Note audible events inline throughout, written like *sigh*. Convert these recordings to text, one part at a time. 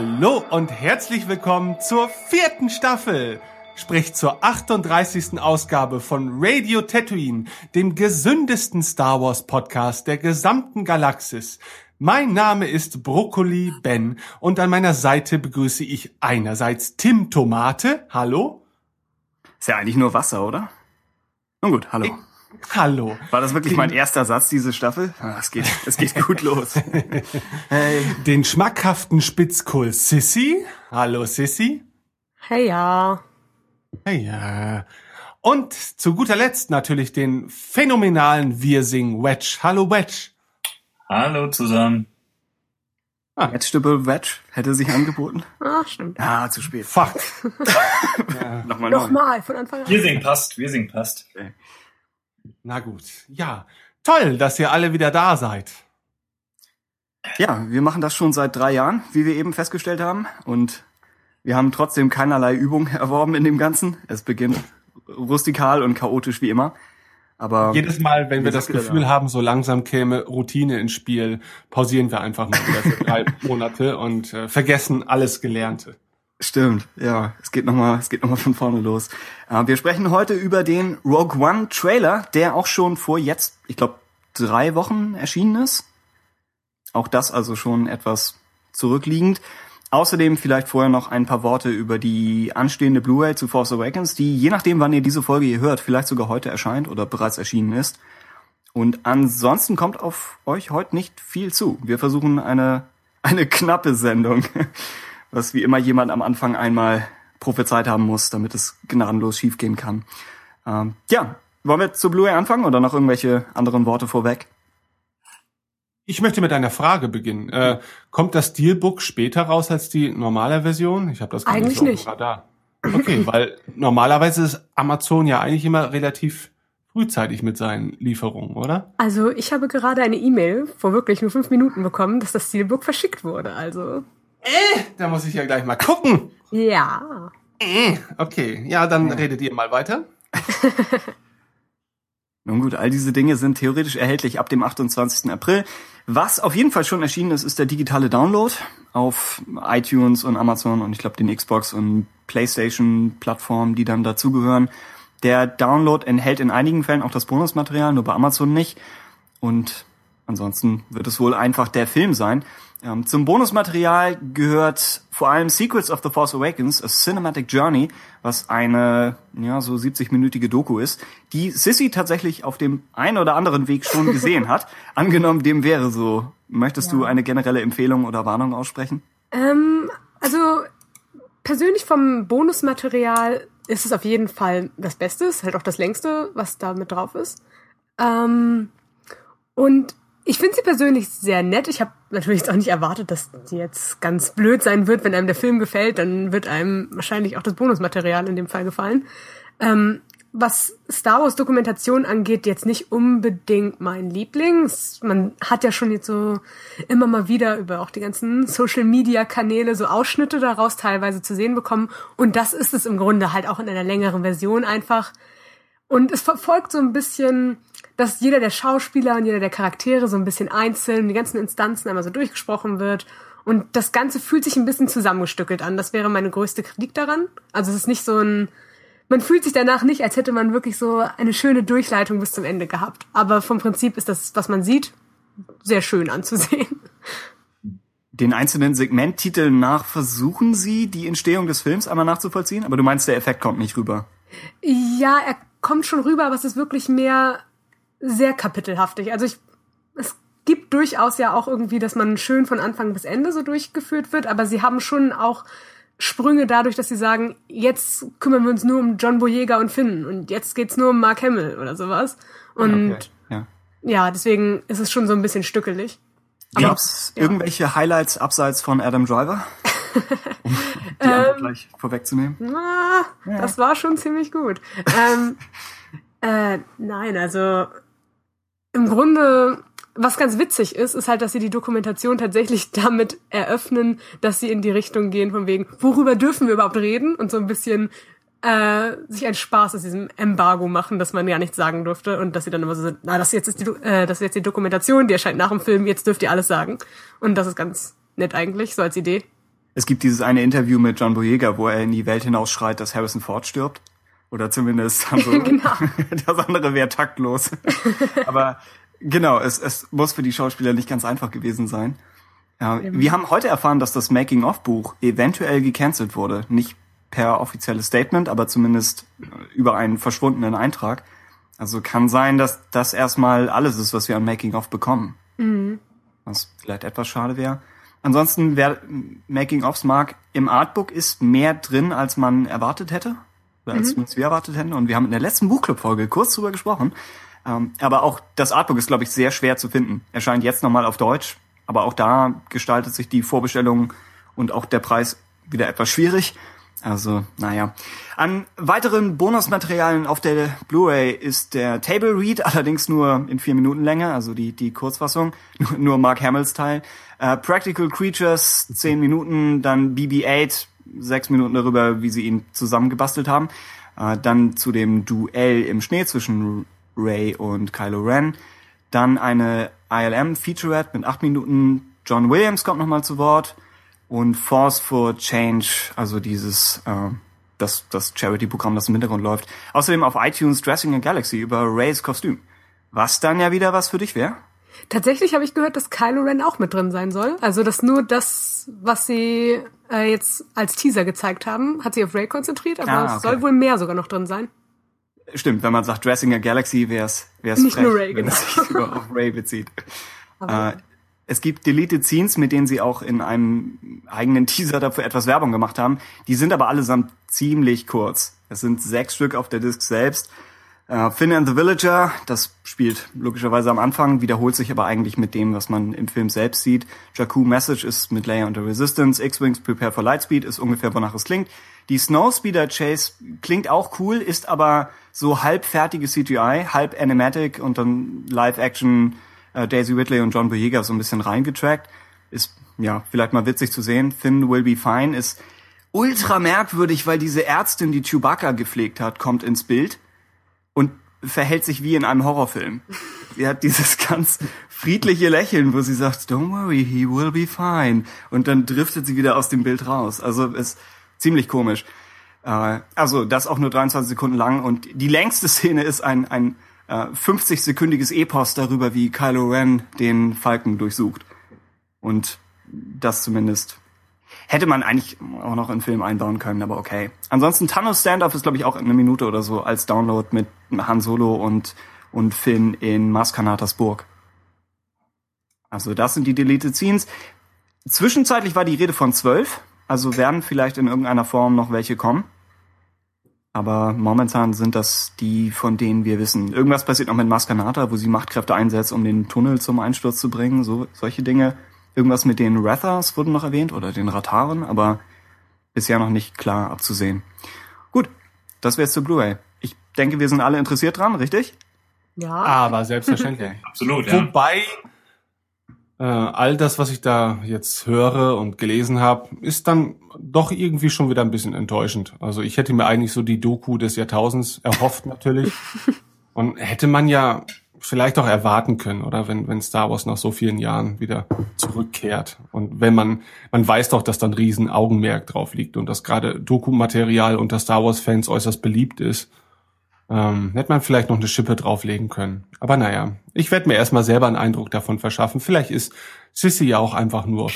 Hallo und herzlich willkommen zur vierten Staffel, sprich zur 38. Ausgabe von Radio Tatooine, dem gesündesten Star Wars Podcast der gesamten Galaxis. Mein Name ist Brokkoli Ben und an meiner Seite begrüße ich einerseits Tim Tomate. Hallo. Ist ja eigentlich nur Wasser, oder? Nun gut, hallo. Ich, hallo. War das wirklich mein erster Satz, diese Staffel? Ah, es geht, es geht *laughs* gut los. hey. Den schmackhaften Spitzkohl Sissy. Hallo Sissy. Hey ja. Hey ja. Und zu guter Letzt natürlich den phänomenalen Wirsing Wedge. Hallo Wedge. Hallo zusammen. Ah. Vegetable Wedge hätte sich angeboten. Ah, stimmt. Ah, zu spät. Fuck. *laughs* ja. Nochmal Nochmal, von Anfang an. Wirsing passt, Wirsing passt. Okay. Na gut. Ja. Toll, dass ihr alle wieder da seid. Ja, wir machen das schon seit drei Jahren, wie wir eben festgestellt haben. Und wir haben trotzdem keinerlei Übung *laughs* erworben in dem Ganzen. Es beginnt rustikal und chaotisch wie immer. Aber jedes Mal, wenn wir das Gefühl da. haben, so langsam käme Routine ins Spiel, pausieren wir einfach mal wieder für drei *laughs* Monate und äh, vergessen alles Gelernte. Stimmt, ja, es geht nochmal, es geht noch mal von vorne los. Äh, wir sprechen heute über den Rogue One Trailer, der auch schon vor jetzt, ich glaube, drei Wochen erschienen ist. Auch das also schon etwas zurückliegend. Außerdem vielleicht vorher noch ein paar Worte über die anstehende Blu-ray zu Force Awakens, die je nachdem, wann ihr diese Folge hier hört, vielleicht sogar heute erscheint oder bereits erschienen ist. Und ansonsten kommt auf euch heute nicht viel zu. Wir versuchen eine, eine knappe Sendung, *laughs* was wie immer jemand am Anfang einmal prophezeit haben muss, damit es gnadenlos schiefgehen kann. Ähm, ja, wollen wir zur Blu-ray anfangen oder noch irgendwelche anderen Worte vorweg? Ich möchte mit einer Frage beginnen. Äh, kommt das Steelbook später raus als die normale Version? Ich habe das gar eigentlich nicht. So da. Okay, *laughs* weil normalerweise ist Amazon ja eigentlich immer relativ frühzeitig mit seinen Lieferungen, oder? Also ich habe gerade eine E-Mail vor wirklich nur fünf Minuten bekommen, dass das Steelbook verschickt wurde. Also. Äh, da muss ich ja gleich mal gucken. Ja. Äh, okay, ja, dann redet ihr mal weiter. *laughs* Nun gut, all diese Dinge sind theoretisch erhältlich ab dem 28. April. Was auf jeden Fall schon erschienen ist, ist der digitale Download auf iTunes und Amazon und ich glaube den Xbox und PlayStation Plattformen, die dann dazugehören. Der Download enthält in einigen Fällen auch das Bonusmaterial, nur bei Amazon nicht. Und ansonsten wird es wohl einfach der Film sein. Ähm, zum Bonusmaterial gehört vor allem Secrets of the Force Awakens, A Cinematic Journey, was eine ja so 70-minütige Doku ist, die Sissy tatsächlich auf dem einen oder anderen Weg schon *laughs* gesehen hat. Angenommen, dem wäre so. Möchtest ja. du eine generelle Empfehlung oder Warnung aussprechen? Ähm, also persönlich vom Bonusmaterial ist es auf jeden Fall das Beste, ist halt auch das längste, was da mit drauf ist. Ähm, und ich finde sie persönlich sehr nett. Ich habe natürlich jetzt auch nicht erwartet, dass die jetzt ganz blöd sein wird. Wenn einem der Film gefällt, dann wird einem wahrscheinlich auch das Bonusmaterial in dem Fall gefallen. Ähm, was Star Wars Dokumentation angeht, jetzt nicht unbedingt mein Liebling. Man hat ja schon jetzt so immer mal wieder über auch die ganzen Social Media Kanäle so Ausschnitte daraus teilweise zu sehen bekommen. Und das ist es im Grunde halt auch in einer längeren Version einfach. Und es verfolgt so ein bisschen, dass jeder der Schauspieler und jeder der Charaktere so ein bisschen einzeln, die ganzen Instanzen einmal so durchgesprochen wird. Und das Ganze fühlt sich ein bisschen zusammengestückelt an. Das wäre meine größte Kritik daran. Also es ist nicht so ein, man fühlt sich danach nicht, als hätte man wirklich so eine schöne Durchleitung bis zum Ende gehabt. Aber vom Prinzip ist das, was man sieht, sehr schön anzusehen. Den einzelnen Segmenttiteln nach versuchen Sie, die Entstehung des Films einmal nachzuvollziehen, aber du meinst, der Effekt kommt nicht rüber. Ja, er kommt schon rüber, aber es ist wirklich mehr sehr kapitelhaftig. Also ich, es gibt durchaus ja auch irgendwie, dass man schön von Anfang bis Ende so durchgeführt wird, aber sie haben schon auch Sprünge dadurch, dass sie sagen, jetzt kümmern wir uns nur um John Boyega und Finn und jetzt geht's nur um Mark Hamill oder sowas. Und okay, ja. ja, deswegen ist es schon so ein bisschen stückelig. Gab's ja. irgendwelche Highlights abseits von Adam Driver? *laughs* um die Antwort ähm, gleich vorwegzunehmen. Na, ja. Das war schon ziemlich gut. ähm, *laughs* äh, nein, also im Grunde, was ganz witzig ist, ist halt, dass sie die Dokumentation tatsächlich *laughs* damit eröffnen, dass sie in die Richtung gehen von wegen, worüber dürfen wir überhaupt reden und so ein bisschen äh, sich ein Spaß aus diesem Embargo machen, dass man ja nichts sagen durfte und dass sie dann immer so sind, na, das jetzt ist die, äh, das ist jetzt die Dokumentation, die erscheint nach dem Film, jetzt dürft ihr alles sagen. Und das ist ganz nett eigentlich, so als Idee. Es gibt dieses eine Interview mit John Boyega, wo er in die Welt hinaus schreit, dass Harrison Ford stirbt. Oder zumindest Han *laughs* Solo. Genau. *laughs* Das andere wäre taktlos. Aber genau, es, es muss für die Schauspieler nicht ganz einfach gewesen sein. Ja, wir haben heute erfahren, dass das Making-of-Buch eventuell gecancelt wurde. Nicht per offizielles Statement, aber zumindest über einen verschwundenen Eintrag. Also kann sein, dass das erstmal alles ist, was wir an Making-of bekommen. Was vielleicht etwas schade wäre. Ansonsten, wer Making-ofs mag, im Artbook ist mehr drin, als man erwartet hätte. Als zumindest wir erwartet hätten. Und wir haben in der letzten Buchclub-Folge kurz drüber gesprochen. Ähm, aber auch das Artbook ist, glaube ich, sehr schwer zu finden. Erscheint jetzt nochmal auf Deutsch. Aber auch da gestaltet sich die Vorbestellung und auch der Preis wieder etwas schwierig. Also, naja. An weiteren Bonusmaterialien auf der Blu-ray ist der Table Read, allerdings nur in vier Minuten Länge, also die, die Kurzfassung, nur, *laughs* nur Mark Hamills Teil. Äh, Practical Creatures, zehn Minuten, dann BB-8, sechs Minuten darüber, wie sie ihn zusammengebastelt haben. Äh, dann zu dem Duell im Schnee zwischen Ray und Kylo Ren. Dann eine ILM Featurette mit acht Minuten. John Williams kommt nochmal zu Wort. Und Force for Change, also dieses, äh, das, das Charity-Programm, das im Hintergrund läuft. Außerdem auf iTunes Dressing a Galaxy über Rays Kostüm. Was dann ja wieder was für dich wäre? Tatsächlich habe ich gehört, dass Kylo Ren auch mit drin sein soll. Also dass nur das, was sie äh, jetzt als Teaser gezeigt haben, hat sich auf Ray konzentriert, aber Ah, es okay. soll wohl mehr sogar noch drin sein. Stimmt, wenn man sagt Dressing a Galaxy, wär's, wär's Nicht frech, nur Ray, wenn genau. es sich über auf Ray bezieht. Aber Äh, es gibt Deleted Scenes, mit denen sie auch in einem eigenen Teaser dafür etwas Werbung gemacht haben. Die sind aber allesamt ziemlich kurz. Es sind sechs Stück auf der Disc selbst. Äh, Finn and the Villager, das spielt logischerweise am Anfang, wiederholt sich aber eigentlich mit dem, was man im Film selbst sieht. Jakku Message ist mit Leia und Resistance. X-Wings Prepare for Lightspeed ist ungefähr, wonach es klingt. Die Snowspeeder Chase klingt auch cool, ist aber so halbfertige CGI, halb Animatic und dann Live-Action äh, Daisy Ridley und John Boyega so ein bisschen reingetrackt. Ist, ja, vielleicht mal witzig zu sehen. Finn Will Be Fine ist ultra merkwürdig, weil diese Ärztin, die Chewbacca gepflegt hat, kommt ins Bild und verhält sich wie in einem Horrorfilm. Sie hat dieses *laughs* ganz friedliche Lächeln, wo sie sagt, don't worry, he will be fine. Und dann driftet sie wieder aus dem Bild raus. Also ist ziemlich komisch. Äh, also das auch nur 23 Sekunden lang. Und die längste Szene ist ein, ein äh, 50-sekündiges Epos darüber, wie Kylo Ren den Falken durchsucht. Und das zumindest hätte man eigentlich auch noch in Film einbauen können, aber okay. Ansonsten Thanos Standoff ist, glaube ich, auch in einer Minute oder so als Download mit Han Solo und, und Finn in Maz Kanatas Burg. Also das sind die Deleted Scenes. Zwischenzeitlich war die Rede von zwölf, also werden vielleicht in irgendeiner Form noch welche kommen. Aber momentan sind das die, von denen wir wissen. Irgendwas passiert noch mit Maskanata, wo sie Machtkräfte einsetzt, um den Tunnel zum Einsturz zu bringen, so solche Dinge. Irgendwas mit den Rathars wurden noch erwähnt oder den Rataren, aber bisher noch nicht klar abzusehen. Gut, das wäre jetzt zur Blu-ray. Ich denke, wir sind alle interessiert dran, richtig? ja, Aber selbstverständlich. *laughs* Absolut, ja. Wobei äh, all das, was ich da jetzt höre und gelesen habe, ist dann doch irgendwie schon wieder ein bisschen enttäuschend. Also ich hätte mir eigentlich so die Doku des Jahrtausends erhofft natürlich. *laughs* und hätte man ja vielleicht auch erwarten können, oder wenn, wenn Star Wars nach so vielen Jahren wieder zurückkehrt. Und wenn man, man weiß doch, dass da ein riesen Augenmerk drauf liegt und dass gerade Dokumaterial unter Star Wars-Fans äußerst beliebt ist. Ähm, hätte man vielleicht noch eine Schippe drauflegen können. Aber naja, ich werde mir erstmal selber einen Eindruck davon verschaffen. Vielleicht ist Sissy ja auch einfach nur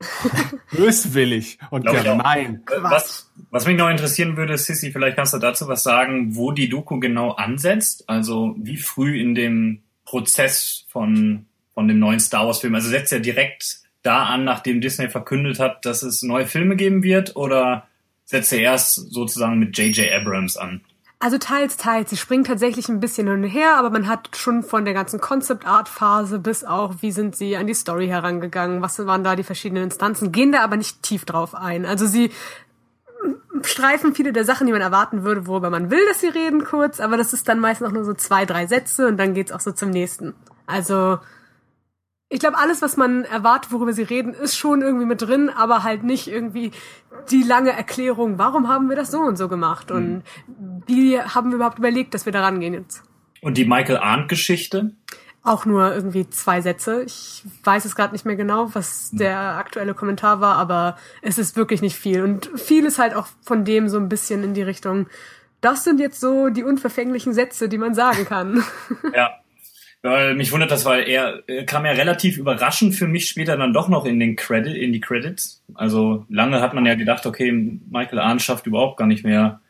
*laughs* böswillig und Glaub gemein. Was, was mich noch interessieren würde, Sissy, vielleicht kannst du dazu was sagen, wo die Doku genau ansetzt. Also wie früh in dem Prozess von, von dem neuen Star Wars-Film. Also setzt er direkt da an, nachdem Disney verkündet hat, dass es neue Filme geben wird, oder setzt er erst sozusagen mit J.J. Abrams an? Also teils, teils. Sie springen tatsächlich ein bisschen hin und her, aber man hat schon von der ganzen Concept-Art-Phase bis auch, wie sind sie an die Story herangegangen, was waren da die verschiedenen Instanzen, gehen da aber nicht tief drauf ein. Also sie streifen viele der Sachen, die man erwarten würde, worüber man will, dass sie reden kurz, aber das ist dann meistens auch nur so zwei, drei Sätze und dann geht's auch so zum nächsten. Also ich glaube, alles, was man erwartet, worüber sie reden, ist schon irgendwie mit drin, aber halt nicht irgendwie die lange Erklärung, warum haben wir das so und so gemacht und Mhm. wie haben wir überhaupt überlegt, dass wir da rangehen jetzt. Und die Michael Arndt-Geschichte? auch nur irgendwie zwei Sätze. Ich weiß es gerade nicht mehr genau, was der aktuelle Kommentar war, aber es ist wirklich nicht viel. Und viel ist halt auch von dem so ein bisschen in die Richtung, das sind jetzt so die unverfänglichen Sätze, die man sagen kann. Ja. *laughs* Weil mich wundert das, weil er äh, kam ja relativ überraschend für mich später dann doch noch in den Credit, in die Credits. Also lange hat man ja gedacht, okay, Michael Arndt schafft überhaupt gar nicht mehr,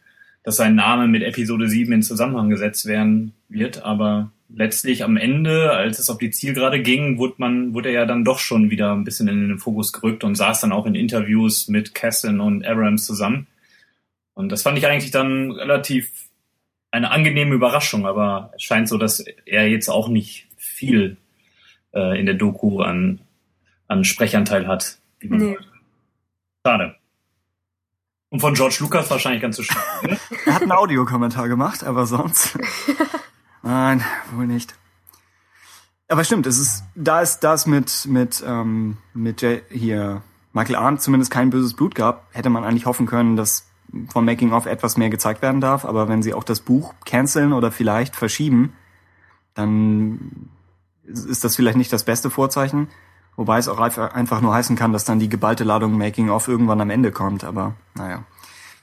dass sein Name mit Episode 7 in Zusammenhang gesetzt werden wird, aber letztlich am Ende, als es auf die Zielgerade ging, wurde man, wurde er ja dann doch schon wieder ein bisschen in den Fokus gerückt und saß dann auch in Interviews mit Kessin und Abrams zusammen. Und das fand ich eigentlich dann relativ eine angenehme Überraschung, aber es scheint so, dass er jetzt auch nicht viel äh, in der Doku an, an Sprechanteil hat. Wie man nee. Schade. Und von George Lucas wahrscheinlich ganz so schade. Ne? *laughs* er hat einen Audiokommentar gemacht, aber sonst. *laughs* Nein, wohl nicht. Aber stimmt, es ist, da ist das mit, mit, ähm, mit Jay, hier Michael Arndt zumindest kein böses Blut gab, hätte man eigentlich hoffen können, dass vom Making of etwas mehr gezeigt werden darf. Aber wenn sie auch das Buch canceln oder vielleicht verschieben, dann ist das vielleicht nicht das beste Vorzeichen. Wobei es auch einfach nur heißen kann, dass dann die geballte Ladung Making of irgendwann am Ende kommt. Aber naja.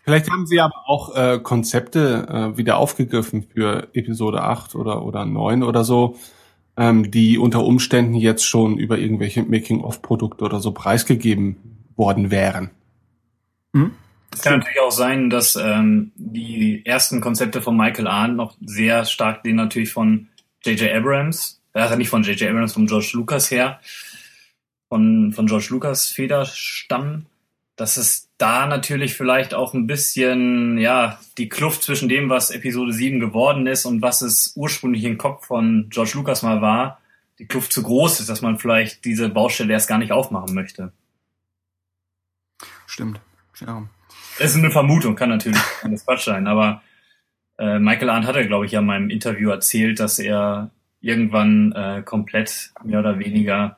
Vielleicht haben sie aber auch äh, Konzepte äh, wieder aufgegriffen für Episode 8 oder, oder 9 oder so, ähm, die unter Umständen jetzt schon über irgendwelche Making-of-Produkte oder so preisgegeben worden wären. Hm? Es kann natürlich auch sein, dass ähm, die ersten Konzepte von Michael Arndt noch sehr stark den natürlich von J.J. Abrams, äh, nicht von J.J. Abrams, von George Lucas her, von, von George Lucas Feder stammen dass es da natürlich vielleicht auch ein bisschen, ja, die Kluft zwischen dem, was Episode 7 geworden ist und was es ursprünglich im Kopf von George Lucas mal war, die Kluft zu groß ist, dass man vielleicht diese Baustelle erst gar nicht aufmachen möchte. Stimmt, ja. Es ist eine Vermutung, kann natürlich *laughs* alles Quatsch sein, aber äh, Michael Arndt hat ja, glaube ich, ja in meinem Interview erzählt, dass er irgendwann äh, komplett mehr oder weniger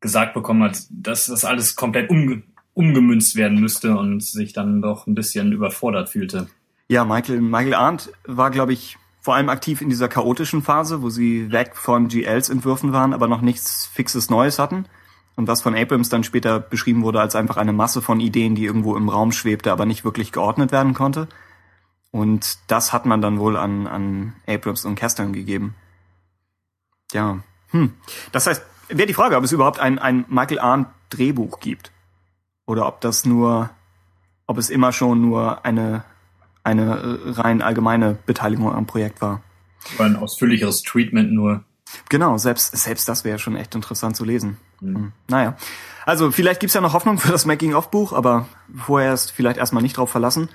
gesagt bekommen hat, dass das alles komplett um, umgemünzt werden müsste und sich dann doch ein bisschen überfordert fühlte. Ja, Michael, Michael Arndt war, glaube ich, vor allem aktiv in dieser chaotischen Phase, wo sie weg von GLs Entwürfen waren, aber noch nichts fixes Neues hatten. Und was von Abrams dann später beschrieben wurde als einfach eine Masse von Ideen, die irgendwo im Raum schwebte, aber nicht wirklich geordnet werden konnte. Und das hat man dann wohl an, an Abrams und Castan gegeben. Ja, hm. Das heißt, wäre die Frage, ob es überhaupt ein, ein Michael Arndt Drehbuch gibt oder ob das nur, ob es immer schon nur eine, eine rein allgemeine Beteiligung am Projekt war. War ein ausführlicheres Treatment nur. Genau, selbst, selbst das wäre schon echt interessant zu lesen. Mhm. Naja. Also vielleicht gibt's ja noch Hoffnung für das Making-of-Buch, aber vorher ist vielleicht erstmal nicht drauf verlassen.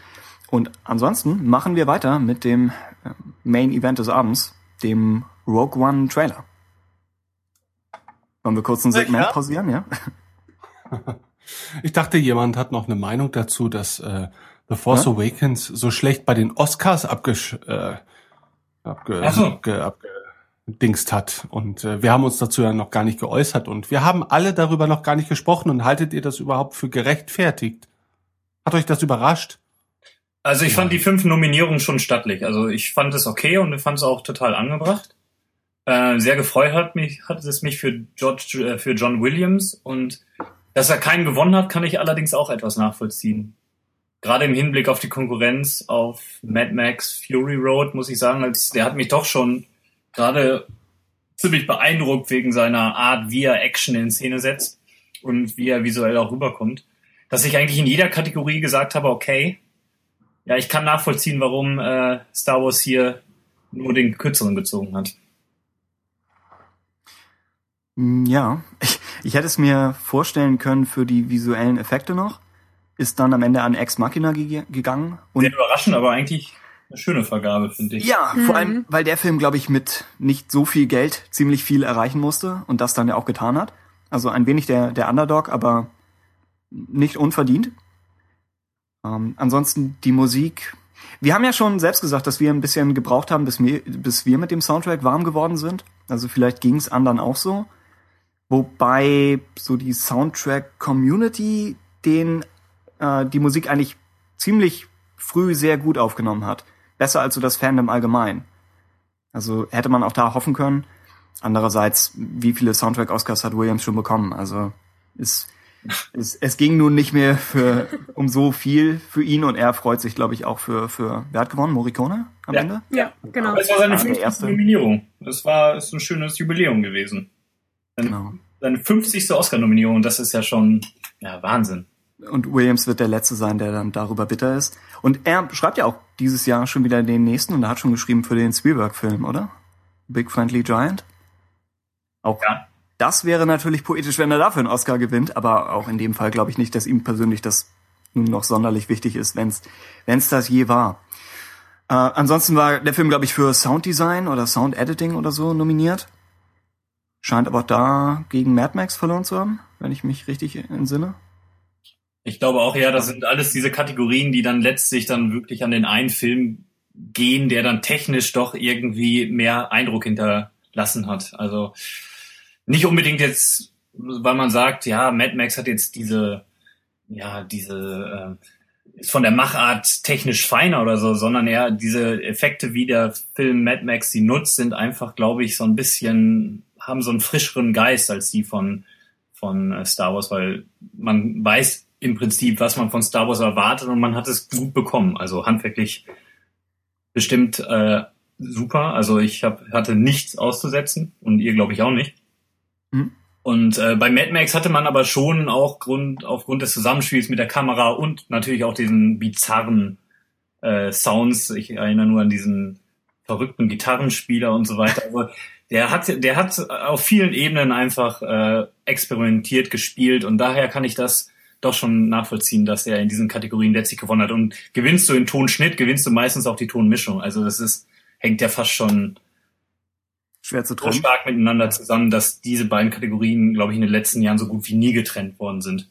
Und ansonsten machen wir weiter mit dem äh, Main Event des Abends, dem Rogue One Trailer. Wollen wir kurz ein Segment pausieren, ja? *laughs* Ich dachte, jemand hat noch eine Meinung dazu, dass äh, The Force ja? Awakens so schlecht bei den Oscars abgesch äh, abge, so. abge, abgedingst hat. Und äh, wir haben uns dazu ja noch gar nicht geäußert und wir haben alle darüber noch gar nicht gesprochen. Und haltet ihr das überhaupt für gerechtfertigt? Hat euch das überrascht? Also ich fand die fünf Nominierungen schon stattlich. Also ich fand es okay und ich fand es auch total angebracht. Äh, sehr gefreut hat mich hat es mich für George äh, für John Williams und dass er keinen gewonnen hat, kann ich allerdings auch etwas nachvollziehen. Gerade im Hinblick auf die Konkurrenz auf Mad Max Fury Road, muss ich sagen, als, der hat mich doch schon gerade ziemlich beeindruckt wegen seiner Art, wie er Action in Szene setzt und wie er visuell auch rüberkommt. Dass ich eigentlich in jeder Kategorie gesagt habe, okay, ja, ich kann nachvollziehen, warum äh, Star Wars hier nur den kürzeren gezogen hat. Mm, ja, ich, ich hätte es mir vorstellen können für die visuellen Effekte noch. Ist dann am Ende an Ex Machina ge gegangen. Und Sehr überraschend, aber eigentlich eine schöne Vergabe, finde ich. Ja, mhm. vor allem, weil der Film, glaube ich, mit nicht so viel Geld ziemlich viel erreichen musste und das dann ja auch getan hat. Also ein wenig der, der Underdog, aber nicht unverdient. Ähm, ansonsten die Musik. Wir haben ja schon selbst gesagt, dass wir ein bisschen gebraucht haben, bis wir, bis wir mit dem Soundtrack warm geworden sind. Also vielleicht ging es anderen auch so. Wobei so die Soundtrack-Community den äh, die Musik eigentlich ziemlich früh sehr gut aufgenommen hat. Besser als so das Fandom allgemein. Also hätte man auch da hoffen können. Andererseits, wie viele Soundtrack-Oscars hat Williams schon bekommen? Also ist es, es ging nun nicht mehr für um so viel für ihn und er freut sich, glaube ich, auch für für wer hat gewonnen? Morricone am Ja. Ende? Ja, genau. Das war seine Ah, 50. erste. Nominierung. Das war ist ein schönes Jubiläum gewesen. Seine, Genau. seine 50. Oscar-Nominierung, das ist ja schon ja, Wahnsinn. Und Williams wird der Letzte sein, der dann darüber bitter ist. Und er schreibt ja auch dieses Jahr schon wieder den nächsten und er hat schon geschrieben für den Spielberg-Film, oder? Big Friendly Giant. Auch Ja. das wäre natürlich poetisch, wenn er dafür einen Oscar gewinnt, aber auch in dem Fall glaube ich nicht, dass ihm persönlich das nun noch sonderlich wichtig ist, wenn es das je war. Äh, ansonsten war der Film, glaube ich, für Sounddesign oder Sound Editing oder so nominiert. Scheint aber da gegen Mad Max verloren zu haben, wenn ich mich richtig entsinne. Ich glaube auch, ja, das sind alles diese Kategorien, die dann letztlich dann wirklich an den einen Film gehen, der dann technisch doch irgendwie mehr Eindruck hinterlassen hat. Also nicht unbedingt jetzt, weil man sagt, ja, Mad Max hat jetzt diese, ja, diese, äh, ist von der Machart technisch feiner oder so, sondern eher diese Effekte, wie der Film Mad Max sie nutzt, sind einfach, glaube ich, so ein bisschen, haben so einen frischeren Geist als die von, von äh, Star Wars, weil man weiß im Prinzip, was man von Star Wars erwartet und man hat es gut bekommen. Also handwerklich bestimmt äh, super. Also ich hab, hatte nichts auszusetzen und ihr glaube ich auch nicht. Mhm. Und äh, bei Mad Max hatte man aber schon auch Grund, aufgrund des Zusammenspiels mit der Kamera und natürlich auch diesen bizarren äh, Sounds. Ich erinnere nur an diesen verrückten Gitarrenspieler und so weiter. Also der hat, der hat auf vielen Ebenen einfach äh, experimentiert, gespielt und daher kann ich das doch schon nachvollziehen, dass er in diesen Kategorien letztlich gewonnen hat. Und gewinnst du in Tonschnitt, gewinnst du meistens auch die Tonmischung. Also das ist, hängt ja fast schon Schwer zu so trennen. stark miteinander zusammen, dass diese beiden Kategorien, glaube ich, in den letzten Jahren so gut wie nie getrennt worden sind.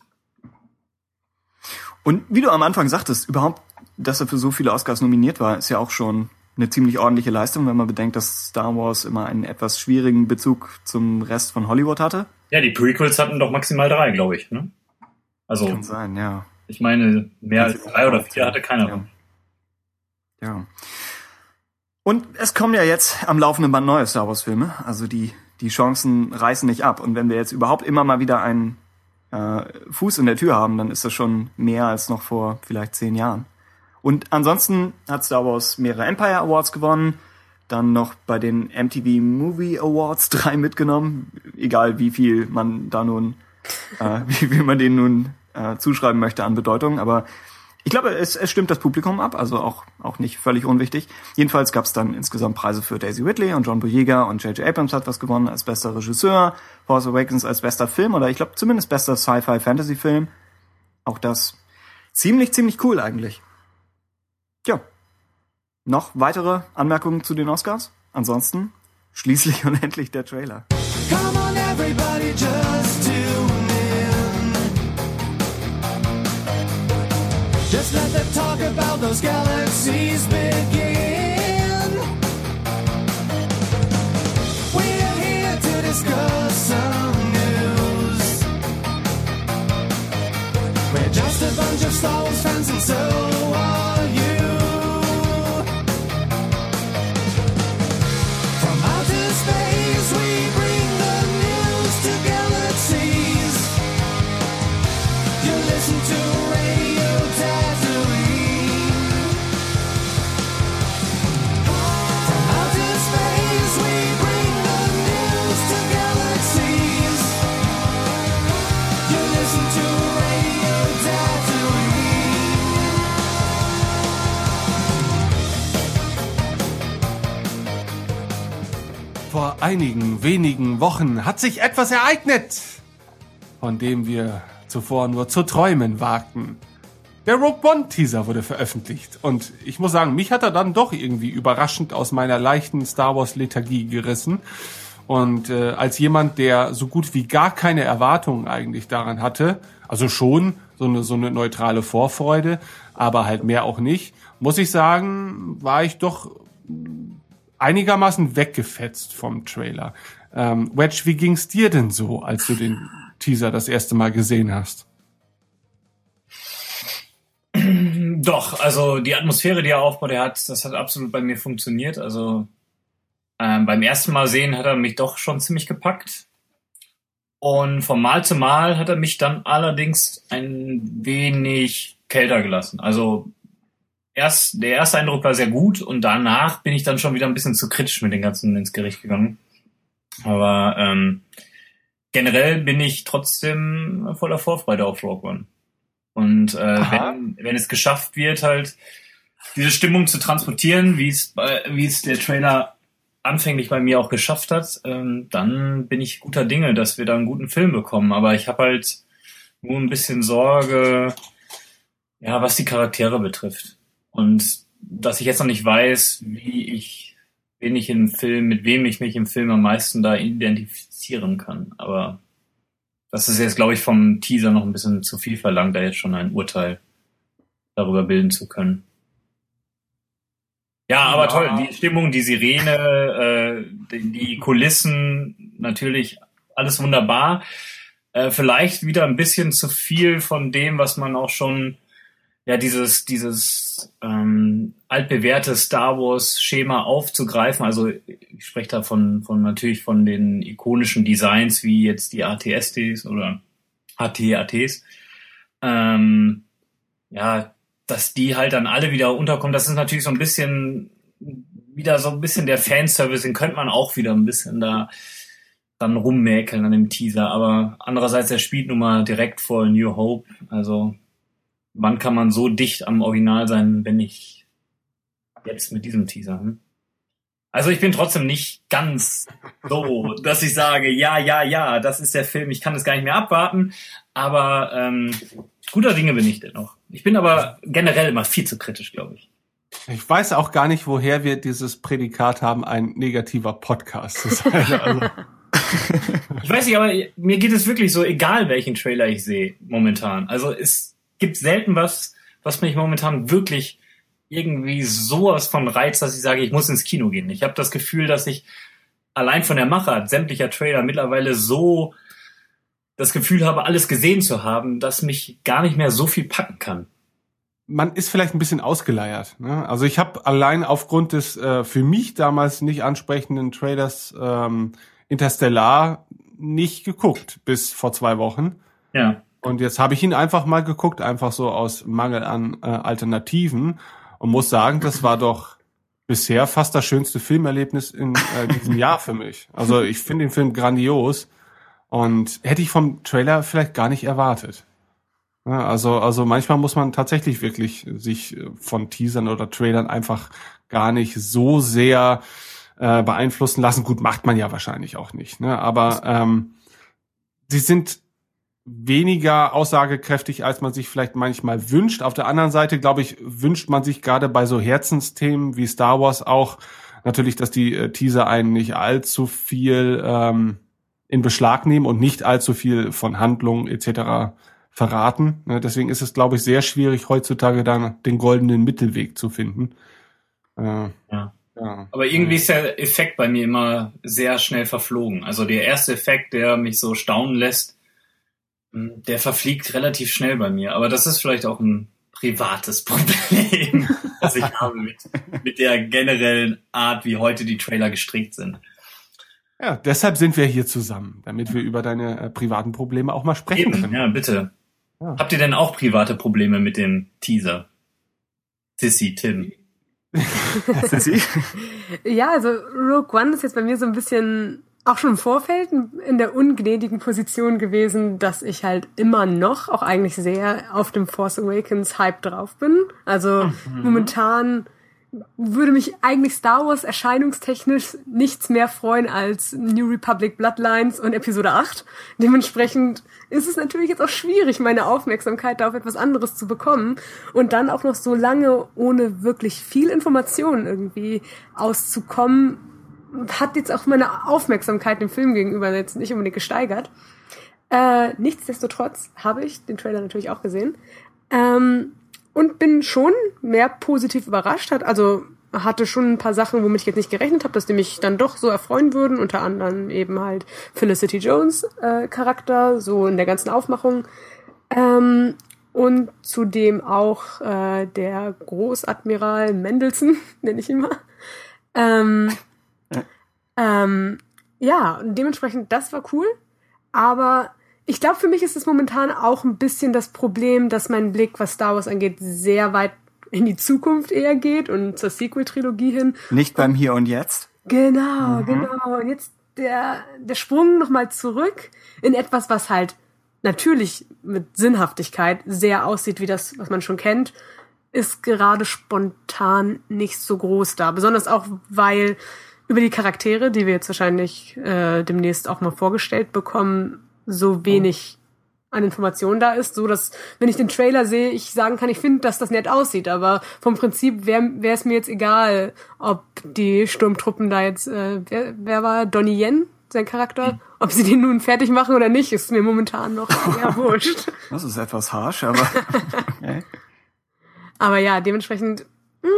Und wie du am Anfang sagtest, überhaupt, dass er für so viele Oscars nominiert war, ist ja auch schon eine ziemlich ordentliche Leistung, wenn man bedenkt, dass Star Wars immer einen etwas schwierigen Bezug zum Rest von Hollywood hatte. Ja, die Prequels hatten doch maximal drei, glaube ich. Ne? Also Kann sein, ja. ich meine, mehr als drei oder vier hatte keiner. Ja. ja. Und es kommen ja jetzt am laufenden Band neue Star Wars Filme. Also die, die Chancen reißen nicht ab. Und wenn wir jetzt überhaupt immer mal wieder einen äh, Fuß in der Tür haben, dann ist das schon mehr als noch vor vielleicht zehn Jahren. Und ansonsten hat Star Wars mehrere Empire Awards gewonnen, dann noch bei den MTV Movie Awards *laughs* drei mitgenommen, egal wie viel man da nun, äh, wie viel man denen nun äh, zuschreiben möchte an Bedeutung, aber ich glaube, es, es stimmt das Publikum ab, also auch, auch nicht völlig unwichtig. Jedenfalls gab es dann insgesamt Preise für Daisy Ridley und John Boyega und J.J. Abrams hat was gewonnen als bester Regisseur, Force Awakens als bester Film oder ich glaube zumindest bester Sci-Fi-Fantasy-Film. Auch das ziemlich, ziemlich cool eigentlich. Tja, noch weitere Anmerkungen zu den Oscars? Ansonsten schließlich *laughs* und endlich der Trailer. Come on, everybody, just tune Just let the talk about those galaxies begin. We're here to discuss some news. We're just a bunch of Star Wars fans, and so are einigen wenigen Wochen hat sich etwas ereignet, von dem wir zuvor nur zu träumen wagten. Der Rogue One Teaser wurde veröffentlicht und ich muss sagen, mich hat er dann doch irgendwie überraschend aus meiner leichten Star Wars Lethargie gerissen. Und äh, als jemand, der so gut wie gar keine Erwartungen eigentlich daran hatte, also schon so eine, so eine neutrale Vorfreude, aber halt mehr auch nicht, muss ich sagen, war ich doch einigermaßen weggefetzt vom Trailer. Ähm, Wedge, wie ging's dir denn so, als du den Teaser das erste Mal gesehen hast? *clears throat* Doch, also die Atmosphäre, die er aufbaut, der hat, das hat absolut bei mir funktioniert. Also Ähm, beim ersten Mal sehen hat er mich doch schon ziemlich gepackt. Und von Mal zu Mal hat er mich dann allerdings ein wenig kälter gelassen. Also erst, der erste Eindruck war sehr gut und danach bin ich dann schon wieder ein bisschen zu kritisch mit den ganzen ins Gericht gegangen. Aber ähm, generell bin ich trotzdem voller Vorfreude auf Rogue One. Und äh, wenn, wenn es geschafft wird, halt diese Stimmung zu transportieren, wie es wie es der Trailer anfänglich bei mir auch geschafft hat, ähm, dann bin ich guter Dinge, dass wir da einen guten Film bekommen. Aber ich habe halt nur ein bisschen Sorge, ja, was die Charaktere betrifft. Und dass ich jetzt noch nicht weiß, wie ich, wen ich im Film, mit wem ich mich im Film am meisten da identifizieren kann. Aber das ist jetzt, glaube ich, vom Teaser noch ein bisschen zu viel verlangt, da jetzt schon ein Urteil darüber bilden zu können. Ja, aber Ja. toll, die Stimmung, die Sirene, äh, die, die Kulissen, natürlich alles wunderbar. Äh, vielleicht wieder ein bisschen zu viel von dem, was man auch schon, ja, dieses, dieses ähm, altbewährte Star Wars Schema aufzugreifen. Also ich spreche da von, von natürlich von den ikonischen Designs wie jetzt die ATSTs oder AT-ATs. Ähm, ja, dass die halt dann alle wieder unterkommen, das ist natürlich so ein bisschen wieder so ein bisschen der Fanservice, den könnte man auch wieder ein bisschen da dann rummäkeln an dem Teaser. Aber andererseits, er spielt nun mal direkt vor New Hope. Also wann kann man so dicht am Original sein, wenn nicht jetzt mit diesem Teaser? Hm? Also ich bin trotzdem nicht ganz so, *laughs* dass ich sage, ja, ja, ja, das ist der Film, ich kann es gar nicht mehr abwarten. Aber ähm, guter Dinge bin ich dennoch. Ich bin aber generell immer viel zu kritisch, glaube ich. Ich weiß auch gar nicht, woher wir dieses Prädikat haben, ein negativer Podcast zu sein. *laughs* Also, Ich weiß nicht, aber mir geht es wirklich so, egal welchen Trailer ich sehe momentan. Also es gibt selten was, was mich momentan wirklich irgendwie sowas von reizt, dass ich sage, ich muss ins Kino gehen. Ich habe das Gefühl, dass ich allein von der Machart sämtlicher Trailer mittlerweile so das Gefühl habe, alles gesehen zu haben, dass mich gar nicht mehr so viel packen kann. man ist vielleicht ein bisschen ausgeleiert. Ne? Also ich habe allein aufgrund des äh, für mich damals nicht ansprechenden Trailers ähm, Interstellar nicht geguckt bis vor zwei Wochen. Ja. Und jetzt habe ich ihn einfach mal geguckt, einfach so aus Mangel an äh, Alternativen und muss sagen, das war doch bisher fast das schönste Filmerlebnis in äh, diesem Jahr für mich. Also ich finde den Film grandios und hätte ich vom Trailer vielleicht gar nicht erwartet. Ja, also, also manchmal muss man tatsächlich wirklich sich äh, von Teasern oder Trailern einfach gar nicht so sehr äh, beeinflussen lassen. Gut, macht man ja wahrscheinlich auch nicht. Ne? Aber ähm, sie sind weniger aussagekräftig, als man sich vielleicht manchmal wünscht. Auf der anderen Seite, glaube ich, wünscht man sich gerade bei so Herzensthemen wie Star Wars auch natürlich, dass die äh, Teaser einen nicht allzu viel ähm, in Beschlag nehmen und nicht allzu viel von Handlungen etc. verraten. Ne, Deswegen ist es, glaube ich, sehr schwierig, heutzutage dann den goldenen Mittelweg zu finden. Äh, Ja. ja. Aber irgendwie ist der Effekt bei mir immer sehr schnell verflogen. Also der erste Effekt, der mich so staunen lässt, der verfliegt relativ schnell bei mir. Aber das ist vielleicht auch ein privates *laughs* Problem, das ich habe mit, mit der generellen Art, wie heute die Trailer gestrickt sind. Ja, deshalb sind wir hier zusammen, damit wir über deine äh, privaten Probleme auch mal sprechen Eben, können. ja, bitte. Ja. Habt ihr denn auch private Probleme mit dem Teaser? Sissy, Tim. *laughs* Sissi? *laughs* Ja, also Rogue One ist jetzt bei mir so ein bisschen auch schon im Vorfeld in der ungnädigen Position gewesen, dass ich halt immer noch auch eigentlich sehr auf dem Force Awakens Hype drauf bin. Also momentan würde mich eigentlich Star Wars erscheinungstechnisch nichts mehr freuen als New Republic Bloodlines und Episode 8. Dementsprechend ist es natürlich jetzt auch schwierig, meine Aufmerksamkeit da auf etwas anderes zu bekommen und dann auch noch so lange ohne wirklich viel Informationen irgendwie auszukommen, hat jetzt auch meine Aufmerksamkeit dem Film gegenüber jetzt nicht unbedingt gesteigert. Äh, nichtsdestotrotz habe ich den Trailer natürlich auch gesehen. Ähm, und bin schon mehr positiv überrascht hat. Also hatte schon ein paar Sachen, womit ich jetzt nicht gerechnet habe, dass die mich dann doch so erfreuen würden. Unter anderem eben halt Felicity Jones äh, Charakter, so in der ganzen Aufmachung. Ähm, und zudem auch äh, der Großadmiral Mendelssohn, *laughs* nenne ich ihn mal. Ähm, Ähm, ja, und dementsprechend, das war cool. Aber ich glaube, für mich ist es momentan auch ein bisschen das Problem, dass mein Blick, was Star Wars angeht, sehr weit in die Zukunft eher geht und zur Sequel-Trilogie hin. Nicht beim Hier und Jetzt. Genau, genau. Und jetzt der, der Sprung nochmal zurück in etwas, was halt natürlich mit Sinnhaftigkeit sehr aussieht wie das, was man schon kennt, ist gerade spontan nicht so groß da. Besonders auch, weil über die Charaktere, die wir jetzt wahrscheinlich äh, demnächst auch mal vorgestellt bekommen, so wenig an Informationen da ist, so dass, wenn ich den Trailer sehe, ich sagen kann, ich finde, dass das nett aussieht, aber vom Prinzip wäre es mir jetzt egal, ob die Sturmtruppen da jetzt, äh, wer, wer war Donnie Yen, sein Charakter, ob sie den nun fertig machen oder nicht, ist mir momentan noch *laughs* eher wurscht. Das ist etwas harsch, aber *laughs* okay. Aber ja, dementsprechend mh,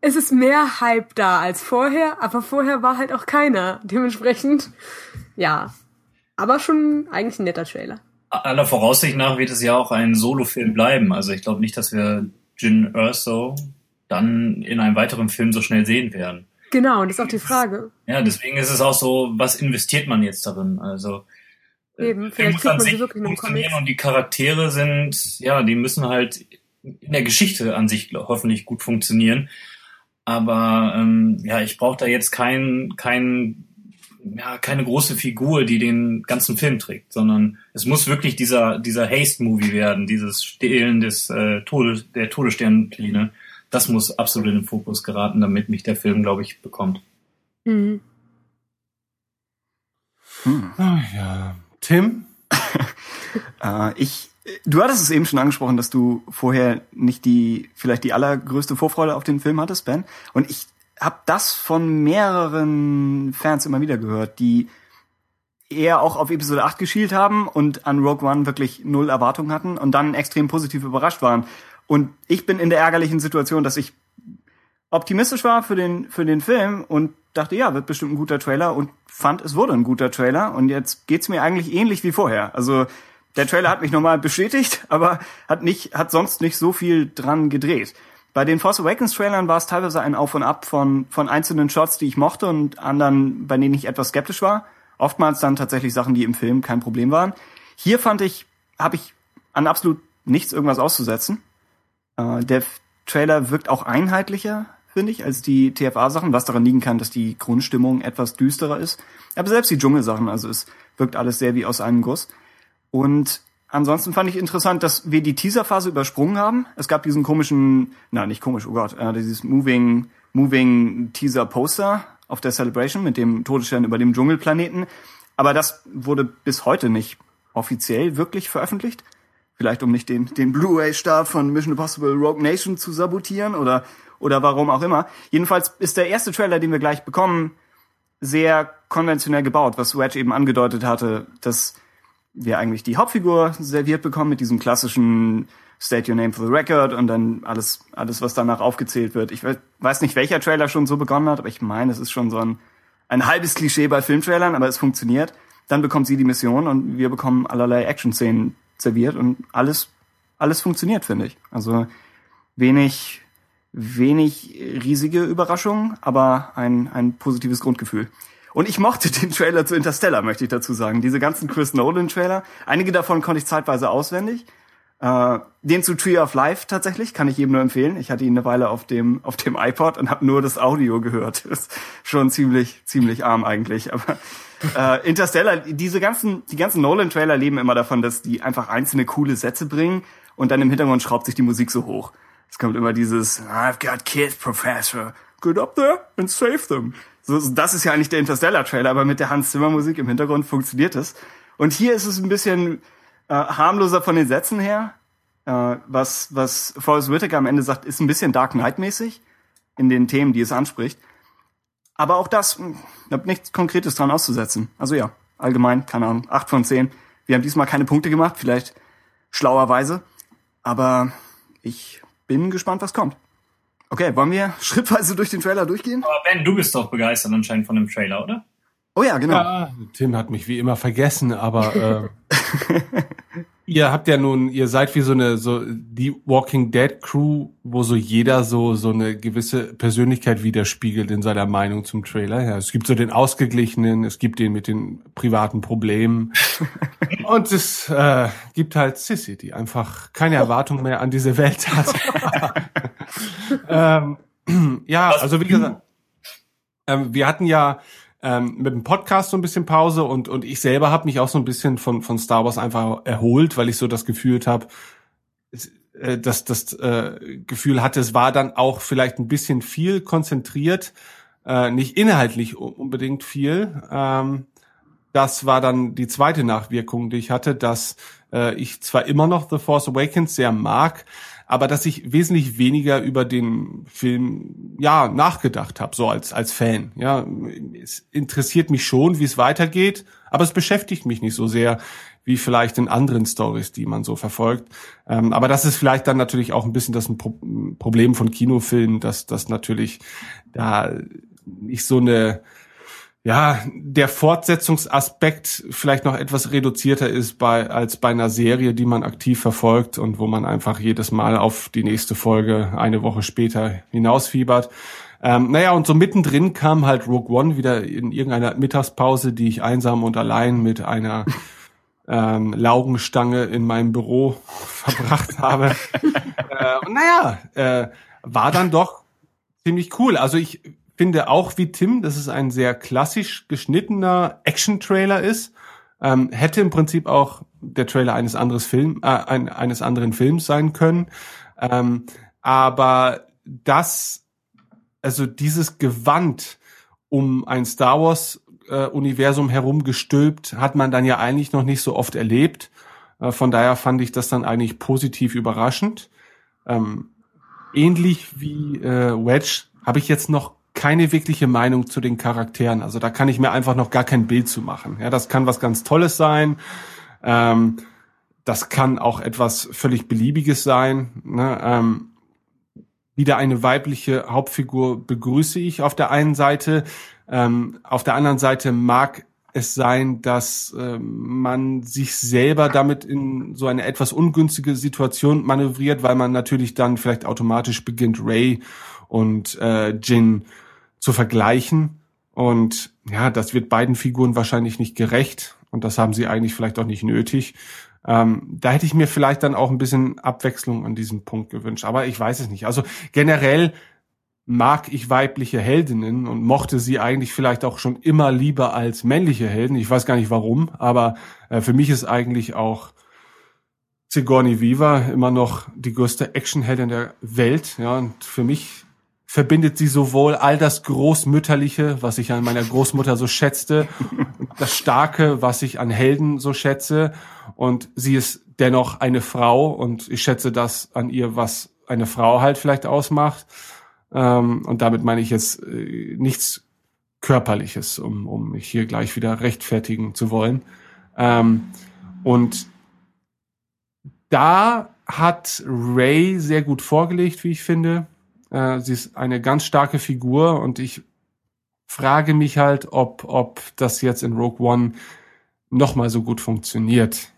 es ist mehr Hype da als vorher, aber vorher war halt auch keiner. Dementsprechend, ja. Aber schon eigentlich ein netter Trailer. Aller Voraussicht nach wird es ja auch ein Solo-Film bleiben. Also ich glaube nicht, dass wir Jin Erso dann in einem weiteren Film so schnell sehen werden. Genau, und das ist auch die Frage. Ja, deswegen ist es auch so, was investiert man jetzt darin? Also äh, Eben, vielleicht muss man sie sich wirklich funktionieren und die Charaktere sind, ja, die müssen halt in der Geschichte an sich hoffentlich gut funktionieren. Aber ähm, ja, ich brauche da jetzt kein, kein, ja, keine große Figur, die den ganzen Film trägt, sondern es muss wirklich dieser, dieser Haste-Movie werden, dieses Stehlen des äh, Tode, der Todessternpläne. Das muss absolut in den Fokus geraten, damit mich der Film, glaube ich, bekommt. Mhm. Ah, ja. Tim? *laughs* Äh, ich, du hattest es eben schon angesprochen, dass du vorher nicht die, vielleicht die allergrößte Vorfreude auf den Film hattest, Ben. Und ich habe das von mehreren Fans immer wieder gehört, die eher auch auf Episode 8 geschielt haben und an Rogue One wirklich null Erwartungen hatten und dann extrem positiv überrascht waren. Und ich bin in der ärgerlichen Situation, dass ich optimistisch war für den, für den Film und dachte, ja, wird bestimmt ein guter Trailer und fand, es wurde ein guter Trailer und jetzt geht's mir eigentlich ähnlich wie vorher. Also der Trailer hat mich nochmal bestätigt, aber hat nicht, hat sonst nicht so viel dran gedreht. Bei den Force Awakens Trailern war es teilweise ein Auf und Ab von, von einzelnen Shots, die ich mochte und anderen, bei denen ich etwas skeptisch war. Oftmals dann tatsächlich Sachen, die im Film kein Problem waren. Hier fand ich, habe ich an absolut nichts irgendwas auszusetzen. Äh, der Trailer wirkt auch einheitlicher, finde ich, als die TFA-Sachen, was daran liegen kann, dass die Grundstimmung etwas düsterer ist. Aber selbst die Dschungelsachen, also es wirkt alles sehr wie aus einem Guss. Und ansonsten fand ich interessant, dass wir die Teaserphase übersprungen haben. Es gab diesen komischen, na nicht komisch, oh Gott, äh, dieses Moving, Moving Teaser Poster auf der Celebration mit dem Todesstern über dem Dschungelplaneten. Aber das wurde bis heute nicht offiziell wirklich veröffentlicht. Vielleicht um nicht den, den Blu-ray-Start von Mission Impossible Rogue Nation zu sabotieren oder, oder warum auch immer. Jedenfalls ist der erste Trailer, den wir gleich bekommen, sehr konventionell gebaut, was Wedge eben angedeutet hatte, dass wir eigentlich die Hauptfigur serviert bekommen mit diesem klassischen State Your Name for the Record und dann alles, alles, was danach aufgezählt wird. Ich we- weiß nicht, welcher Trailer schon so begonnen hat, aber ich meine, es ist schon so ein, ein halbes Klischee bei Filmtrailern, aber es funktioniert. Dann bekommt sie die Mission und wir bekommen allerlei Action-Szenen serviert und alles, alles funktioniert, finde ich. Also wenig, wenig riesige Überraschungen, aber ein, ein positives Grundgefühl. Und ich mochte *laughs* den Trailer zu Interstellar, möchte ich dazu sagen. Diese ganzen Chris Nolan-Trailer. Einige davon konnte ich zeitweise auswendig. Äh, den zu Tree of Life tatsächlich kann ich jedem nur empfehlen. Ich hatte ihn eine Weile auf dem auf dem iPod und habe nur das Audio gehört. *laughs* ist schon ziemlich ziemlich arm eigentlich. Aber äh, Interstellar, diese ganzen die ganzen Nolan-Trailer leben immer davon, dass die einfach einzelne coole Sätze bringen und dann im Hintergrund schraubt sich die Musik so hoch. Es kommt immer dieses I've got kids, Professor. Get up there and save them. So, das ist ja eigentlich der Interstellar-Trailer, aber mit der Hans Zimmer Musik im Hintergrund funktioniert es. Und hier ist es ein bisschen äh, harmloser von den Sätzen her. Äh, was, was Forrest Whitaker am Ende sagt, ist ein bisschen Dark Knight-mäßig in den Themen, die es anspricht. Aber auch das, mh, ich habe nichts Konkretes dran auszusetzen. Also ja, allgemein, keine Ahnung, acht von zehn. Wir haben diesmal keine Punkte gemacht, vielleicht schlauerweise. Aber ich bin gespannt, was kommt. Okay, wollen wir *laughs* schrittweise durch den Trailer durchgehen? Aber Ben, du bist doch begeistert anscheinend von dem Trailer, oder? Oh ja, genau. Ja, Tim hat mich wie immer vergessen, aber äh, *laughs* Ihr habt ja nun, ihr seid wie so eine so die Walking Dead Crew, wo so jeder so so eine gewisse Persönlichkeit widerspiegelt in seiner Meinung zum Trailer. Ja, es gibt so den ausgeglichenen, es gibt den mit den privaten Problemen *laughs* und es äh, gibt halt Sissy, die einfach keine Erwartung mehr an diese Welt hat. Ähm, *clears throat* ja, also wie gesagt, ähm, wir hatten ja ähm, mit dem Podcast so ein bisschen Pause und und ich selber habe mich auch so ein bisschen von von Star Wars einfach erholt, weil ich so das Gefühl habe, äh, dass das äh, Gefühl hatte, es war dann auch vielleicht ein bisschen viel konzentriert, äh, nicht inhaltlich unbedingt viel. Ähm, das war dann die zweite Nachwirkung, die ich hatte, dass äh, ich zwar immer noch The Force Awakens sehr mag, aber dass ich wesentlich weniger über den Film ja nachgedacht habe, so als als Fan. Ja, es interessiert mich schon, wie es weitergeht, aber es beschäftigt mich nicht so sehr wie vielleicht in anderen Stories, die man so verfolgt. Ähm, aber das ist vielleicht dann natürlich auch ein bisschen das Pro Problem von Kinofilmen, dass das natürlich da nicht so eine ja, der Fortsetzungsaspekt vielleicht noch etwas reduzierter ist bei, als bei einer Serie, die man aktiv verfolgt und wo man einfach jedes Mal auf die nächste Folge eine Woche später hinausfiebert. Ähm, naja, und so mittendrin kam halt Rogue One wieder in irgendeiner Mittagspause, die ich einsam und allein mit einer *laughs* ähm, Laugenstange in meinem Büro *laughs* verbracht habe. *laughs* äh, und naja, äh, war dann doch ziemlich cool. Also ich finde auch wie Tim, dass es ein sehr klassisch geschnittener Action-Trailer ist. Ähm, hätte im Prinzip auch der Trailer eines anderes Film, äh, ein, eines anderen Films sein können. Ähm, aber das, also dieses Gewand um ein Star Wars äh, Universum herumgestülpt, hat man dann ja eigentlich noch nicht so oft erlebt. Äh, von daher fand ich das dann eigentlich positiv überraschend. Ähm, ähnlich wie äh, Wedge habe ich jetzt noch keine wirkliche Meinung zu den Charakteren. Also da kann ich mir einfach noch gar kein Bild zu machen. Ja, das kann was ganz Tolles sein. Ähm, das kann auch etwas völlig Beliebiges sein. Ne? Ähm, wieder eine weibliche Hauptfigur begrüße ich auf der einen Seite. Ähm, auf der anderen Seite mag es sein, dass äh, man sich selber damit in so eine etwas ungünstige Situation manövriert, weil man natürlich dann vielleicht automatisch beginnt, Ray und äh, Jin zu vergleichen. Und ja, das wird beiden Figuren wahrscheinlich nicht gerecht und das haben sie eigentlich vielleicht auch nicht nötig. Ähm, da hätte ich mir vielleicht dann auch ein bisschen Abwechslung an diesem Punkt gewünscht, aber ich weiß es nicht. Also generell mag ich weibliche Heldinnen und mochte sie eigentlich vielleicht auch schon immer lieber als männliche Helden. Ich weiß gar nicht warum, aber äh, für mich ist eigentlich auch Sigourney Weaver immer noch die größte Actionheldin der Welt. Ja, und für mich verbindet sie sowohl all das Großmütterliche, was ich an meiner Großmutter so schätzte, das Starke, was ich an Helden so schätze. Und sie ist dennoch eine Frau und ich schätze das an ihr, was eine Frau halt vielleicht ausmacht. Ähm, und damit meine ich jetzt äh, nichts Körperliches, um, um mich hier gleich wieder rechtfertigen zu wollen. Ähm, und da hat Ray sehr gut vorgelegt, wie ich finde. Äh, sie ist eine ganz starke Figur und ich frage mich halt, ob, ob das jetzt in Rogue One nochmal so gut funktioniert.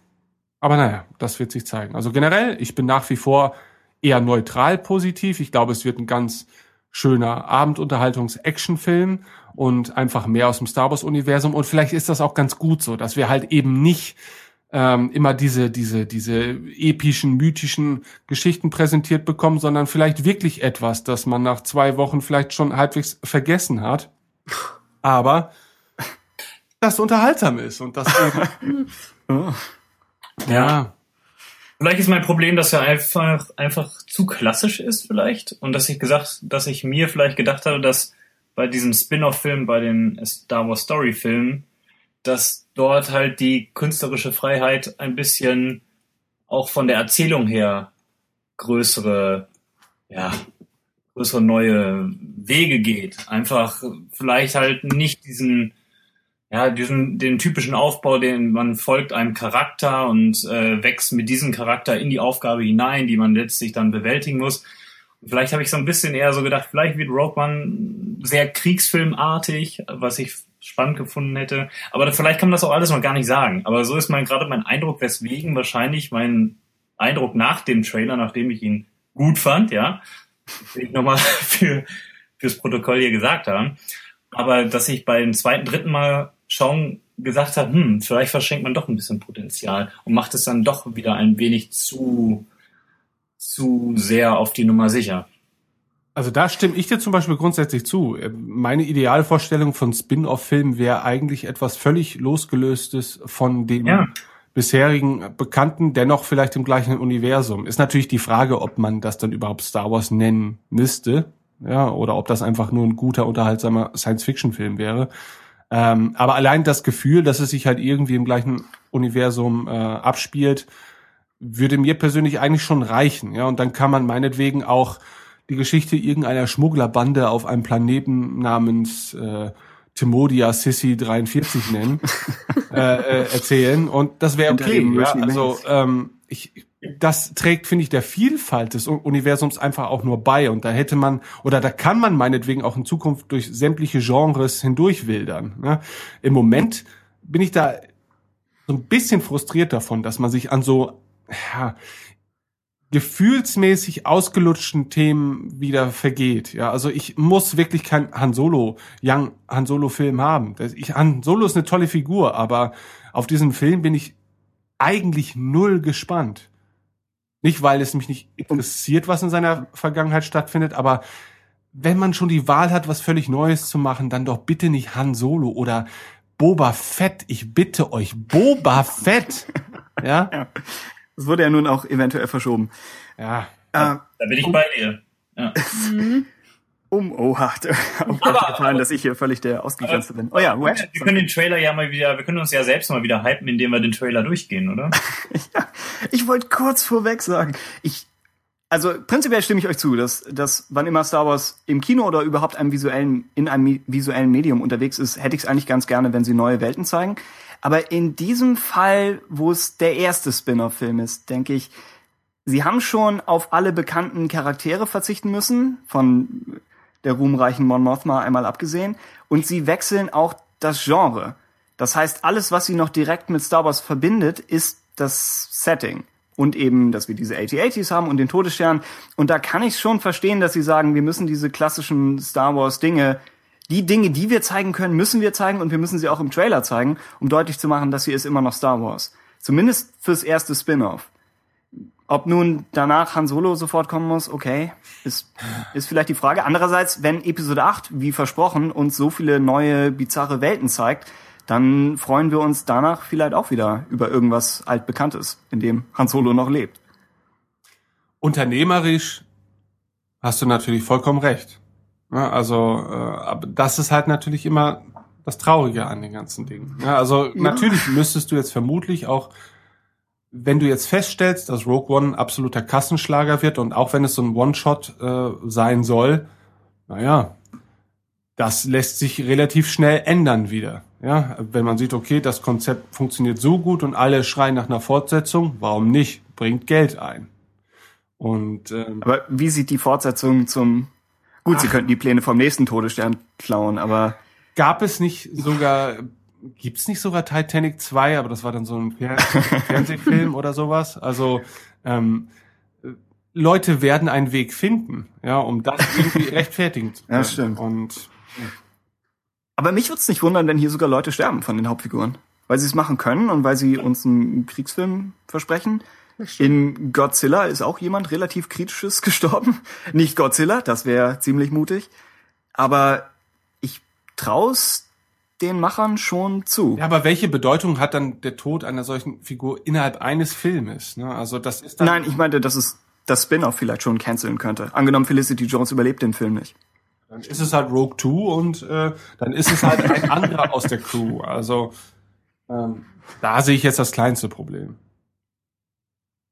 Aber naja, das wird sich zeigen. Also generell, ich bin nach wie vor eher neutral positiv. Ich glaube, es wird ein ganz schöner Abendunterhaltungs-Action-Film und einfach mehr aus dem Star Wars-Universum. Und vielleicht ist das auch ganz gut so, dass wir halt eben nicht ähm, immer diese, diese, diese epischen, mythischen Geschichten präsentiert bekommen, sondern vielleicht wirklich etwas, das man nach zwei Wochen vielleicht schon halbwegs vergessen hat. Aber das unterhaltsam ist und das eben, *laughs* ja. Vielleicht ist mein Problem, dass er einfach, einfach zu klassisch ist vielleicht und dass ich gesagt, dass ich mir vielleicht gedacht habe, dass bei diesem Spin-off-Film, bei den Star Wars Story-Filmen, dass dort halt die künstlerische Freiheit ein bisschen auch von der Erzählung her größere, ja, größere neue Wege geht. Einfach vielleicht halt nicht diesen, ja, diesen, den typischen Aufbau, den man folgt einem Charakter und äh, wächst mit diesem Charakter in die Aufgabe hinein, die man letztlich dann bewältigen muss. Vielleicht habe ich so ein bisschen eher so gedacht, vielleicht wird Rogue One sehr kriegsfilmartig, was ich spannend gefunden hätte. Aber vielleicht kann man das auch alles noch gar nicht sagen. Aber so ist mein gerade mein Eindruck, weswegen wahrscheinlich mein Eindruck nach dem Trailer, nachdem ich ihn gut fand, ja, will ich nochmal *laughs* für, fürs Protokoll hier gesagt haben. Aber dass ich beim zweiten, dritten Mal schauen gesagt habe, hm, vielleicht verschenkt man doch ein bisschen Potenzial und macht es dann doch wieder ein wenig zu, zu sehr auf die Nummer sicher. Also da stimme ich dir zum Beispiel grundsätzlich zu. Meine Idealvorstellung von Spin-off-Filmen wäre eigentlich etwas völlig losgelöstes von dem Ja. bisherigen Bekannten, dennoch vielleicht im gleichen Universum. Ist natürlich die Frage, ob man das dann überhaupt Star Wars nennen müsste, ja, oder ob das einfach nur ein guter, unterhaltsamer Science-Fiction-Film wäre. Ähm, aber allein das Gefühl, dass es sich halt irgendwie im gleichen Universum äh, abspielt, würde mir persönlich eigentlich schon reichen. Ja, und dann kann man meinetwegen auch die Geschichte irgendeiner Schmugglerbande auf einem Planeten namens äh, Timodia Sissy 43 nennen, *laughs* äh, äh, erzählen. Und das wäre okay. Ja, also ähm, ich, das trägt, finde ich, der Vielfalt des Universums einfach auch nur bei. Und da hätte man, oder da kann man meinetwegen auch in Zukunft durch sämtliche Genres hindurchwildern. Ne? Im Moment bin ich da so ein bisschen frustriert davon, dass man sich an so ja, gefühlsmäßig ausgelutschten Themen wieder vergeht. Ja, also ich muss wirklich kein Han Solo, Young Han Solo Film haben. Ich, Han Solo ist eine tolle Figur, aber auf diesen Film bin ich eigentlich null gespannt. Nicht, weil es mich nicht interessiert, was in seiner Vergangenheit stattfindet, aber wenn man schon die Wahl hat, was völlig Neues zu machen, dann doch bitte nicht Han Solo oder Boba Fett. Ich bitte euch, Boba Fett. *laughs* Ja? Das wurde ja nun auch eventuell verschoben. Ja. Äh, Da bin ich bei dir. Ja. um, oh, hart. *laughs* Aufgefallen, dass ich hier völlig der Ausgegrenzte bin. Oh ja, Wedge. Wir können den Trailer ja mal wieder, wir können uns ja selbst mal wieder hypen, indem wir den Trailer durchgehen, oder? *laughs* Ich wollte kurz vorweg sagen, ich, also prinzipiell stimme ich euch zu, dass, dass wann immer Star Wars im Kino oder überhaupt einem visuellen, in einem visuellen Medium unterwegs ist, hätte ich es eigentlich ganz gerne, wenn sie neue Welten zeigen. Aber in diesem Fall, wo es der erste Spin-off-Film ist, denke ich, sie haben schon auf alle bekannten Charaktere verzichten müssen, von der ruhmreichen Mon Mothma einmal abgesehen, und sie wechseln auch das Genre. Das heißt, alles, was sie noch direkt mit Star Wars verbindet, ist das Setting. Und eben, dass wir diese AT-ATs haben und den Todesstern. Und da kann ich schon verstehen, dass sie sagen, wir müssen diese klassischen Star Wars Dinge, die Dinge, die wir zeigen können, müssen wir zeigen und wir müssen sie auch im Trailer zeigen, um deutlich zu machen, dass hier ist immer noch Star Wars. Zumindest fürs erste Spin-off. Ob nun danach Han Solo sofort kommen muss, okay, ist, ist vielleicht die Frage. Andererseits, wenn Episode 8, wie versprochen, uns so viele neue, bizarre Welten zeigt, dann freuen wir uns danach vielleicht auch wieder über irgendwas altbekanntes, in dem Han Solo noch lebt. Unternehmerisch hast du natürlich vollkommen recht. Ja, also, äh, aber das ist halt natürlich immer das Traurige an den ganzen Dingen. Ja, also natürlich müsstest du jetzt vermutlich auch, wenn du jetzt feststellst, dass Rogue One ein absoluter Kassenschlager wird und auch wenn es so ein One-Shot äh, sein soll, naja, das lässt sich relativ schnell ändern wieder. Ja, wenn man sieht, okay, das Konzept funktioniert so gut und alle schreien nach einer Fortsetzung, warum nicht? Bringt Geld ein. Und ähm, Aber wie sieht die Fortsetzung zum... Gut, sie könnten die Pläne vom nächsten Todesstern klauen, aber gab es nicht sogar, gibt's nicht sogar Titanic 2, aber das war dann so ein Fer *laughs* Fernsehfilm oder sowas. Also ähm, Leute werden einen Weg finden, ja, um das irgendwie *laughs* rechtfertigen zu können. Ja, stimmt. Und Aber mich würde es nicht wundern, wenn hier sogar Leute sterben von den Hauptfiguren. Weil sie es machen können und weil sie uns einen Kriegsfilm versprechen. In Godzilla ist auch jemand relativ kritisches *laughs* gestorben. Nicht Godzilla, das wäre ziemlich mutig. Aber ich trau's den Machern schon zu. ja, aber welche Bedeutung hat dann der Tod einer solchen Figur innerhalb eines Filmes? Ne? Also das ist dann Nein, ich meinte, dass es das Spin-off vielleicht schon canceln könnte. Angenommen, Felicity Jones überlebt den Film nicht. Dann ist es halt Rogue 2 und äh, dann ist es halt ein anderer aus der Crew. Also ähm, da sehe ich jetzt das kleinste Problem.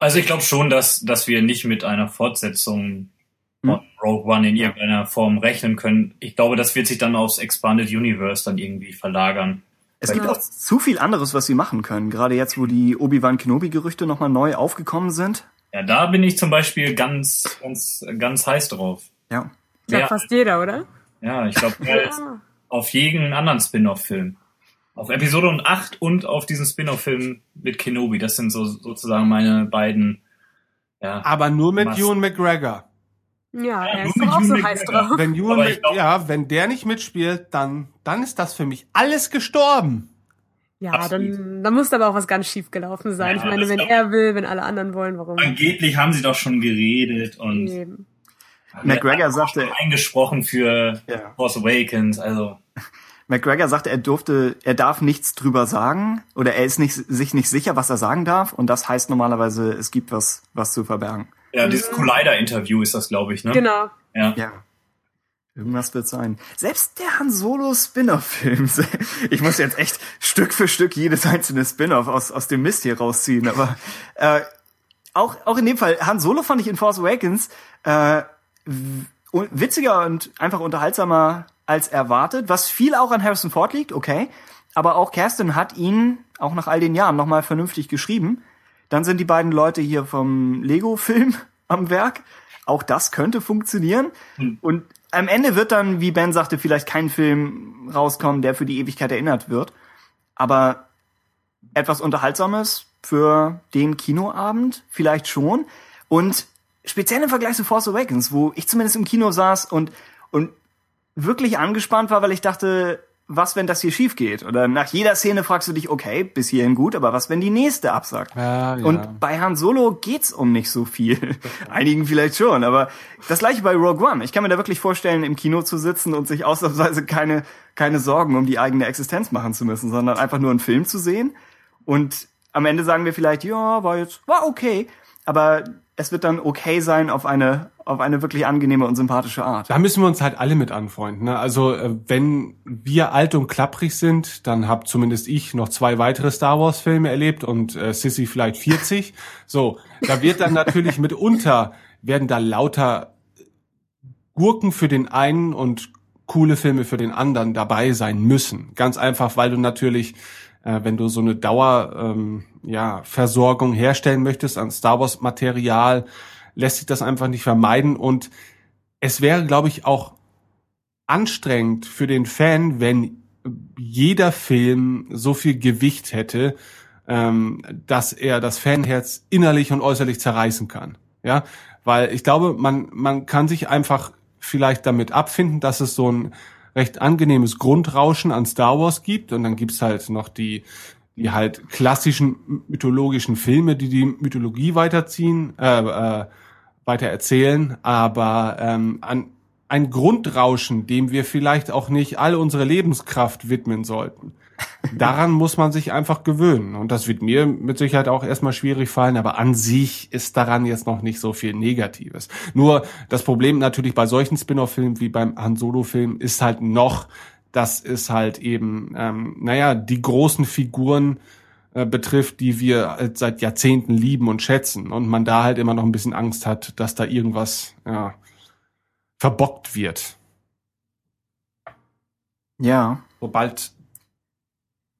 Also ich glaube schon, dass, dass wir nicht mit einer Fortsetzung von Rogue One in irgendeiner Form rechnen können. Ich glaube, das wird sich dann aufs Expanded Universe dann irgendwie verlagern. Es gibt auch zu viel anderes, was sie machen können. Gerade jetzt, wo die Obi-Wan Kenobi-Gerüchte nochmal neu aufgekommen sind. Ja, da bin ich zum Beispiel ganz, ganz, ganz heiß drauf. Ja. Ich glaube Ja. fast jeder, oder? Ja, ich glaube, *laughs* als, auf jeden anderen Spin-off-Film. Auf Episode und 8 und auf diesen Spin-off-Film mit Kenobi. Das sind so sozusagen meine beiden. Ja, Aber nur mit? Ewan McGregor. Ja, er nur ist mit doch auch so Ewan heiß McGregor. drauf. Wenn Ewan, glaub- ja, wenn der nicht mitspielt, dann, dann ist das für mich alles gestorben. Ja, Absolut. dann, dann muss da aber auch was ganz schief gelaufen sein. Ja, ich meine, wenn er will, wenn alle anderen wollen, warum? angeblich haben sie doch schon geredet und Eben. McGregor sagte, eingesprochen für Ja. Force Awakens. Also McGregor sagte, er durfte, er darf nichts drüber sagen oder er ist nicht, sich nicht sicher, was er sagen darf und das heißt normalerweise, es gibt was, was zu verbergen. ja, dieses Collider-Interview ist das, glaube ich. Ne? Genau. Ja. Ja. Irgendwas wird sein. Selbst der Han Solo Spin-off-Film. *laughs* Ich muss jetzt echt Stück für Stück jedes einzelne Spin-off aus, aus dem Mist hier rausziehen. Aber äh, auch, auch in dem Fall, Han Solo fand ich in Force Awakens äh, witziger und einfach unterhaltsamer als erwartet, was viel auch an Harrison Ford liegt, okay. Aber auch Kerstin hat ihn, auch nach all den Jahren, nochmal vernünftig geschrieben. Dann sind die beiden Leute hier vom Lego-Film *laughs* am Werk. Auch das könnte funktionieren. Und am Ende wird dann, wie Ben sagte, vielleicht kein Film rauskommen, der für die Ewigkeit erinnert wird. Aber etwas Unterhaltsames für den Kinoabend vielleicht schon. Und speziell im Vergleich zu Force Awakens, wo ich zumindest im Kino saß und, und wirklich angespannt war, weil ich dachte, was, wenn das hier schief geht? Oder nach jeder Szene fragst du dich, okay, bis hierhin gut, aber was, wenn die nächste absagt? Ja, ja. Und bei Han Solo geht's um nicht so viel. *laughs* Einigen vielleicht schon, aber das gleiche bei Rogue One. Ich kann mir da wirklich vorstellen, im Kino zu sitzen und sich ausnahmsweise keine, keine Sorgen um die eigene Existenz machen zu müssen, sondern einfach nur einen Film zu sehen. Und am Ende sagen wir vielleicht, ja, war jetzt, war okay, aber es wird dann okay sein auf eine, auf eine wirklich angenehme und sympathische Art. Da müssen wir uns halt alle mit anfreunden. Ne? Also äh, wenn wir alt und klapprig sind, dann hab zumindest ich noch zwei weitere Star Wars Filme erlebt und äh, Sissy vielleicht *laughs* 40. So, da wird dann natürlich mitunter werden da lauter Gurken für den einen und coole Filme für den anderen dabei sein müssen. Ganz einfach, weil du natürlich, äh, wenn du so eine Dauer ähm, ja, Versorgung herstellen möchtest an Star Wars Material, lässt sich das einfach nicht vermeiden und es wäre, glaube ich, auch anstrengend für den Fan, wenn jeder Film so viel Gewicht hätte, ähm, dass er das Fanherz innerlich und äußerlich zerreißen kann. Ja, weil ich glaube, man man kann sich einfach vielleicht damit abfinden, dass es so ein recht angenehmes Grundrauschen an Star Wars gibt und dann gibt's halt noch die die halt klassischen mythologischen Filme, die die Mythologie weiterziehen, äh, äh, weiter erzählen, aber ähm, an ein Grundrauschen, dem wir vielleicht auch nicht all unsere Lebenskraft widmen sollten. Daran muss man sich einfach gewöhnen. Und das wird mir mit Sicherheit auch erstmal schwierig fallen, aber an sich ist daran jetzt noch nicht so viel Negatives. Nur das Problem natürlich bei solchen Spin-off-Filmen wie beim Han Solo-Film ist halt noch, dass es halt eben, ähm, naja, die großen Figuren äh, betrifft, die wir halt seit Jahrzehnten lieben und schätzen. Und man da halt immer noch ein bisschen Angst hat, dass da irgendwas ja, verbockt wird. Ja. Sobald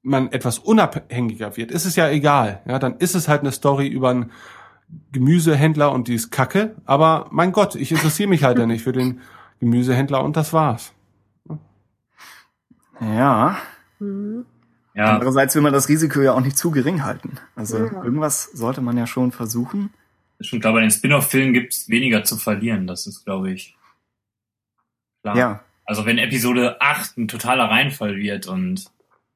man etwas unabhängiger wird, ist es ja egal. Ja, dann ist es halt eine Story über einen Gemüsehändler und die ist kacke. Aber mein Gott, ich interessiere mich halt ja nicht für den Gemüsehändler und das war's. Ja. Mhm. Ja, Andererseits will man das Risiko ja auch nicht zu gering halten. Also Ja. irgendwas sollte man ja schon versuchen. schon klar, bei den Spin-off-Filmen gibt's weniger zu verlieren. Das ist, glaube ich, klar. Ja. Also wenn Episode 8 ein totaler Reinfall wird und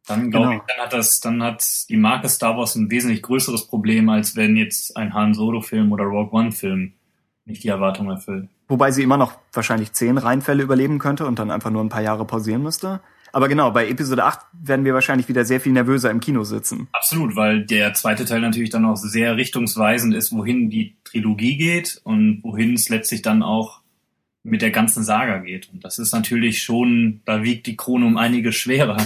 dann glaube Genau. ich, dann hat das, dann hat die Marke Star Wars ein wesentlich größeres Problem, als wenn jetzt ein Han Solo-Film oder Rogue One-Film nicht die Erwartung erfüllt. Wobei sie immer noch wahrscheinlich zehn Reinfälle überleben könnte und dann einfach nur ein paar Jahre pausieren müsste. Aber genau, bei Episode 8 werden wir wahrscheinlich wieder sehr viel nervöser im Kino sitzen. Absolut, weil der zweite Teil natürlich dann auch sehr richtungsweisend ist, wohin die Trilogie geht und wohin es letztlich dann auch mit der ganzen Saga geht. Und das ist natürlich schon, da wiegt die Krone um einiges schwerer.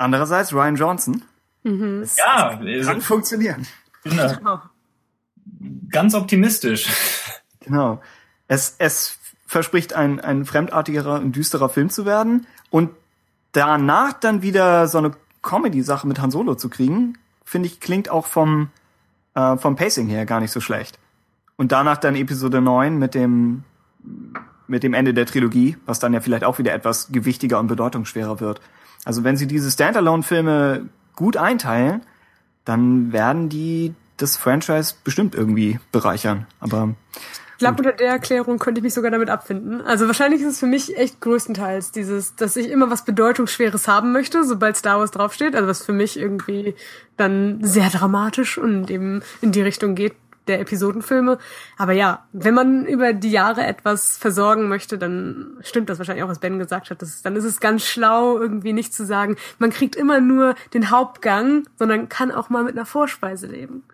Andererseits Ryan Johnson. Mhm. Es, Ja, es also kann funktionieren. da Oh. ganz optimistisch. *laughs* Genau. Es, es verspricht ein, ein fremdartigerer und düsterer Film zu werden und danach dann wieder so eine Comedy-Sache mit Han Solo zu kriegen, finde ich, klingt auch vom, äh, vom Pacing her gar nicht so schlecht. Und danach dann Episode 9 mit dem, mit dem Ende der Trilogie, was dann ja vielleicht auch wieder etwas gewichtiger und bedeutungsschwerer wird. Also wenn sie diese Standalone-Filme gut einteilen, dann werden die das Franchise bestimmt irgendwie bereichern. Aber Ich glaube, unter der Erklärung könnte ich mich sogar damit abfinden. Also wahrscheinlich ist es für mich echt größtenteils dieses, dass ich immer was Bedeutungsschweres haben möchte, sobald Star Wars draufsteht. Also was für mich irgendwie dann sehr dramatisch und eben in die Richtung geht der Episodenfilme. Aber ja, wenn man über die Jahre etwas versorgen möchte, dann stimmt das wahrscheinlich auch, was Ben gesagt hat. Das dann ist es ganz schlau, irgendwie nicht zu sagen, man kriegt immer nur den Hauptgang, sondern kann auch mal mit einer Vorspeise leben.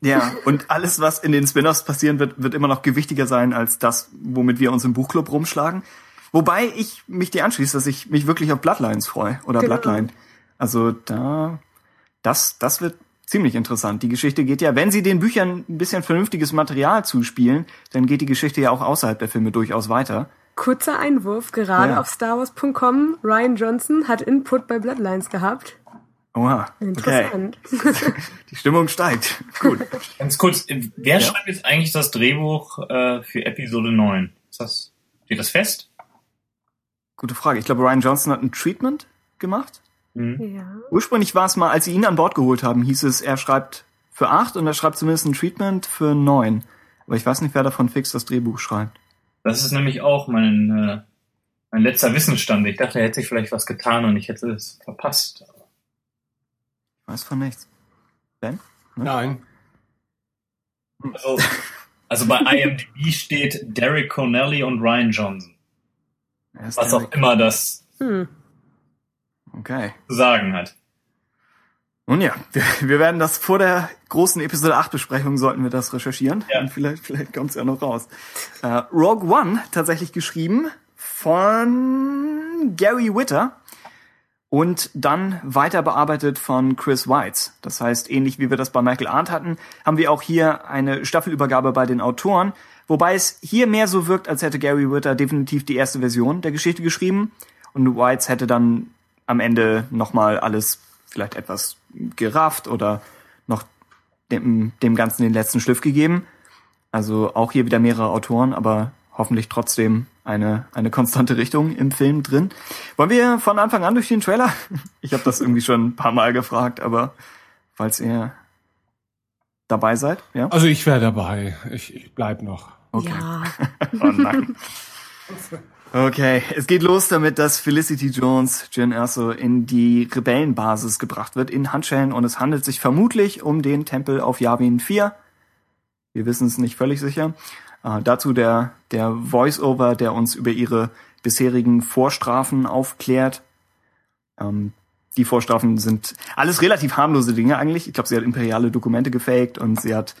Ja, und alles, was in den Spin-offs passieren wird, wird immer noch gewichtiger sein als das, womit wir uns im Buchclub rumschlagen. Wobei ich mich dir anschließe, dass ich mich wirklich auf Bloodlines freue oder Genau. Bloodline. Also da, das, das wird ziemlich interessant. Die Geschichte geht ja, wenn sie den Büchern ein bisschen vernünftiges Material zuspielen, dann geht die Geschichte ja auch außerhalb der Filme durchaus weiter. Kurzer Einwurf, gerade Ja. auf StarWars.com, Ryan Johnson hat Input bei Bloodlines gehabt. Oha, okay. Interessant. *laughs* Die Stimmung steigt. Gut. Ganz kurz, wer schreibt jetzt eigentlich das Drehbuch äh, für Episode 9? Ist das, steht das fest? Gute Frage. Ich glaube, Ryan Johnson hat ein Treatment gemacht. Hm. Ja. Ursprünglich war es mal, als sie ihn an Bord geholt haben, hieß es, er schreibt für acht und er schreibt zumindest ein Treatment für neun. Aber ich weiß nicht, wer davon fix das Drehbuch schreibt. Das ist nämlich auch mein, äh, mein letzter Wissensstand. Ich dachte, er hätte sich vielleicht was getan und ich hätte es verpasst. Ich weiß von nichts. Ben? Nein. Also, also bei IMDb steht Derek Connelly und Ryan Johnson. Ist Was Derek. auch immer das Hm. Okay. sagen hat. Nun ja, wir, wir werden das vor der großen Episode 8 Besprechung sollten wir das recherchieren. Ja. Und vielleicht, vielleicht kommt es ja noch raus. Äh, Rogue One, tatsächlich geschrieben von Gary Witter und dann weiter bearbeitet von Chris Weitz. Das heißt, ähnlich wie wir das bei Michael Arndt hatten, haben wir auch hier eine Staffelübergabe bei den Autoren, wobei es hier mehr so wirkt, als hätte Gary Witter definitiv die erste Version der Geschichte geschrieben und Weitz hätte dann am Ende nochmal alles vielleicht etwas gerafft oder noch dem, dem Ganzen den letzten Schliff gegeben. Also auch hier wieder mehrere Autoren, aber hoffentlich trotzdem eine, eine konstante Richtung im Film drin. Wollen wir von Anfang an durch den Trailer? *laughs* Ich habe das irgendwie schon ein paar Mal gefragt, aber falls ihr dabei seid, ja? Also ich wäre dabei. Ich, ich bleib noch. Okay. Ja. *laughs* Oh nein. *laughs* Okay, es geht los damit, dass Felicity Jones, Jyn Erso, in die Rebellenbasis gebracht wird in Handschellen und es handelt sich vermutlich um den Tempel auf Yavin 4. Wir wissen es nicht völlig sicher. Äh, dazu der, der Voice-Over, der uns über ihre bisherigen Vorstrafen aufklärt. Ähm, die Vorstrafen sind alles relativ harmlose Dinge eigentlich. Ich glaube, sie hat imperiale Dokumente gefaked und sie hat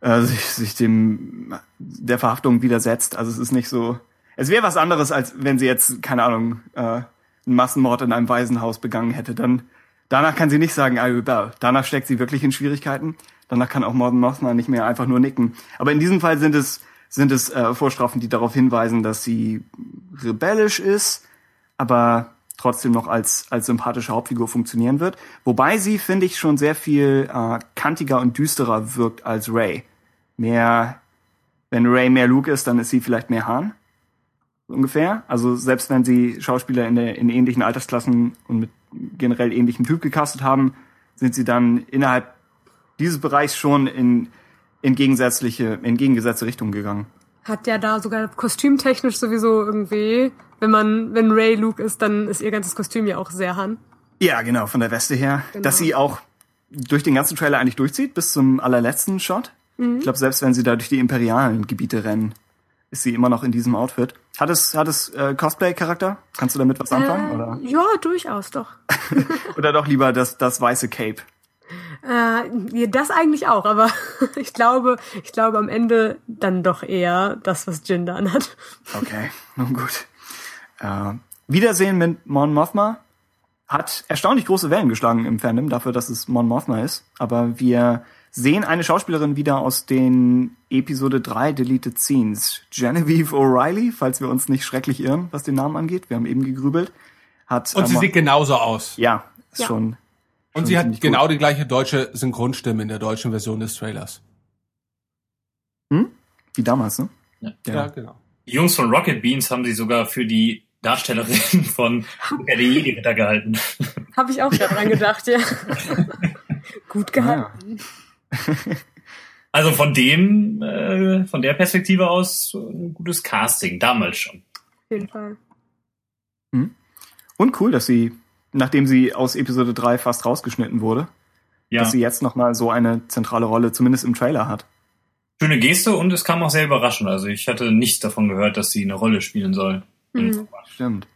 äh, sich, sich dem der Verhaftung widersetzt. Also es ist nicht so. Es wäre was anderes, als wenn sie jetzt, keine Ahnung, äh, einen Massenmord in einem Waisenhaus begangen hätte. Dann danach kann sie nicht sagen, I rebel. Danach steckt sie wirklich in Schwierigkeiten. Danach kann auch Morgan Mothma nicht mehr einfach nur nicken. Aber in diesem Fall sind es sind es äh, Vorstrafen, die darauf hinweisen, dass sie rebellisch ist, aber trotzdem noch als als sympathische Hauptfigur funktionieren wird. Wobei sie, finde ich, schon sehr viel äh, kantiger und düsterer wirkt als Ray. Mehr, wenn Ray mehr Luke ist, dann ist sie vielleicht mehr Han. Ungefähr. Also selbst wenn sie Schauspieler in, der, in ähnlichen Altersklassen und mit generell ähnlichem Typ gecastet haben, sind sie dann innerhalb dieses Bereichs schon in, in gegensätzliche, in gegengesetzte Richtungen gegangen. Hat ja da sogar kostümtechnisch sowieso irgendwie, wenn man, wenn Ray Luke ist, dann ist ihr ganzes Kostüm ja auch sehr Han. Ja, genau, von der Weste her. Genau. Dass sie auch durch den ganzen Trailer eigentlich durchzieht, bis zum allerletzten Shot. Ich glaube, selbst wenn sie da durch die imperialen Gebiete rennen, ist sie immer noch in diesem Outfit. Hat es, hat es äh, Cosplay-Charakter? Kannst du damit was anfangen? Äh, Oder, ja, durchaus doch. *laughs* oder doch lieber das, das weiße Cape? Äh, das eigentlich auch, aber *laughs* ich glaube, ich glaube am Ende dann doch eher das, was Jin da anhat. Okay, nun gut. Äh, Wiedersehen mit Mon Mothma hat erstaunlich große Wellen geschlagen im Fandom, dafür, dass es Mon Mothma ist. Aber wir sehen eine Schauspielerin wieder aus den Episode 3 Deleted Scenes. Genevieve O'Reilly, falls wir uns nicht schrecklich irren, was den Namen angeht. Wir haben eben gegrübelt. Hat, Und sie ähm, sieht genauso aus. ja, ist Ja. schon. Und schon sie hat genau gut. die gleiche deutsche Synchronstimme in der deutschen Version des Trailers. Hm? Wie damals, ne? Ja. Ja, genau. Die Jungs von Rocket Beans haben sie sogar für die Darstellerin *laughs* von der die Ritter gehalten. Habe ich auch daran gedacht, ja. *laughs* Gut gehalten. *laughs* Also von dem, äh, von der Perspektive aus ein gutes Casting, damals schon. Auf jeden Fall. Und cool, dass sie, nachdem sie aus Episode 3 fast rausgeschnitten wurde, Ja, dass sie jetzt nochmal so eine zentrale Rolle, zumindest im Trailer hat. schöne Geste und es kam auch sehr überraschend. Also ich hatte nichts davon gehört, dass sie eine Rolle spielen soll. Mhm. Stimmt.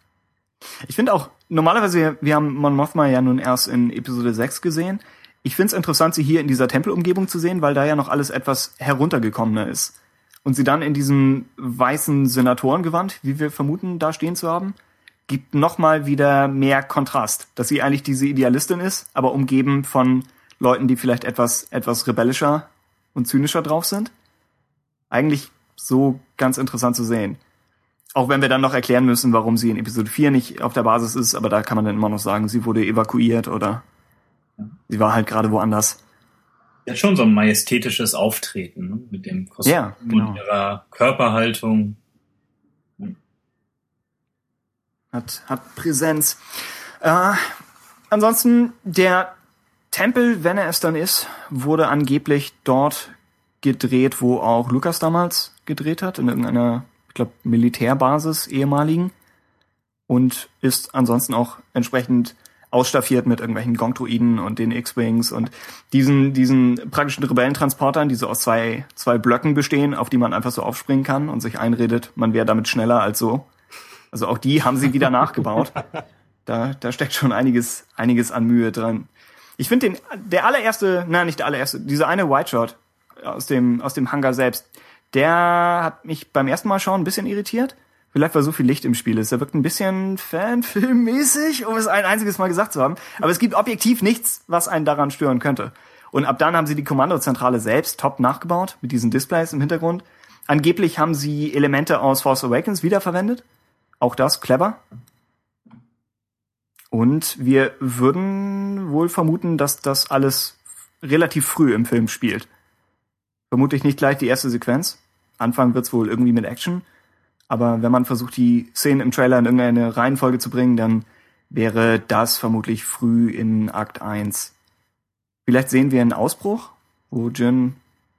Ich finde auch, normalerweise, wir, wir haben Mon Mothma ja nun erst in Episode 6 gesehen. Ich finde es interessant, sie hier in dieser Tempelumgebung zu sehen, weil da ja noch alles etwas heruntergekommener ist. Und sie dann in diesem weißen Senatorengewand, wie wir vermuten, da stehen zu haben, gibt nochmal wieder mehr Kontrast. Dass sie eigentlich diese Idealistin ist, aber umgeben von Leuten, die vielleicht etwas, etwas rebellischer und zynischer drauf sind. Eigentlich so ganz interessant zu sehen. Auch wenn wir dann noch erklären müssen, warum sie in Episode 4 nicht auf der Basis ist, aber da kann man dann immer noch sagen, sie wurde evakuiert oder sie war halt gerade woanders. Sie hat schon so ein majestätisches Auftreten ne? mit dem Kostüm Ja, genau. und ihrer Körperhaltung. Hat, hat Präsenz. Äh, ansonsten, der Tempel, wenn er es dann ist, wurde angeblich dort gedreht, wo auch Lukas damals gedreht hat, in irgendeiner, ich glaube, Militärbasis ehemaligen. Und ist ansonsten auch entsprechend ausstaffiert mit irgendwelchen Gong-Druiden und den X-Wings und diesen, diesen praktischen Rebellentransportern, die so aus zwei, zwei Blöcken bestehen, auf die man einfach so aufspringen kann und sich einredet, man wäre damit schneller als so. Also auch die haben sie wieder nachgebaut. Da, da steckt schon einiges, einiges an Mühe dran. Ich finde den, der allererste, nein, nicht der allererste, dieser eine White Shot aus dem, aus dem Hangar selbst, der hat mich beim ersten Mal schauen ein bisschen irritiert. Vielleicht weil so viel Licht im Spiel ist. Er wirkt ein bisschen fanfilmmäßig, um es ein einziges Mal gesagt zu haben. Aber es gibt objektiv nichts, was einen daran stören könnte. Und ab dann haben sie die Kommandozentrale selbst top nachgebaut, mit diesen Displays im Hintergrund. Angeblich haben sie Elemente aus Force Awakens wiederverwendet. Auch das clever. Und wir würden wohl vermuten, dass das alles relativ früh im Film spielt. Vermutlich nicht gleich die erste Sequenz. Anfang wird's wohl irgendwie mit Action. Aber wenn man versucht, die Szenen im Trailer in irgendeine Reihenfolge zu bringen, dann wäre das vermutlich früh in Akt 1. Vielleicht sehen wir einen Ausbruch, wo Jin,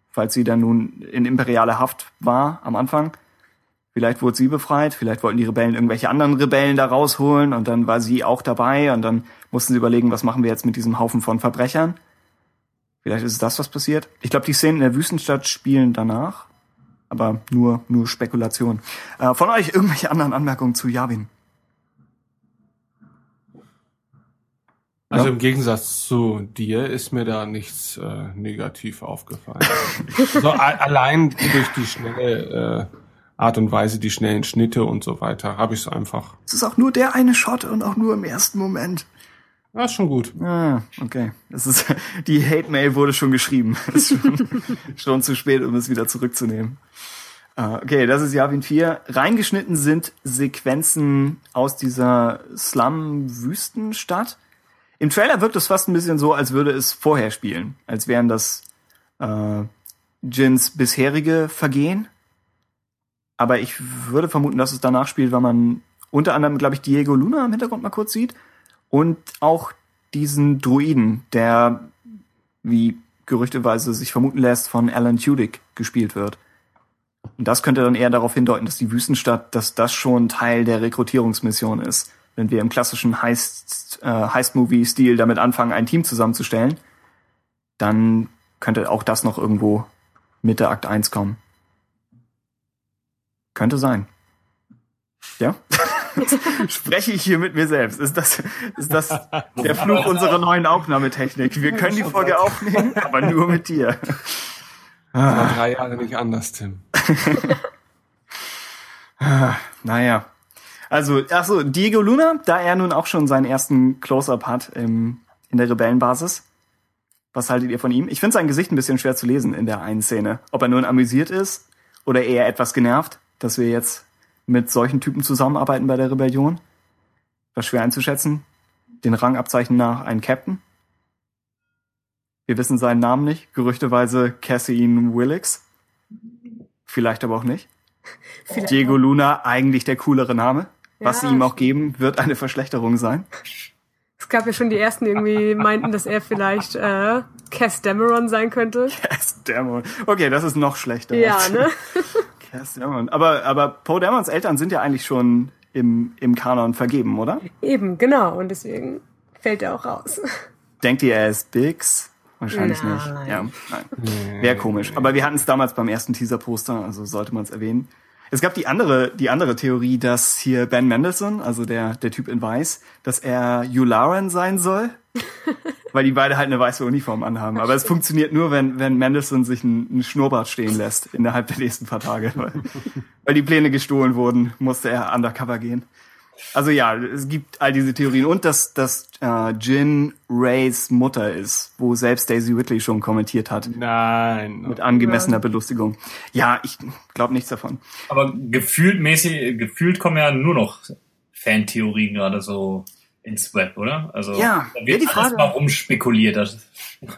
falls sie dann nun in imperialer Haft war am Anfang, Vielleicht wurde sie befreit, vielleicht wollten die Rebellen irgendwelche anderen Rebellen da rausholen und dann war sie auch dabei und dann mussten sie überlegen, was machen wir jetzt mit diesem Haufen von Verbrechern. Vielleicht ist es das, was passiert. Ich glaube, die Szenen in der Wüstenstadt spielen danach, aber nur nur Spekulation. Äh, von euch irgendwelche anderen Anmerkungen zu Yavin? Also Ja. im Gegensatz zu dir ist mir da nichts äh, negativ aufgefallen. *laughs* so, allein durch die schnelle äh, Art und Weise, die schnellen Schnitte und so weiter, habe ich es einfach. Es ist auch nur der eine Shot und auch nur im ersten Moment. Ja, ist schon gut. Ah, okay. Das ist, *laughs* die Hate-Mail wurde schon geschrieben. *laughs* ist schon, *laughs* schon zu spät, um es wieder zurückzunehmen. Ah, Okay, das ist Yavin 4. Reingeschnitten sind Sequenzen aus dieser Slum-Wüstenstadt. Im Trailer wirkt es fast ein bisschen so, als würde es vorher spielen. Als wären das äh, Jins bisherige Vergehen. Aber ich würde vermuten, dass es danach spielt, weil man unter anderem, glaube ich, Diego Luna im Hintergrund mal kurz sieht. Und auch diesen Druiden, der, wie gerüchteweise sich vermuten lässt, von Alan Tudyk gespielt wird. Und das könnte dann eher darauf hindeuten, dass die Wüstenstadt, dass das schon Teil der Rekrutierungsmission ist. Wenn wir im klassischen Heist, äh, Heist-Movie-Stil damit anfangen, ein Team zusammenzustellen, dann könnte auch das noch irgendwo Mitte Akt 1 kommen. Könnte sein. Ja? *laughs* Spreche ich hier mit mir selbst? Ist das, ist das der *laughs* Fluch unserer neuen Aufnahmetechnik? Wir können die Folge *laughs* aufnehmen, aber nur mit dir. Das war drei Jahre nicht anders, Tim. Naja. Also, ach so, Diego Luna, da er nun auch schon seinen ersten Close-Up hat im, in der Rebellenbasis. Was haltet ihr von ihm? Ich finde sein Gesicht ein bisschen schwer zu lesen in der einen Szene. Ob er nun amüsiert ist oder eher etwas genervt, dass wir jetzt mit solchen Typen zusammenarbeiten bei der Rebellion. War schwer einzuschätzen. Den Rangabzeichen nach ein Captain. Wir wissen seinen Namen nicht. Gerüchteweise Cassian Willix. Vielleicht aber auch nicht. *laughs* Vielleicht Diego Luna, eigentlich der coolere Name. Was Ja, sie ihm auch geben, wird eine Verschlechterung sein. Es gab ja schon die ersten, die irgendwie *laughs* meinten, dass er vielleicht äh, Cass Dameron sein könnte. Cass Damon. Okay, das ist noch schlechter. Ja, *laughs* ne? Cass Damon. Aber, aber Poe Damons Eltern sind ja eigentlich schon im, im Kanon vergeben, oder? Eben, genau. Und deswegen fällt er auch raus. Denkt ihr, er ist Biggs? Wahrscheinlich Nein. nicht. Ja, nein. Wäre komisch. Aber wir hatten es damals beim ersten Teaser-Poster, also sollte man es erwähnen. Es gab die andere, die andere Theorie, dass hier Ben Mendelssohn, also der, der Typ in Weiß, dass er Yularen sein soll. *laughs* weil die beide halt eine weiße Uniform anhaben. Aber es funktioniert nur, wenn, wenn Mendelssohn sich einen, einen Schnurrbart stehen lässt innerhalb der nächsten paar Tage. *laughs* Weil, weil die Pläne gestohlen wurden, musste er undercover gehen. Also ja, es gibt all diese Theorien und dass, dass äh, Jin Rays Mutter ist, wo selbst Daisy Whitley schon kommentiert hat. Nein. Mit angemessener Belustigung. Ja, ich glaube nichts davon. Aber gefühlt mäßig, gefühlt kommen ja nur noch Fantheorien gerade so ins Web, oder? Also Ja, da ja, wird die Frage- mal rumspekuliert. Das,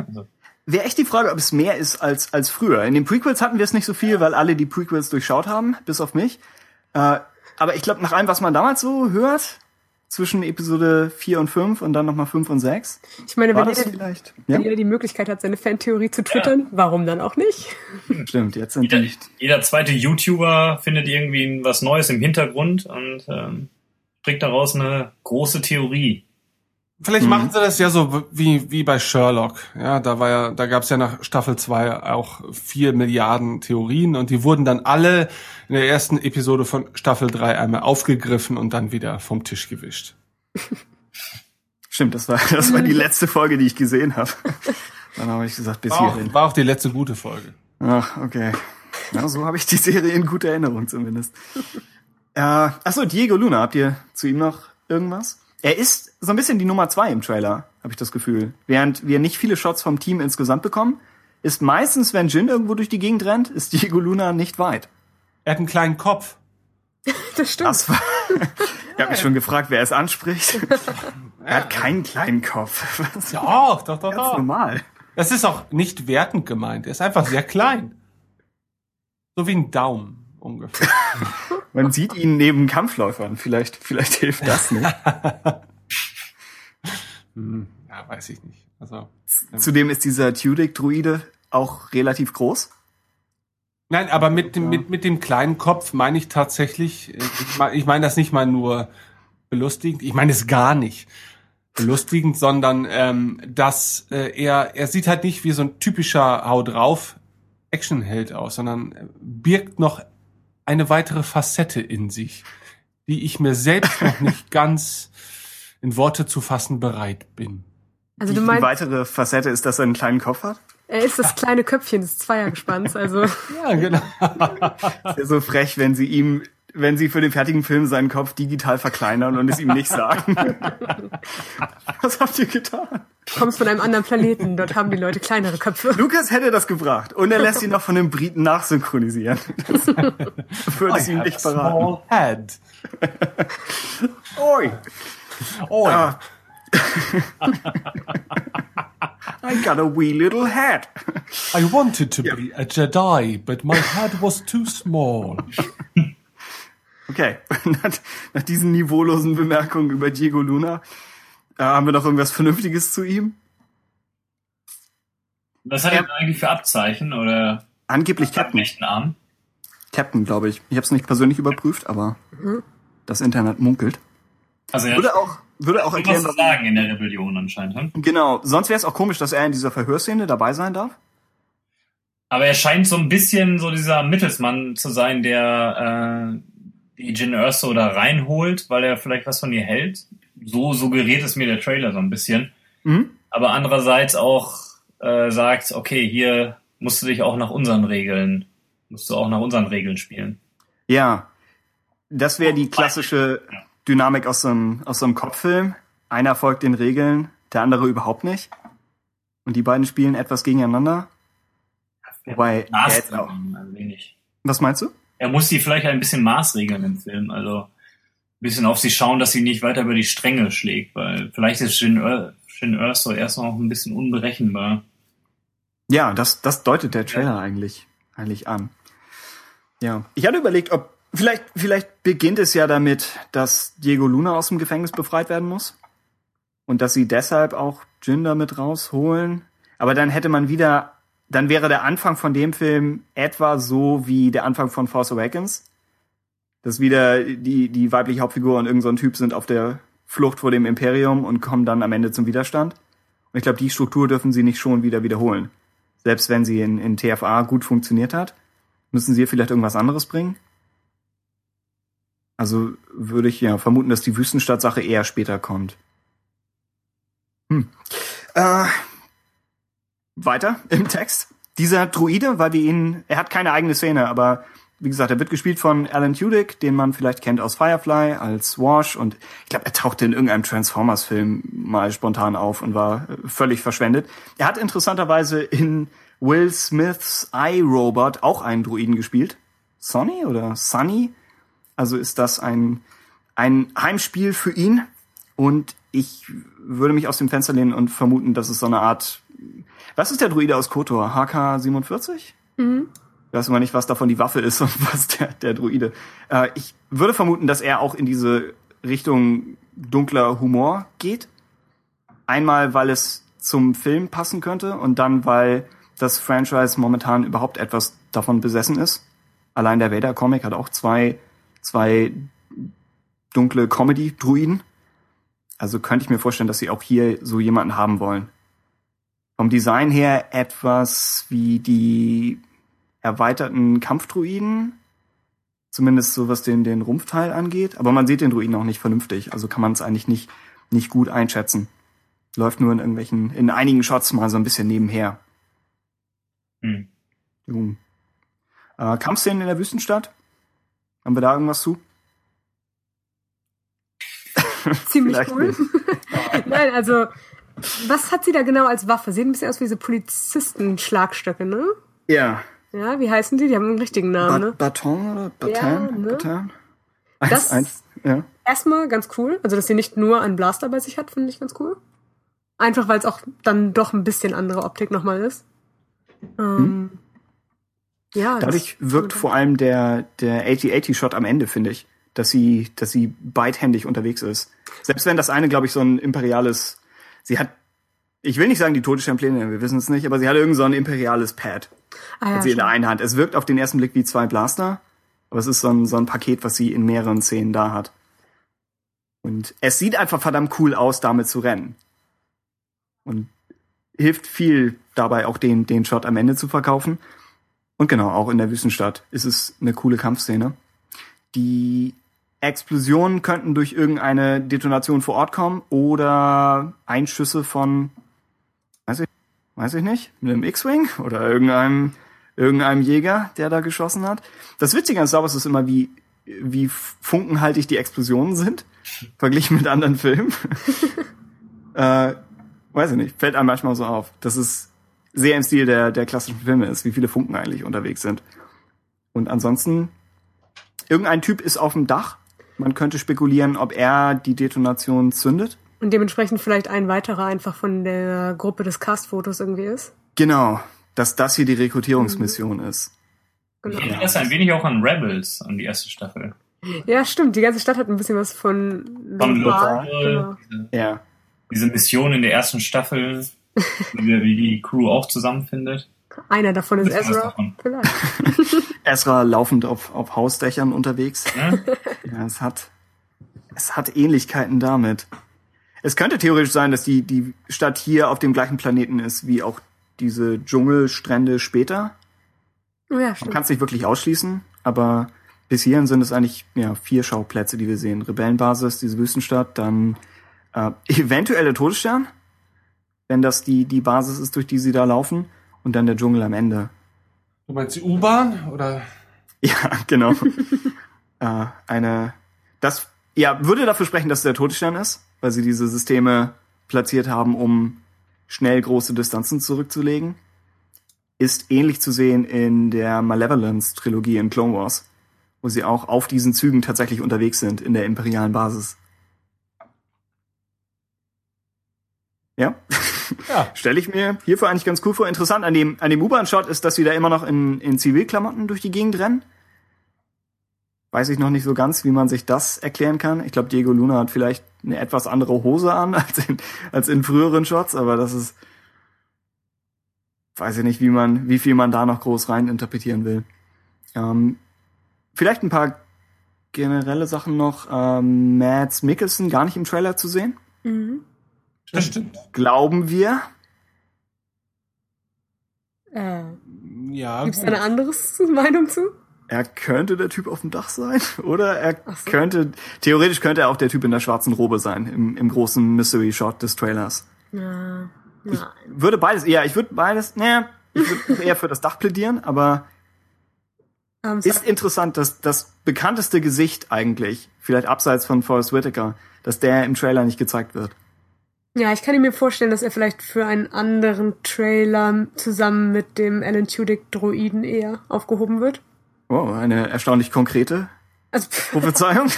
also, Wäre echt die Frage, ob es mehr ist als, als früher. In den Prequels hatten wir es nicht so viel, weil alle die Prequels durchschaut haben, bis auf mich. Äh, aber ich glaube, nach allem, was man damals so hört, zwischen Episode 4 und 5 und dann nochmal 5 und 6, Ich meine, wenn jeder, vielleicht. Ja, wenn jeder die Möglichkeit hat, seine Fantheorie zu twittern, warum dann auch nicht? *laughs* stimmt. Jetzt sind jeder, die jeder zweite YouTuber findet irgendwie was Neues im Hintergrund und ähm, kriegt daraus eine große Theorie. Vielleicht machen sie das ja so wie, wie bei Sherlock. Ja, da war ja, da gab's ja nach Staffel 2 auch vier Milliarden Theorien und die wurden dann alle in der ersten Episode von Staffel 3 einmal aufgegriffen und dann wieder vom Tisch gewischt. *laughs* Stimmt, das war, das war die *laughs* letzte Folge, die ich gesehen habe. *laughs* Dann habe ich gesagt, bis War auch, hierhin. war auch die letzte gute Folge. Ach, okay. Na, so habe ich die Serie in guter Erinnerung zumindest. Äh, achso, Diego Luna, habt ihr zu ihm noch irgendwas? Er ist so ein bisschen die Nummer zwei im Trailer, habe ich das Gefühl. Während wir nicht viele Shots vom Team insgesamt bekommen, ist meistens, wenn Jin irgendwo durch die Gegend rennt, ist Diego Luna nicht weit. Er hat einen kleinen Kopf. *laughs* Das stimmt. Das war, ich habe mich schon gefragt, wer es anspricht. *laughs* er hat keinen kleinen Kopf. Das ist Doch, doch, doch, ganz doch. normal. Das ist auch nicht wertend gemeint. Er ist einfach sehr klein. So wie ein Daumen ungefähr. *laughs* Man sieht ihn neben Kampfläufern. Vielleicht, vielleicht hilft das nicht. *laughs* Hm, ja, weiß ich nicht. Also Zudem ist dieser Tudyk-Druide auch relativ groß. Nein, aber mit dem, mit, mit dem kleinen Kopf meine ich tatsächlich, äh, ich meine ich meine das nicht mal nur belustigend, ich meine es gar nicht belustigend, sondern ähm, dass äh, er, er sieht halt nicht wie so ein typischer Hau drauf Actionheld aus, sondern äh, birgt noch eine weitere Facette in sich, die ich mir selbst noch nicht ganz in Worte zu fassen bereit bin. Also Die, du die meinst, weitere Facette ist, dass er einen kleinen Kopf hat. er ist das kleine Köpfchen des Zweiergespanns. Also *laughs* Ja, genau. Ist ja so frech, wenn sie ihm, wenn sie für den fertigen Film seinen Kopf digital verkleinern und es ihm nicht sagen. *laughs* Was habt ihr getan? du kommst von einem anderen Planeten. Dort haben die Leute kleinere Köpfe. Lukas hätte das gebracht und er lässt ihn noch von den Briten nachsynchronisieren. Das *laughs* würde es ihm nicht verraten. Small head. Oi! Oh, Ah. I got a wee little head. I wanted to be a Jedi, but my head was too small. *laughs* Okay, *laughs* nach, diesen niveaulosen Bemerkungen über Diego Luna äh, haben wir noch irgendwas Vernünftiges zu ihm? Was hat er denn eigentlich für Abzeichen oder Angeblich Captain. Arm? Captain, glaube ich. Ich habe es nicht persönlich überprüft, aber das Internet munkelt. Also er Würde auch, würde auch was erklären, warum. sagen in der Rebellion anscheinend. Hm? Genau. Sonst wäre es auch komisch, dass er in dieser Verhörszene dabei sein darf. Aber er scheint so ein bisschen so dieser Mittelsmann zu sein, der äh, die Jin Erso da reinholt, weil er vielleicht was von ihr hält. So suggeriert es mir der Trailer so ein bisschen. Mhm. Aber andererseits auch äh, sagt, okay, hier musst du dich auch nach unseren Regeln, musst du auch nach unseren Regeln spielen. Ja. Das wäre die klassische Ja. Dynamik aus so einem, aus so einem Kopffilm. Einer folgt den Regeln, der andere überhaupt nicht. Und die beiden spielen etwas gegeneinander. Wobei, er jetzt auch. Wenig. Was meinst du? Er muss sie vielleicht ein bisschen maßregeln im Film, also ein bisschen auf sie schauen, dass sie nicht weiter über die Stränge schlägt, weil vielleicht ist Shin, Ur Shin Erso erst noch ein bisschen unberechenbar. Ja, das, das deutet der Trailer eigentlich, eigentlich an. Ja. Ich hatte überlegt, ob vielleicht, vielleicht beginnt es ja damit, dass Diego Luna aus dem Gefängnis befreit werden muss. Und dass sie deshalb auch Jinder mit rausholen. Aber dann hätte man wieder, dann wäre der Anfang von dem Film etwa so wie der Anfang von Force Awakens. Dass wieder die, die weibliche Hauptfigur und irgendein so Typ sind auf der Flucht vor dem Imperium und kommen dann am Ende zum Widerstand. Und ich glaube, die Struktur dürfen sie nicht schon wieder wiederholen. Selbst wenn sie in, in TFA gut funktioniert hat, müssen sie vielleicht irgendwas anderes bringen. Also würde ich ja vermuten, dass die Wüstenstadt-Sache eher später kommt. Hm. Äh, weiter im Text. Dieser Druide, weil wir ihn, er hat keine eigene Szene, aber wie gesagt, er wird gespielt von Alan Tudyk, den man vielleicht kennt aus Firefly als Wash und ich glaube, er tauchte in irgendeinem Transformers-Film mal spontan auf und war äh, völlig verschwendet. Er hat interessanterweise in Will Smiths iRobot auch einen Druiden gespielt. Sonny oder Sunny? Also ist das ein, ein Heimspiel für ihn und ich würde mich aus dem Fenster lehnen und vermuten, dass es so eine Art, was ist der Druide aus Kotor? HK47? Ich weiß immer nicht, was davon die Waffe ist und *laughs* was der, der Druide. Äh, ich würde vermuten, dass er auch in diese Richtung dunkler Humor geht. Einmal, weil es zum Film passen könnte und dann, weil das Franchise momentan überhaupt etwas davon besessen ist. Allein der Vader-Comic hat auch zwei, zwei dunkle Comedy-Druiden. Also könnte ich mir vorstellen, dass sie auch hier so jemanden haben wollen. Vom Design her etwas wie die erweiterten Kampfdruiden. Zumindest so was den, den Rumpfteil angeht. Aber man sieht den Druiden auch nicht vernünftig. Also kann man es eigentlich nicht, nicht gut einschätzen. Läuft nur in irgendwelchen, in einigen Shots mal so ein bisschen nebenher. Hm. Jo. Äh, Kampfszenen in der Wüstenstadt? Haben wir da irgendwas zu? Ziemlich *laughs* cool. *laughs* Nein, also, was hat sie da genau als Waffe? Sehen ein bisschen aus wie diese Polizisten-Schlagstöcke, ne? Ja. Ja, wie heißen die? Die haben einen richtigen Namen, Ba ne? Baton oder Baton? Ja, ne? Baton? Eins, Das- eins, ja. Erstmal ganz cool. Also, dass sie nicht nur einen Blaster bei sich hat, finde ich ganz cool. Einfach, weil es auch dann doch ein bisschen andere Optik nochmal ist. Ähm, Ja. das- Dadurch wirkt vor allem der, der 80-80-Shot am Ende, finde ich, dass sie, dass sie beidhändig unterwegs ist. Selbst wenn das eine, glaube ich, so ein imperiales, sie hat, ich will nicht sagen die Todessternpläne, wir wissen es nicht, aber sie hat irgend so ein imperiales Pad. ah, ja, hat sie in der einen Hand. Es wirkt auf den ersten Blick wie zwei Blaster, aber es ist so ein, so ein Paket, was sie in mehreren Szenen da hat. Und es sieht einfach verdammt cool aus, damit zu rennen. Und hilft viel dabei, auch den, den Shot am Ende zu verkaufen. Und genau, auch in der Wüstenstadt ist es eine coole Kampfszene. Die Explosionen könnten durch irgendeine Detonation vor Ort kommen oder Einschüsse von, weiß ich, weiß ich nicht, mit einem X-Wing oder irgendeinem, irgendeinem Jäger, der da geschossen hat. Das Witzige an Star Wars ist immer, wie, wie funkenhaltig die Explosionen sind, verglichen mit anderen Filmen. *laughs* äh, weiß ich nicht, fällt einem manchmal so auf, dass es sehr im Stil der, der klassischen Filme ist, wie viele Funken eigentlich unterwegs sind. Und ansonsten, irgendein Typ ist auf dem Dach. Man könnte spekulieren, ob er die Detonation zündet. Und dementsprechend vielleicht ein weiterer einfach von der Gruppe des Castfotos irgendwie ist. Genau, dass das hier die Rekrutierungsmission ist. Genau. Ich erinnere das ein wenig auch an Rebels, an die erste Staffel. Ja, stimmt. Die ganze Stadt hat ein bisschen was von Von Lokal, Genau. diese, Ja. diese Mission in der ersten Staffel, *laughs* wie die Crew auch zusammenfindet. Einer davon ist Ezra. davon. Vielleicht. *laughs* Ezra laufend auf, auf Hausdächern unterwegs. Ja, es hat, es hat Ähnlichkeiten damit. Es könnte theoretisch sein, dass die, die Stadt hier auf dem gleichen Planeten ist, wie auch diese Dschungelstrände später. Oh ja, Man stimmt. kann es nicht wirklich ausschließen, aber bis hierhin sind es eigentlich ja, vier Schauplätze, die wir sehen. Rebellenbasis, diese Wüstenstadt, dann äh, *laughs* eventuell der Todesstern, wenn das die, die Basis ist, durch die sie da laufen, und dann der Dschungel am Ende. Du meinst die U-Bahn oder? *laughs* Ja, genau. *laughs* äh, eine, das, ja, würde dafür sprechen, dass es der Todesstern ist, weil sie diese Systeme platziert haben, um schnell große Distanzen zurückzulegen. Ist ähnlich zu sehen in der Malevolence-Trilogie in Clone Wars, wo sie auch auf diesen Zügen tatsächlich unterwegs sind in der imperialen Basis. Ja, *laughs* Ja. *laughs* stelle ich mir hierfür eigentlich ganz cool vor. Interessant an dem, an dem U-Bahn-Shot ist, dass sie da immer noch in, in Zivilklamotten durch die Gegend rennen. weiß ich noch nicht so ganz, wie man sich das erklären kann. Ich glaube, Diego Luna hat vielleicht eine etwas andere Hose an *laughs* als in, als in früheren Shots, aber das ist, weiß ich nicht, wie man, wie viel man da noch groß rein interpretieren will. Ähm, vielleicht ein paar generelle Sachen noch. Ähm, Mads Mikkelsen gar nicht im Trailer zu sehen. Mhm. Das stimmt. Glauben wir. Äh, Ja, Gibt es eine andere *laughs* Meinung zu? Er könnte der Typ auf dem Dach sein. *laughs* Oder er so. könnte, theoretisch könnte er auch der Typ in der schwarzen Robe sein, im, im großen Mystery-Shot des Trailers. Ja. Nein. Würde beides, ja, ich würde beides, naja, ich würde *laughs* eher für das Dach plädieren, aber Ähm, ist interessant, dass das bekannteste Gesicht eigentlich, vielleicht abseits von Forrest Whitaker, dass der im Trailer nicht gezeigt wird. Ja, ich kann mir vorstellen, dass er vielleicht für einen anderen Trailer zusammen mit dem Alan Tudyk-Droiden eher aufgehoben wird. Oh, eine erstaunlich konkrete Also, *laughs* Prophezeiung.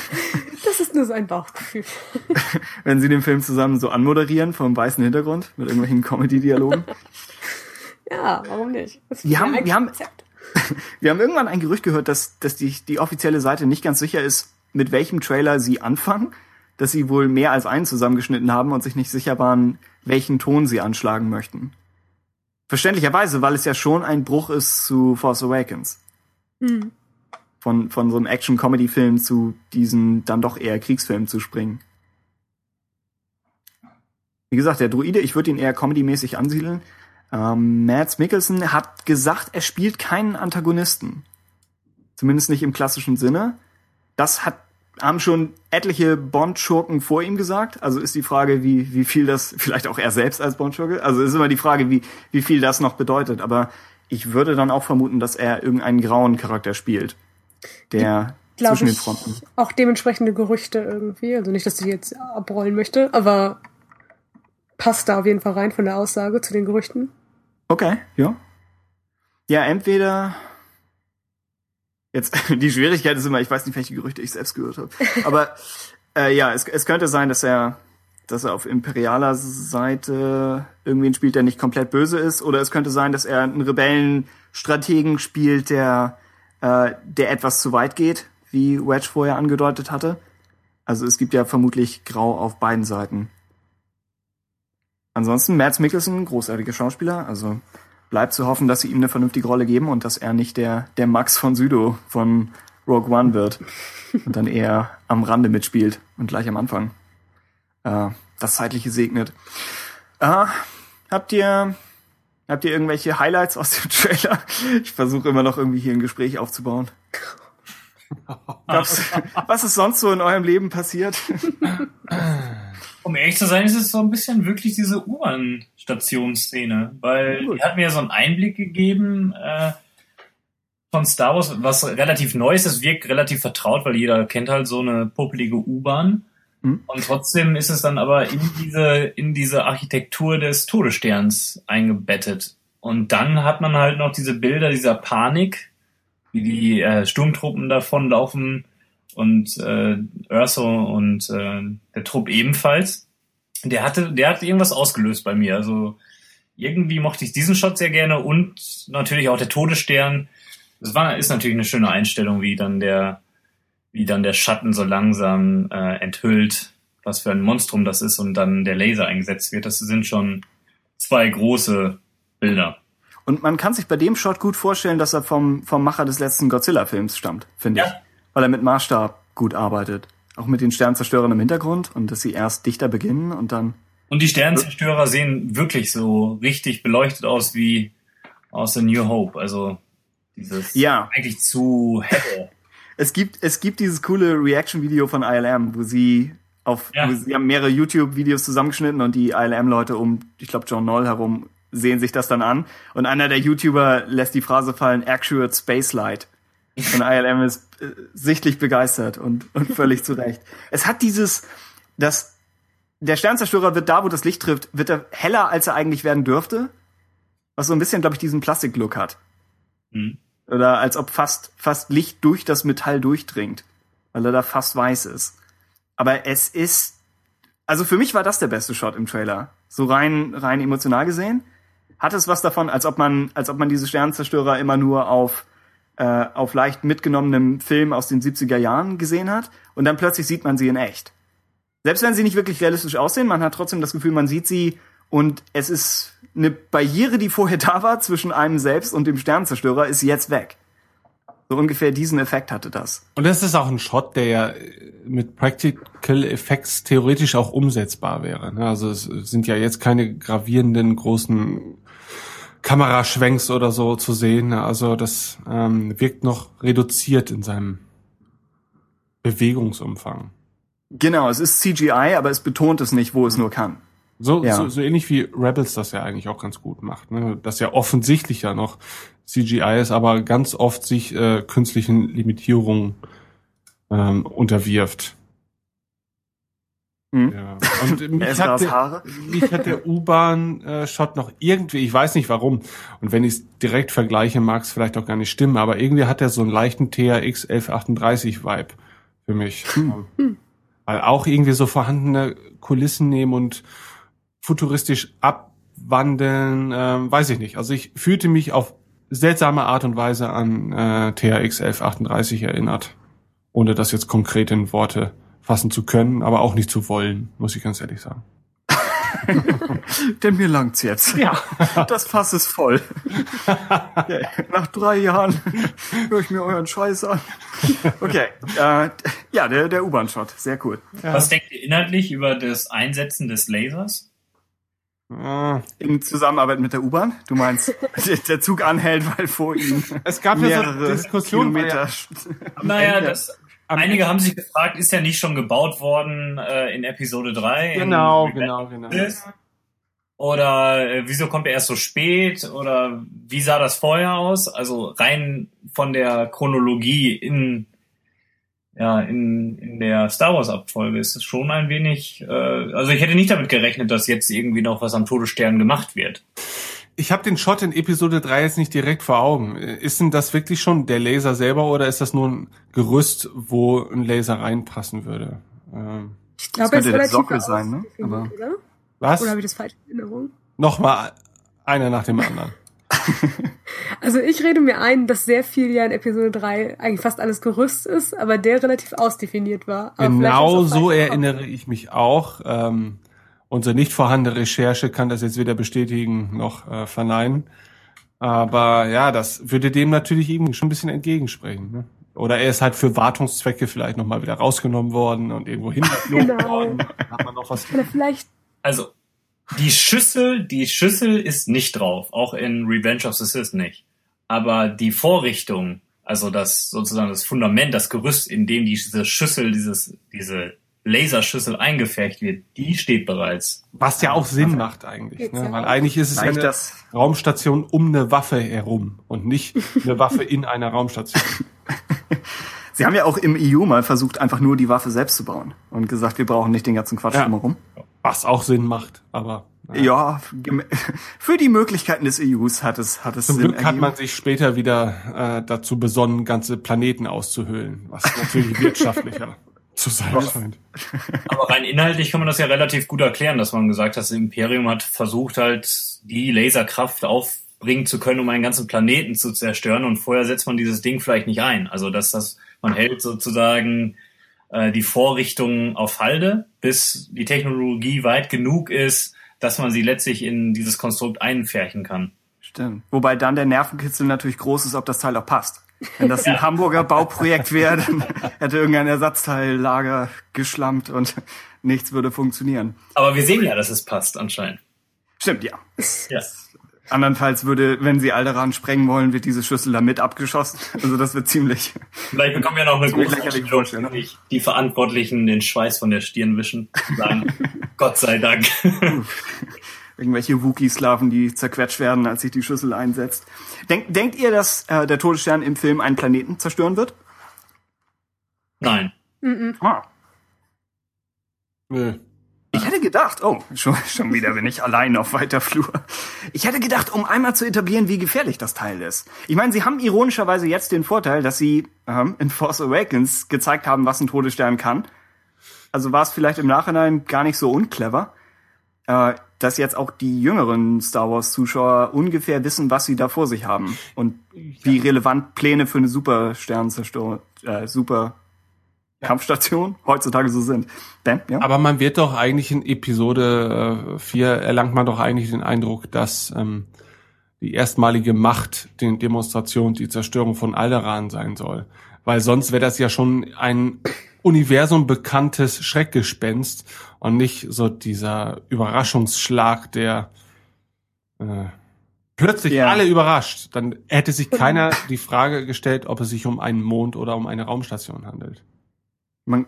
das ist nur so ein Bauchgefühl. *laughs* Wenn sie den Film zusammen so anmoderieren vom weißen Hintergrund mit irgendwelchen Comedy-Dialogen. *laughs* Ja, warum nicht? Das Wir haben- wir haben-. Wir haben irgendwann ein Gerücht gehört, dass, dass die, die offizielle Seite nicht ganz sicher ist, mit welchem Trailer sie anfangen, dass sie wohl mehr als einen zusammengeschnitten haben und sich nicht sicher waren, welchen Ton sie anschlagen möchten. Verständlicherweise, weil es ja schon ein Bruch ist zu Force Awakens. Hm. Von, von so einem Action-Comedy-Film zu diesen dann doch eher Kriegsfilm zu springen. Wie gesagt, der Druide, ich würde ihn eher comedy-mäßig ansiedeln. Ähm, Mads Mikkelsen hat gesagt, er spielt keinen Antagonisten. Zumindest nicht im klassischen Sinne. Das hat, haben schon etliche Bond-Schurken vor ihm gesagt. Also ist die Frage, wie, wie viel das, vielleicht auch er selbst als Bond-Schurke, also ist immer die Frage, wie, wie viel das noch bedeutet. Aber ich würde dann auch vermuten, dass er irgendeinen grauen Charakter spielt. Der Glaube zwischen den ich Fronten. auch dementsprechende Gerüchte irgendwie. Also nicht, dass ich jetzt abrollen möchte, aber passt da auf jeden Fall rein von der Aussage zu den Gerüchten. Okay, ja. Ja, entweder. Jetzt, *laughs* die Schwierigkeit ist immer, ich weiß nicht, welche Gerüchte ich selbst gehört habe. Aber äh, ja, es, es könnte sein, dass er, dass er auf imperialer Seite irgendwen spielt, der nicht komplett böse ist. Oder es könnte sein, dass er einen Rebellenstrategen spielt, der, äh, der etwas zu weit geht, wie Wedge vorher angedeutet hatte. Also es gibt ja vermutlich Grau auf beiden Seiten. Ansonsten Mads Mikkelsen, großartiger Schauspieler, also bleibt zu hoffen, dass sie ihm eine vernünftige Rolle geben und dass er nicht der, der Max von Südo von Rogue One wird *laughs* und dann eher am Rande mitspielt und gleich am Anfang äh, das Zeitliche segnet. Äh, habt ihr habt ihr irgendwelche Highlights aus dem *laughs* Trailer? Ich versuche immer noch irgendwie hier ein Gespräch aufzubauen. *laughs* Was ist sonst so in eurem Leben passiert? Um ehrlich zu sein, ist es so ein bisschen wirklich diese U-Bahn-Stationsszene, weil Gut. die hat mir so einen Einblick gegeben äh, von Star Wars, was relativ neu ist. Es wirkt relativ vertraut, weil jeder kennt halt so eine popelige U-Bahn. Mhm. Und trotzdem ist es dann aber in diese, in diese Architektur des Todessterns eingebettet. Und dann hat man halt noch diese Bilder dieser Panik, wie die äh, Sturmtruppen davonlaufen und äh, Urso und äh, der Trupp ebenfalls. Der hatte, der hat irgendwas ausgelöst bei mir. Also irgendwie mochte ich diesen Shot sehr gerne und natürlich auch der Todesstern. Das war, ist natürlich eine schöne Einstellung, wie dann der, wie dann der Schatten so langsam äh, enthüllt, was für ein Monstrum das ist und dann der Laser eingesetzt wird. Das sind schon zwei große Bilder. Und man kann sich bei dem Shot gut vorstellen, dass er vom, vom Macher des letzten Godzilla-Films stammt, finde Ja. ich. Weil er mit Maßstab gut arbeitet. Auch mit den Sternzerstörern im Hintergrund und dass sie erst dichter beginnen und dann. Und die Sternzerstörer sehen wirklich so richtig beleuchtet aus wie aus The New Hope. Also dieses Ja. eigentlich zu helle. *laughs* Es gibt, es gibt dieses coole Reaction-Video von ILM, wo sie auf, Ja. wo sie haben mehrere YouTube-Videos zusammengeschnitten und die ILM-Leute um, ich glaube, John Knoll herum sehen sich das dann an. Und einer der YouTuber lässt die Phrase fallen, Accurate Spacelight. Und ILM ist äh, sichtlich begeistert und, und völlig zu Recht. Es hat dieses, das, der Sternzerstörer wird da, wo das Licht trifft, wird er heller, als er eigentlich werden dürfte. Was so ein bisschen, glaube ich, diesen Plastiklook hat. Hm. Oder als ob fast, fast Licht durch das Metall durchdringt. Weil er da fast weiß ist. Aber es ist, also für mich war das der beste Shot im Trailer. So rein, rein emotional gesehen. Hat es was davon, als ob man, als ob man diese Sternzerstörer immer nur auf, äh, auf leicht mitgenommenem Film aus den 70er Jahren gesehen hat und dann plötzlich sieht man sie in echt. Selbst wenn sie nicht wirklich realistisch aussehen, man hat trotzdem das Gefühl, man sieht sie und es ist eine Barriere, die vorher *laughs* da war zwischen einem selbst und dem Sternzerstörer, ist jetzt weg. So ungefähr diesen Effekt hatte das. Und das ist auch ein Shot, der ja mit Practical Effects theoretisch auch umsetzbar wäre. ne? Also es sind ja jetzt keine gravierenden großen Kameraschwenks oder so zu sehen. ne? Also das ähm, wirkt noch reduziert in seinem Bewegungsumfang. Genau, es ist CGI, aber es betont es nicht, wo es nur kann. So, Ja. so, so ähnlich wie Rebels das ja eigentlich auch ganz gut macht. Ne? Das ja offensichtlich ja noch CGI ist, aber ganz oft sich äh, künstlichen Limitierungen ähm, unterwirft. Hm? Ja. Und *laughs* mich hat, der, Haare. mich hat der U-Bahn-Shot noch irgendwie, ich weiß nicht warum, und wenn ich es direkt vergleiche, mag es vielleicht auch gar nicht stimmen, aber irgendwie hat er so einen leichten THX 1138-Vibe für mich. Ähm, Weil auch irgendwie so vorhandene Kulissen nehmen und futuristisch abwandeln, ähm, weiß ich nicht. Also ich fühlte mich auf seltsame Art und Weise an äh, THX 1138 erinnert, ohne das jetzt konkret in Worte fassen zu können, aber auch nicht zu wollen, muss ich ganz ehrlich sagen. *laughs* Denn mir langt's jetzt. Ja. *laughs* Das Fass ist voll. Ja, nach drei Jahren *laughs* höre ich mir euren Scheiß an. Okay, äh, ja, der, der U-Bahn-Shot, sehr cool. Was denkt ihr inhaltlich über das Einsetzen des Lasers? Äh, In Zusammenarbeit mit der U-Bahn? Du meinst, der- Zug anhält, weil vor ihm Es gab ja so Diskussionen, Kilometer. Naja, das, einige haben sich gefragt, ist ja nicht schon gebaut worden äh, in Episode 3? Genau, in genau, genau. Oder äh, wieso kommt er erst so spät? Oder wie sah das vorher aus? Also rein von der Chronologie in ja in, in der Star Wars Abfolge ist es schon ein wenig. Äh, also ich hätte nicht damit gerechnet, dass jetzt irgendwie noch was am Todesstern gemacht wird. Ich habe den Shot in Episode 3 jetzt nicht direkt vor Augen. Ist denn das wirklich schon der Laser selber oder ist das nur ein Gerüst, wo ein Laser reinpassen würde? Ähm, Ich glaube, könnte es ist der Sockel sein, ne? Aber- oder? was? Oder habe ich das falsch in Erinnerung? Nochmal einer nach dem anderen. *laughs* *laughs* Also ich rede mir ein, dass sehr viel ja in Episode 3 eigentlich fast alles Gerüst ist, aber der relativ ausdefiniert war. Aber Genau so erinnere ich mich auch. Ähm, unsere nicht vorhandene Recherche kann das jetzt weder bestätigen noch äh, verneinen. Aber ja, das würde dem natürlich irgendwie schon ein bisschen entgegensprechen. Ne? Oder er ist halt für Wartungszwecke vielleicht nochmal wieder rausgenommen worden und irgendwo hingeflogen *laughs* Genau. worden. Hat man noch was Oder vielleicht, Also die Schüssel, die Schüssel ist nicht drauf, auch in Revenge of the Sith nicht. Aber die Vorrichtung, also das sozusagen das Fundament, das Gerüst, in dem diese Schüssel, dieses, diese Laserschüssel eingefärbt wird, die steht bereits. Was ja auch Sinn macht eigentlich, ne? ja weil eigentlich ist es ja Reicht eine das? Raumstation um eine Waffe herum und nicht *laughs* eine Waffe in einer Raumstation. *laughs* Sie haben ja auch im EU mal versucht, einfach nur die Waffe selbst zu bauen und gesagt, wir brauchen nicht den ganzen Quatsch Ja. drumherum. Was auch Sinn macht, aber. Ja, gem- *laughs* für die Möglichkeiten des EUs hat es, hat es zum Sinn Glück hat ergeben. man sich später wieder äh, dazu besonnen, ganze Planeten auszuhöhlen, was natürlich wirtschaftlicher zu sein scheint. *laughs* Aber rein inhaltlich kann man das ja relativ gut erklären, dass man gesagt hat, das Imperium hat versucht halt die Laserkraft aufbringen zu können, um einen ganzen Planeten zu zerstören und vorher setzt man dieses Ding vielleicht nicht ein. Also dass das, man hält sozusagen äh, die Vorrichtung auf Halde, bis die Technologie weit genug ist, dass man sie letztlich in dieses Konstrukt einfärchen kann. Stimmt. Wobei dann der Nervenkitzel natürlich groß ist, ob das Teil auch passt. Wenn das ein Hamburger Bauprojekt wäre, dann hätte irgendein Ersatzteillager geschlampt und nichts würde funktionieren. Aber wir sehen ja, dass es passt anscheinend. Stimmt, ja. Ja. Andernfalls würde, wenn sie Alderan sprengen wollen, wird diese Schüssel damit abgeschossen. Also das wird ziemlich. Vielleicht bekommen wir noch eine große sich die Verantwortlichen den Schweiß von der Stirn wischen. Sagen, *laughs* Gott sei Dank. Irgendwelche Wookie-Slaven, die zerquetscht werden, als sich die Schüssel einsetzt. Denk, denkt ihr, dass äh, der Todesstern im Film einen Planeten zerstören wird? Nein. Ah. Nö. Ich hätte gedacht, oh, schon, schon wieder bin ich allein auf weiter Flur. Ich hätte gedacht, um einmal zu etablieren, wie gefährlich das Teil ist. Ich meine, sie haben ironischerweise jetzt den Vorteil, dass sie ähm, in Force Awakens gezeigt haben, was ein Todesstern kann. Also war es vielleicht im Nachhinein gar nicht so unclever. äh, dass jetzt auch die jüngeren Star Wars Zuschauer ungefähr wissen, was sie da vor sich haben und wie relevant Pläne für eine Supersternzerstörung, äh, Super Kampfstation heutzutage so sind. Ben, ja? Aber man wird doch eigentlich in Episode äh, 4 erlangt man doch eigentlich den Eindruck, dass ähm, die erstmalige Macht, die Demonstration, die Zerstörung von Alderaan sein soll. Weil sonst wäre das ja schon ein Universum bekanntes Schreckgespenst und nicht so dieser Überraschungsschlag, der äh, plötzlich Ja. alle überrascht. Dann hätte sich keiner die Frage gestellt, ob es sich um einen Mond oder um eine Raumstation handelt. Man,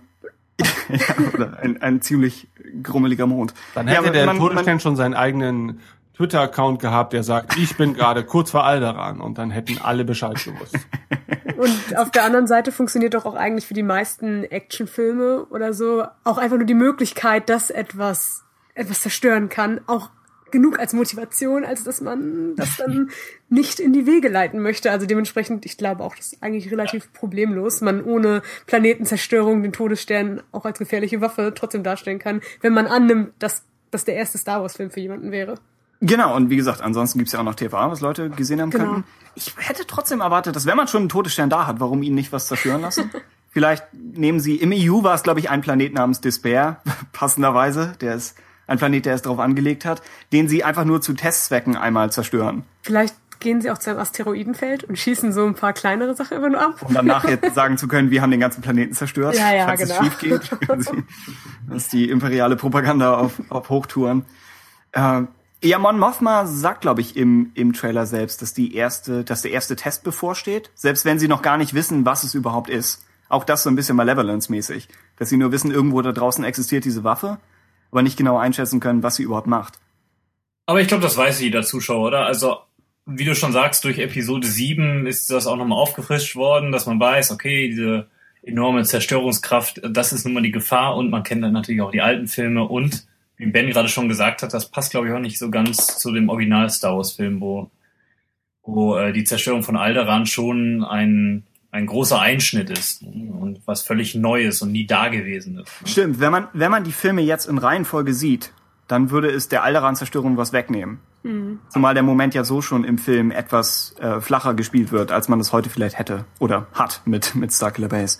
*laughs* ja, oder ein, ein ziemlich grummeliger Mond. Dann Ja, hätte aber der man- Todesstern schon seinen eigenen Twitter-Account gehabt, der sagt, ich bin gerade kurz vor Alderan und dann hätten alle Bescheid gewusst. Und auf der anderen Seite funktioniert doch auch eigentlich für die meisten Actionfilme oder so auch einfach nur die Möglichkeit, dass etwas etwas zerstören kann, auch genug als Motivation, als dass man das dann nicht in die Wege leiten möchte. Also dementsprechend, ich glaube auch, das ist eigentlich relativ problemlos, man ohne Planetenzerstörung den Todesstern auch als gefährliche Waffe trotzdem darstellen kann, wenn man annimmt, dass das der erste Star Wars Film für jemanden wäre. Genau, und wie gesagt, ansonsten gibt's ja auch noch TVA, was Leute gesehen haben Genau. könnten. Ich hätte trotzdem erwartet, dass wenn man schon einen Todesstern da hat, warum ihn nicht was zerstören lassen? *laughs* Vielleicht nehmen sie, im EU war es, glaube ich, ein Planet namens Despair, *laughs* passenderweise, der ist ein Planet, der es darauf angelegt hat, den sie einfach nur zu Testzwecken einmal zerstören. Vielleicht gehen sie auch zu einem Asteroidenfeld und schießen so ein paar kleinere Sachen immer nur ab. Um dann nachher sagen zu können, wir haben den ganzen Planeten zerstört, *laughs* Ja, ja, falls genau. es schief geht. das ist die imperiale Propaganda auf, auf Hochtouren. Äh, ja, Mon Mothma sagt, glaube ich, im, im Trailer selbst, dass die erste, dass der erste Test bevorsteht, selbst wenn sie noch gar nicht wissen, was es überhaupt ist. Auch das so ein bisschen Malevolence-mäßig. Dass sie nur wissen, irgendwo da draußen existiert diese Waffe, aber nicht genau einschätzen können, was sie überhaupt macht. Aber ich glaube, das weiß jeder Zuschauer, oder? Also, wie du schon sagst, durch Episode 7 ist das auch nochmal aufgefrischt worden, dass man weiß, okay, diese enorme Zerstörungskraft, das ist nun mal die Gefahr und man kennt dann natürlich auch die alten Filme und wie Ben gerade schon gesagt hat, das passt glaube ich auch nicht so ganz zu dem Original Star Wars Film, wo, wo äh, die Zerstörung von Alderaan schon ein, ein großer Einschnitt ist und was völlig Neues und nie da gewesen ist. ne? Stimmt, wenn man, wenn man die Filme jetzt in Reihenfolge sieht, dann würde es der Alderan-Zerstörung was wegnehmen. Zumal der Moment ja so schon im Film etwas äh, flacher gespielt wird, als man es heute vielleicht hätte oder hat mit, mit Starkiller Base.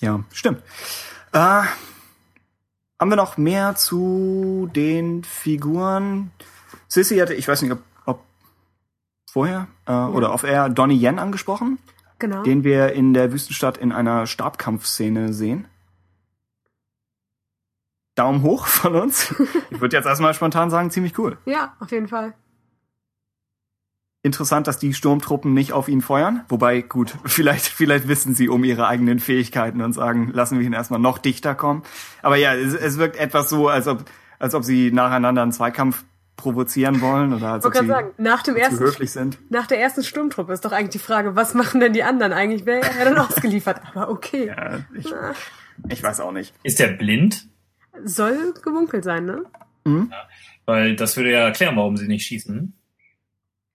Ja, stimmt. Äh, haben wir noch mehr zu den Figuren? Sissy hatte, ich weiß nicht, ob, ob vorher äh, oder auf er Donnie Yen angesprochen, Genau. den wir in der Wüstenstadt in einer Stabkampfszene sehen. Daumen hoch von uns. *laughs* Ich würde jetzt erstmal spontan sagen, ziemlich cool. Ja, auf jeden Fall. Interessant, dass die Sturmtruppen nicht auf ihn feuern. Wobei, gut, *laughs* vielleicht, vielleicht wissen sie um ihre eigenen Fähigkeiten und sagen, lassen wir ihn erstmal noch dichter kommen. Aber ja, es, es wirkt etwas so, als ob, als ob sie nacheinander einen Zweikampf provozieren wollen oder als Ich ob sie sagen, nach dem ersten, höflich sind. nach der ersten Sturmtruppe ist doch eigentlich die Frage, was machen denn die anderen eigentlich? Wäre er dann *laughs* ausgeliefert? Aber okay. Ja, ich, ich weiß auch nicht. Ist der blind? Soll gewunkelt sein, ne? Weil das würde ja erklären, warum sie nicht schießen.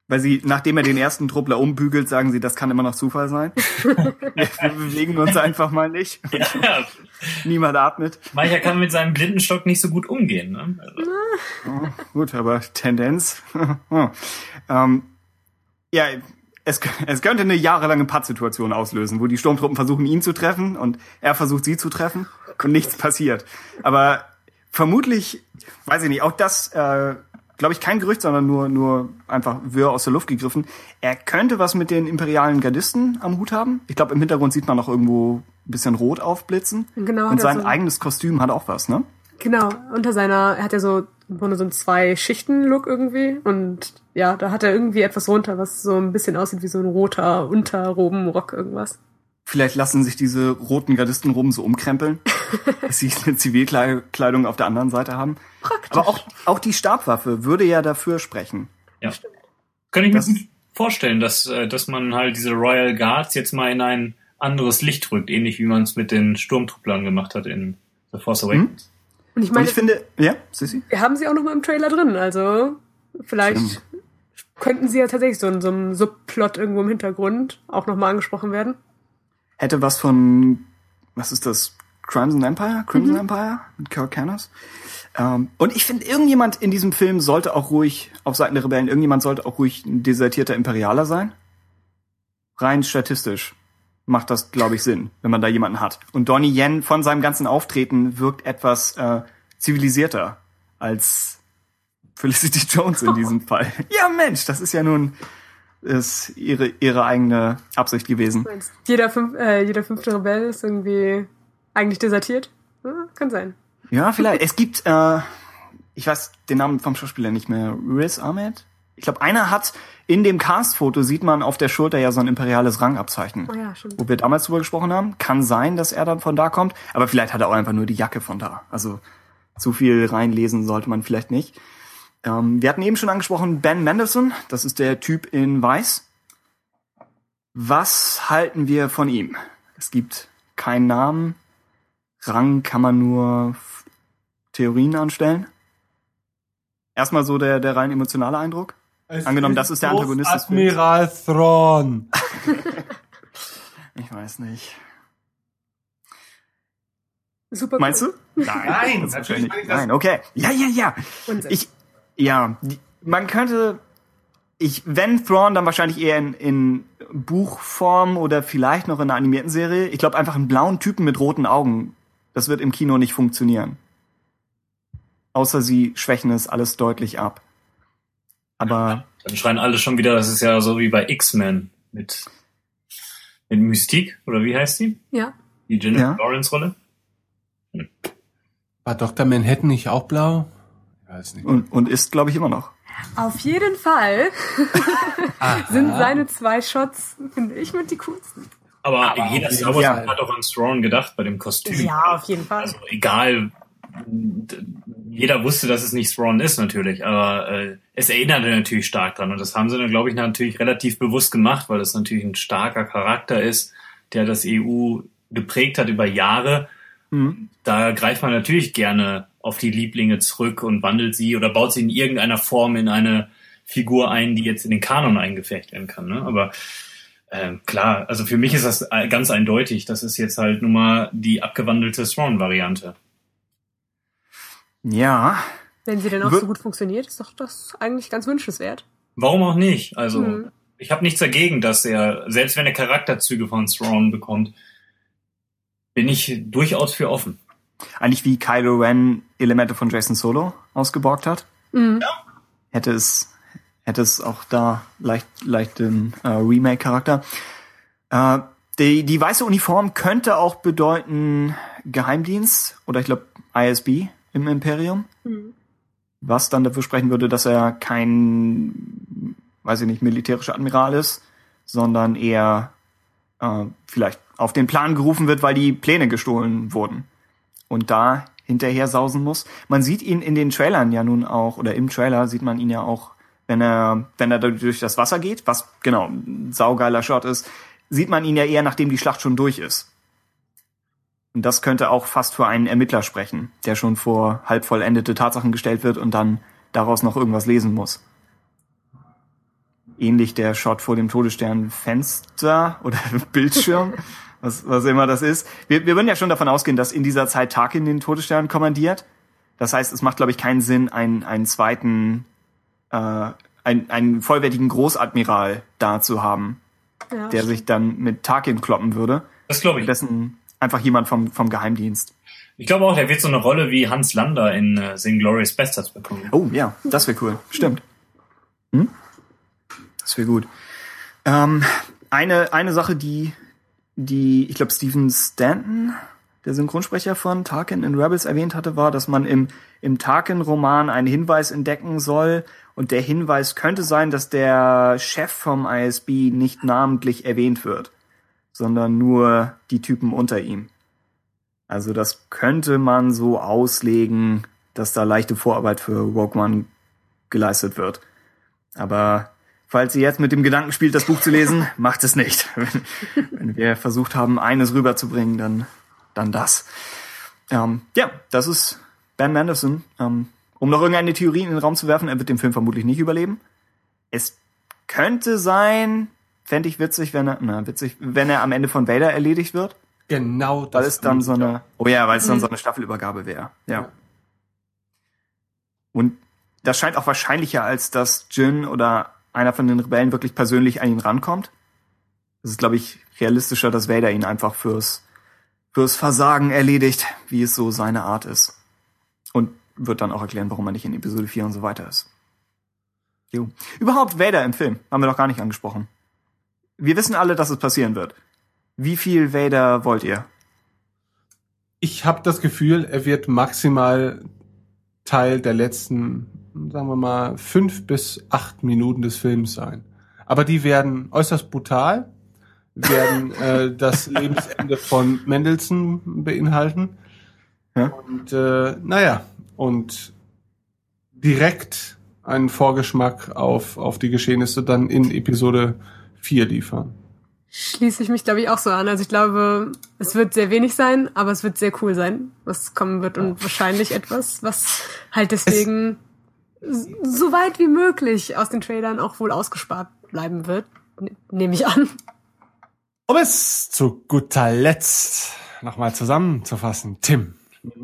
Weil sie, nachdem er den ersten Truppler umbügelt, sagen sie, das kann immer noch Zufall sein. wir, *laughs* wir bewegen uns einfach mal nicht. Ja, Niemand atmet. mancher kann mit seinem Blindenstock nicht so gut umgehen. Ne? Also, Oh, gut, aber Tendenz. *laughs* ähm, ja, es, es könnte eine jahrelange Pattsituation auslösen, wo die Sturmtruppen versuchen, ihn zu treffen und er versucht, sie zu treffen und nichts passiert. Aber vermutlich, weiß ich nicht, auch das, äh, glaube ich, kein Gerücht, sondern nur, nur einfach Wirr aus der Luft gegriffen. Er könnte was mit den imperialen Gardisten am Hut haben. Ich glaube, im Hintergrund sieht man noch irgendwo ein bisschen rot aufblitzen. Genau, Und sein so- eigenes Kostüm hat auch was, ne? Genau, unter seiner, er hat ja so so einen Zwei-Schichten-Look irgendwie und ja, da hat er irgendwie etwas runter, was so ein bisschen aussieht wie so ein roter Unterrobenrock irgendwas. Vielleicht lassen sich diese roten Gardistenroben so umkrempeln, *laughs* dass sie eine Zivilkleidung auf der anderen Seite haben. Praktisch. Aber auch, auch die Stabwaffe würde ja dafür sprechen. ja. Könnte ich mir Das- vorstellen, dass, äh, dass man halt diese Royal Guards jetzt mal in ein anderes Licht rückt, ähnlich wie man es mit den Sturmtrupplern gemacht hat in The Force Awakens. und ich Und meine, ich finde, ja, Sissi? wir haben sie auch noch mal im Trailer drin, also vielleicht Stimmt. könnten sie ja tatsächlich so in so einem Subplot irgendwo im Hintergrund auch noch mal angesprochen werden. Hätte was von, was ist das? Crimson Empire, Crimson Mhm. Empire mit Kirk Canis. Ähm, und ich finde, irgendjemand in diesem Film sollte auch ruhig, auf Seiten der Rebellen, irgendjemand sollte auch ruhig ein desertierter Imperialer sein. Rein statistisch macht das, glaube ich, Sinn, wenn man da jemanden hat. Und Donnie Yen von seinem ganzen Auftreten wirkt etwas äh, zivilisierter als Felicity Jones in diesem *laughs* Fall. Ja, Mensch, das ist ja nun ist ihre ihre eigene Absicht gewesen. Jeder, fünf, äh, jeder fünfte Rebell ist irgendwie eigentlich desertiert? Ja, kann sein. Ja, vielleicht. es gibt, äh, ich weiß den Namen vom Schauspieler nicht mehr, Riz Ahmed. Ich glaube, einer hat in dem Cast-Foto sieht man auf der Schulter ja so ein imperiales Rangabzeichen. Oh ja, stimmt. Wo wir damals drüber gesprochen haben. Kann sein, dass er dann von da kommt, aber vielleicht hat er auch einfach nur die Jacke von da. Also zu viel reinlesen sollte man vielleicht nicht. Ähm, wir hatten eben schon angesprochen, Ben Mendelsohn, das ist der Typ in Weiß. Was halten wir von ihm? Es gibt keinen Namen. Rang kann man nur Theorien anstellen. Erstmal so der, der rein emotionale Eindruck. Angenommen, das ist der Antagonist. Admiral Thrawn. *laughs* Ich weiß nicht. Super Meinst du? cool. Nein, Das *laughs* natürlich wahrscheinlich- meine ich das. Nein, okay. Ja, ja, ja. Unsinn. Ich, ja, die- man könnte, ich, wenn Thrawn, dann wahrscheinlich eher in, in Buchform oder vielleicht noch in einer animierten Serie. Ich glaube einfach einen blauen Typen mit roten Augen. Das wird im Kino nicht funktionieren. Außer sie schwächen es alles deutlich ab. Aber Dann schreien alle schon wieder, das ist ja so wie bei X-Men mit, mit Mystique, oder wie heißt die? Ja. Die Jennifer Ja. Lawrence Rolle? War Dr. Manhattan nicht auch blau? Weiß nicht. und, und ist, glaube ich, immer noch. Auf jeden Fall *laughs* sind seine zwei Shots, finde ich, mit die coolsten. Aber, Aber jeder Star Wars Fall. hat auch an Thrawn gedacht bei dem Kostüm. Ja, auf jeden Fall. Also egal, jeder wusste, dass es nicht Thrawn ist natürlich, aber äh, es erinnerte natürlich stark dran und das haben sie dann, glaube ich, natürlich relativ bewusst gemacht, weil das natürlich ein starker Charakter ist, der das EU geprägt hat über Jahre. Mhm. Da greift man natürlich gerne auf die Lieblinge zurück und wandelt sie oder baut sie in irgendeiner Form in eine Figur ein, die jetzt in den Kanon eingefecht werden kann. Ne? Aber ähm, klar, also für mich ist das äh, ganz eindeutig. Das ist jetzt halt nun mal die abgewandelte Thrawn-Variante. Ja, Wenn sie denn auch so gut funktioniert, ist doch das eigentlich ganz wünschenswert. Warum auch nicht? Also Mhm. ich habe nichts dagegen, dass er, selbst wenn er Charakterzüge von Thrawn bekommt, bin ich durchaus für offen. Eigentlich wie Kylo Ren Elemente von Jason Solo ausgeborgt hat. Mhm. hätte es hätte es auch da leicht leicht den äh, Remake Charakter. Äh, die die weiße Uniform könnte auch bedeuten Geheimdienst oder ich glaube ISB im Imperium, Mhm. was dann dafür sprechen würde, dass er kein weiß ich nicht militärischer Admiral ist, sondern eher äh, vielleicht auf den Plan gerufen wird, weil die Pläne gestohlen wurden und da hinterher sausen muss. Man sieht ihn in den Trailern ja nun auch, oder im Trailer sieht man ihn ja auch, wenn er, wenn er durch das Wasser geht, was genau ein saugeiler Shot ist, sieht man ihn ja eher, nachdem die Schlacht schon durch ist. Und das könnte auch fast für einen Ermittler sprechen, der schon vor halb vollendete Tatsachen gestellt wird und dann daraus noch irgendwas lesen muss. Ähnlich der Shot vor dem Todesstern-Fenster *laughs* oder Bildschirm, was, was immer das ist. Wir, wir würden ja schon davon ausgehen, dass in dieser Zeit Tarkin den Todesstern kommandiert. Das heißt, es macht, glaube ich, keinen Sinn, einen, einen zweiten, äh, einen, einen vollwertigen Großadmiral da zu haben, Ja, der sich dann mit Tarkin kloppen würde. Das glaube ich. Dessen einfach jemand vom, vom Geheimdienst. Ich glaube auch, der wird so eine Rolle wie Hans Lander in äh, Sing Glorious Bastards bekommen. Oh ja, das wäre cool. Stimmt. Hm? Das wäre gut. Ähm, eine, eine Sache, die, die, ich glaube, Stephen Stanton, der Synchronsprecher von Tarkin in Rebels erwähnt hatte, war, dass man im, im Tarkin-Roman einen Hinweis entdecken soll. Und der Hinweis könnte sein, dass der Chef vom ISB nicht namentlich erwähnt wird, sondern nur die Typen unter ihm. Also das könnte man so auslegen, dass da leichte Vorarbeit für Rogue One geleistet wird. Aber falls ihr jetzt mit dem Gedanken spielt, das Buch zu lesen, *laughs* macht es nicht. Wenn, wenn wir versucht haben, eines rüberzubringen, dann, dann das. Ähm, ja, das ist Ben Manderson. Ähm, um noch irgendeine Theorie in den Raum zu werfen, er wird den Film vermutlich nicht überleben. Es könnte sein, fände ich witzig, wenn er, na, witzig, wenn er am Ende von Vader erledigt wird. genau das. Weil es dann so eine, oh ja, weil es dann Mhm. so eine Staffelübergabe wäre. Ja. Ja. Und das scheint auch wahrscheinlicher, als dass Jin oder einer von den Rebellen wirklich persönlich an ihn rankommt. Es ist, glaube ich, realistischer, dass Vader ihn einfach fürs, fürs Versagen erledigt, wie es so seine Art ist. Und wird dann auch erklären, warum er nicht in Episode 4 und so weiter ist. Jo. Überhaupt Vader im Film, haben wir noch gar nicht angesprochen. Wir wissen alle, dass es passieren wird. Wie viel Vader wollt ihr? Ich habe das Gefühl, er wird maximal Teil der letzten, sagen wir mal, fünf bis acht Minuten des Films sein. Aber die werden äußerst brutal, werden *laughs* äh, das Lebensende von Mendelssohn beinhalten. Ja. Und äh, naja, und direkt einen Vorgeschmack auf, auf die Geschehnisse dann in Episode 4 liefern. Schließe ich mich, glaube ich, auch so an. Also ich glaube, es wird sehr wenig sein, aber es wird sehr cool sein, was kommen wird und wahrscheinlich etwas, was halt deswegen so weit wie möglich aus den Trailern auch wohl ausgespart bleiben wird. Ne- Nehme ich an. Um es zu guter Letzt nochmal zusammenzufassen, Tim,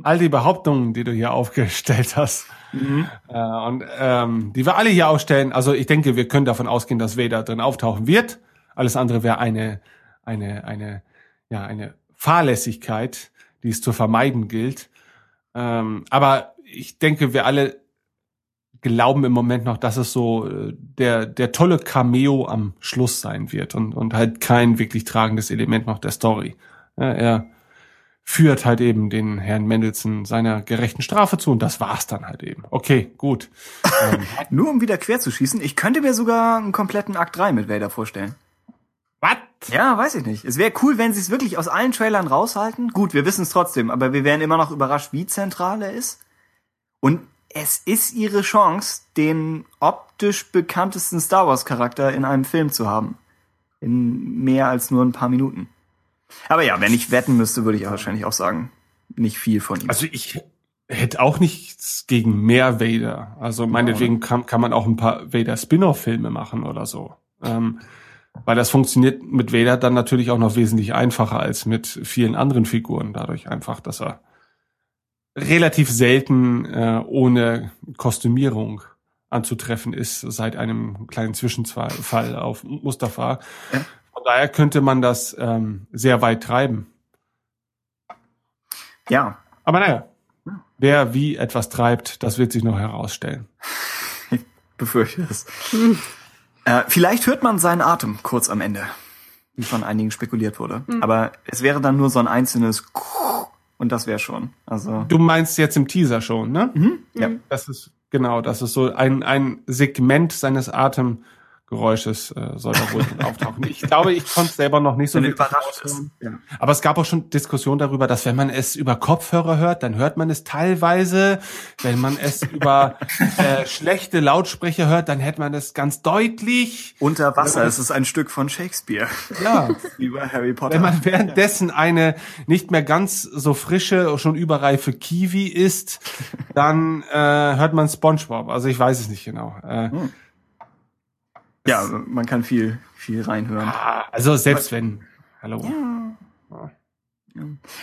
all die Behauptungen, die du hier aufgestellt hast, äh, und ähm, die wir alle hier aufstellen, also ich denke, wir können davon ausgehen, dass Vader drin auftauchen wird. Alles andere wäre eine, eine, eine, ja, eine Fahrlässigkeit, die es zu vermeiden gilt. Ähm, aber ich denke, wir alle glauben im Moment noch, dass es so äh, der, der tolle Cameo am Schluss sein wird und, und halt kein wirklich tragendes Element noch der Story. Ja, er führt halt eben den Herrn Mendelssohn seiner gerechten Strafe zu und das war's dann halt eben. Okay, gut. Ähm, *laughs* Nur um wieder quer zu schießen, ich könnte mir sogar einen kompletten Akt 3 mit Vader vorstellen. was? Ja, weiß ich nicht. Es wäre cool, wenn sie es wirklich aus allen Trailern raushalten. Gut, wir wissen es trotzdem, aber wir wären immer noch überrascht, wie zentral er ist. Und es ist ihre Chance, den optisch bekanntesten Star Wars Charakter in einem Film zu haben. In mehr als nur ein paar Minuten. Aber ja, wenn ich wetten müsste, würde ich wahrscheinlich auch sagen, nicht viel von ihm. Also ich hätte auch nichts gegen mehr Vader. Also meinetwegen kann, kann man auch ein paar Vader Spin-off-Filme machen oder so. Ähm, weil das funktioniert mit Vader dann natürlich auch noch wesentlich einfacher als mit vielen anderen Figuren. Dadurch einfach, dass er relativ selten äh, ohne Kostümierung anzutreffen ist seit einem kleinen Zwischenfall auf Mustafa. Von daher könnte man das ähm, sehr weit treiben. ja, Aber naja, wer wie etwas treibt, das wird sich noch herausstellen. *laughs* befürchte es. äh, vielleicht hört man seinen Atem kurz am Ende, wie von einigen spekuliert wurde. Aber es wäre dann nur so ein einzelnes und das wäre schon. Also Du meinst jetzt im Teaser schon, ne? ja. Das ist genau, das ist so ein, ein Segment seines Atemgeräusches äh, soll da wohl auftauchen. Ich glaube, ich konnte selber noch nicht so Wenn wirklich überrascht raushören. ist. Ja. Aber es gab auch schon Diskussionen darüber, dass wenn man es über Kopfhörer hört, dann hört man es teilweise. Wenn man es über äh, schlechte Lautsprecher hört, dann hört man es ganz deutlich. Unter Wasser, es ist ein Stück von Shakespeare. Ja, *laughs* bei Harry Potter. Wenn man währenddessen eine nicht mehr ganz so frische, schon überreife Kiwi isst, dann äh, hört man SpongeBob. Also ich weiß es nicht genau. Äh, ja, man kann viel, viel reinhören. ah, also selbst wenn. Hallo.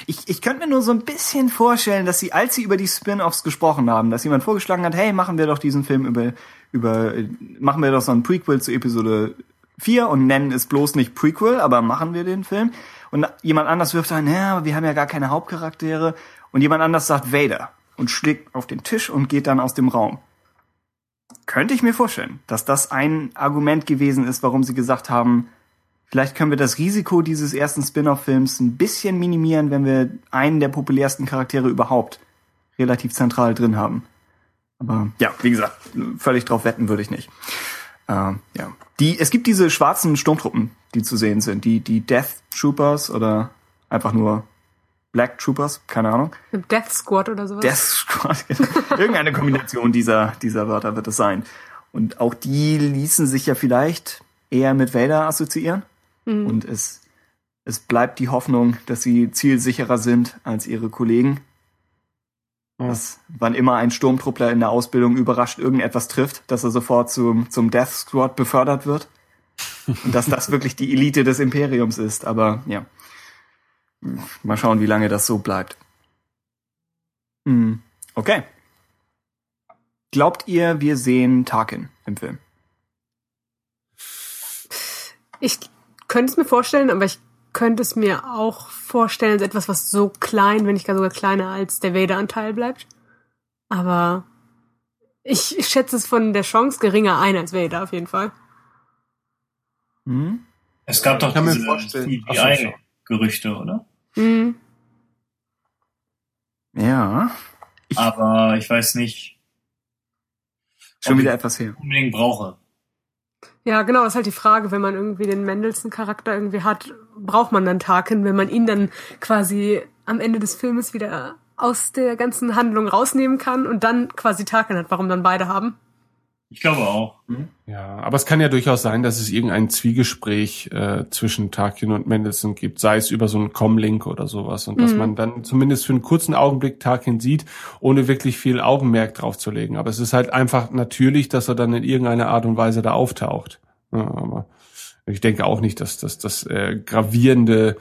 Ich, ich könnte mir nur so ein bisschen vorstellen, dass sie, als sie über die Spin-offs gesprochen haben, dass jemand vorgeschlagen hat, hey, machen wir doch diesen Film über, über, äh, machen wir doch so ein Prequel zu Episode 4 und nennen es bloß nicht Prequel, aber machen wir den Film. Und jemand anders wirft ein, ja, aber wir haben ja gar keine Hauptcharaktere. Und jemand anders sagt Vader und schlägt auf den Tisch und geht dann aus dem Raum. Könnte ich mir vorstellen, dass das ein Argument gewesen ist, warum sie gesagt haben, Vielleicht können wir das Risiko dieses ersten Spin-off-Films ein bisschen minimieren, wenn wir einen der populärsten Charaktere überhaupt relativ zentral drin haben. Aber ja, wie gesagt, völlig drauf wetten würde ich nicht. Ähm, ja. Die, es gibt diese schwarzen Sturmtruppen, die zu sehen sind. Die, die Death Troopers oder einfach nur Black Troopers, keine Ahnung. Death Squad oder sowas. Death Squad. *laughs* genau. Irgendeine Kombination dieser, dieser Wörter wird es sein. Und auch die ließen sich ja vielleicht eher mit Vader assoziieren. Und es, es bleibt die Hoffnung, dass sie zielsicherer sind als ihre Kollegen. Dass wann immer ein Sturmtruppler in der Ausbildung überrascht irgendetwas trifft, dass er sofort zum, zum Death Squad befördert wird. Und dass das wirklich die Elite des Imperiums ist. Aber ja. Mal schauen, wie lange das so bleibt. Hm, okay. Glaubt ihr, wir sehen Tarkin im Film? Ich könnte es mir vorstellen, aber ich könnte es mir auch vorstellen als etwas, was so klein, wenn nicht gar sogar kleiner als der Vader-Anteil bleibt. Aber ich, schätze es von der Chance geringer ein als Vader auf jeden Fall. Hm? Es gab doch diese. CGI-Gerüchte, oder? Mhm. Ja, Aber ich weiß nicht, schon wieder ich- etwas her. unbedingt brauche. Ja, genau, das ist halt die Frage, wenn man irgendwie den Mendelssohn-Charakter irgendwie hat, braucht man dann Tarkin, wenn man ihn dann quasi am Ende des Filmes wieder aus der ganzen Handlung rausnehmen kann und dann quasi Tarkin hat, warum dann beide haben. Ich glaube auch. Ja, aber es kann ja durchaus sein, dass es irgendein Zwiegespräch äh, zwischen Tarkin und Mendelssohn gibt, sei es über so einen Comlink oder sowas und dass Mhm. man dann zumindest für einen kurzen Augenblick Tarkin sieht, ohne wirklich viel Augenmerk drauf zu legen. Aber es ist halt einfach natürlich, dass er dann in irgendeiner Art und Weise da auftaucht. Ja, aber ich denke auch nicht, dass das das äh, gravierende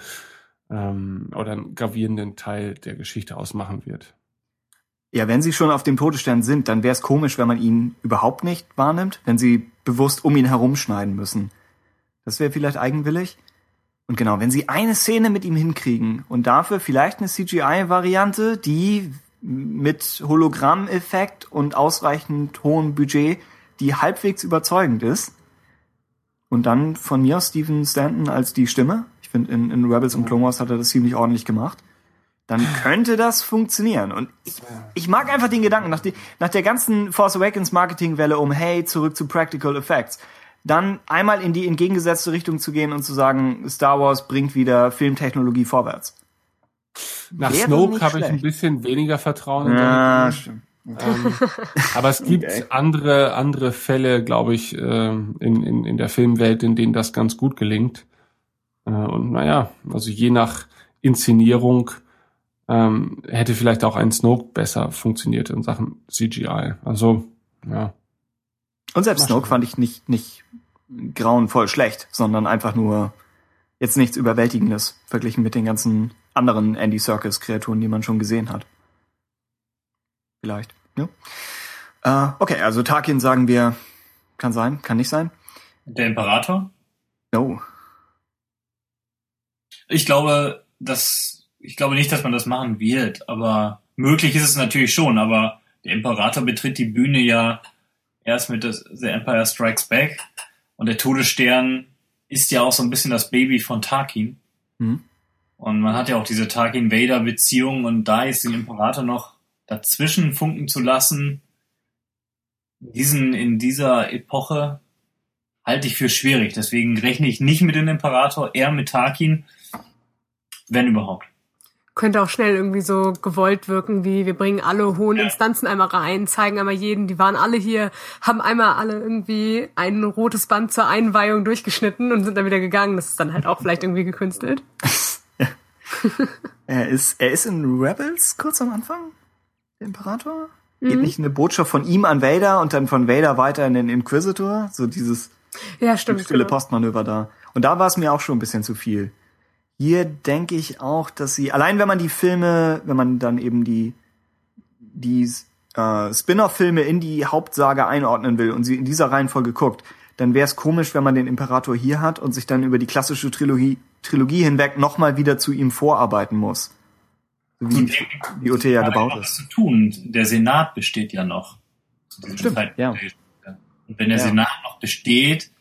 ähm, oder einen gravierenden Teil der Geschichte ausmachen wird. Ja, wenn sie schon auf dem Todesstern sind, dann wäre es komisch, wenn man ihn überhaupt nicht wahrnimmt, wenn sie bewusst um ihn herumschneiden müssen. Das wäre vielleicht eigenwillig. Und genau, wenn sie eine Szene mit ihm hinkriegen und dafür vielleicht eine CGI-Variante, die mit Hologrammeffekt und ausreichend hohem Budget, die halbwegs überzeugend ist. Und dann von mir aus Steven Stanton als die Stimme. Ich finde, in, in Rebels und Clone Wars hat er das ziemlich ordentlich gemacht. Dann könnte das funktionieren. Und ich, ich mag einfach den Gedanken, nach, die, nach der ganzen Force Awakens Marketingwelle um, hey, zurück zu Practical Effects, dann einmal in die entgegengesetzte Richtung zu gehen und zu sagen, Star Wars bringt wieder Filmtechnologie vorwärts. Nach Wäre Snoke habe ich ein bisschen weniger Vertrauen in Ja, stimmt. Ähm, *laughs* aber es gibt Okay. andere, andere Fälle, glaube ich, ähm, in, in, in der Filmwelt, in denen das ganz gut gelingt. Äh, und naja, also je nach Inszenierung ähm, hätte vielleicht auch ein Snoke besser funktioniert in Sachen CGI. Also, ja. Und selbst Snoke fand ich nicht, nicht grauenvoll schlecht, sondern einfach nur jetzt nichts Überwältigendes verglichen mit den ganzen anderen Andy Serkis Kreaturen, die man schon gesehen hat. Vielleicht, ne? Äh, okay, also Tarkin sagen wir, kann sein, kann nicht sein. Der Imperator? No. Ich glaube, dass ich glaube nicht, dass man das machen wird, aber möglich ist es natürlich schon. Aber der Imperator betritt die Bühne ja erst mit The Empire Strikes Back und der Todesstern ist ja auch so ein bisschen das Baby von Tarkin. Hm? Und man hat ja auch diese Tarkin-Vader-Beziehung und da ist den Imperator noch dazwischen funken zu lassen, diesen in dieser Epoche halte ich für schwierig. Deswegen rechne ich nicht mit dem Imperator, eher mit Tarkin, wenn überhaupt. Könnte auch schnell irgendwie so gewollt wirken, wie wir bringen alle hohen. Instanzen einmal rein, zeigen einmal jeden, die waren alle hier, haben einmal alle irgendwie ein rotes Band zur Einweihung durchgeschnitten und sind dann wieder gegangen. Das ist dann halt auch vielleicht irgendwie gekünstelt. *laughs* Er ist, er ist in Rebels kurz am Anfang? Der Imperator? Geht Mhm. nicht eine Botschaft von ihm an Vader und dann von Vader weiter in den Inquisitor? So dieses Ja, stimmt. stille genau. Postmanöver da. Und da war es mir auch schon ein bisschen zu viel. Hier denke ich auch, dass sie, allein wenn man die Filme, wenn man dann eben die, die äh, Spin-off-Filme in die Hauptsage einordnen will und sie in dieser Reihenfolge guckt, dann wäre es komisch, wenn man den Imperator hier hat und sich dann über die klassische Trilogie, Trilogie hinweg nochmal wieder zu ihm vorarbeiten muss. Wie, wie OT ja gebaut ist. zu tun. Der Senat besteht ja noch. Stimmt, ja. Und wenn der Ja. Senat noch besteht,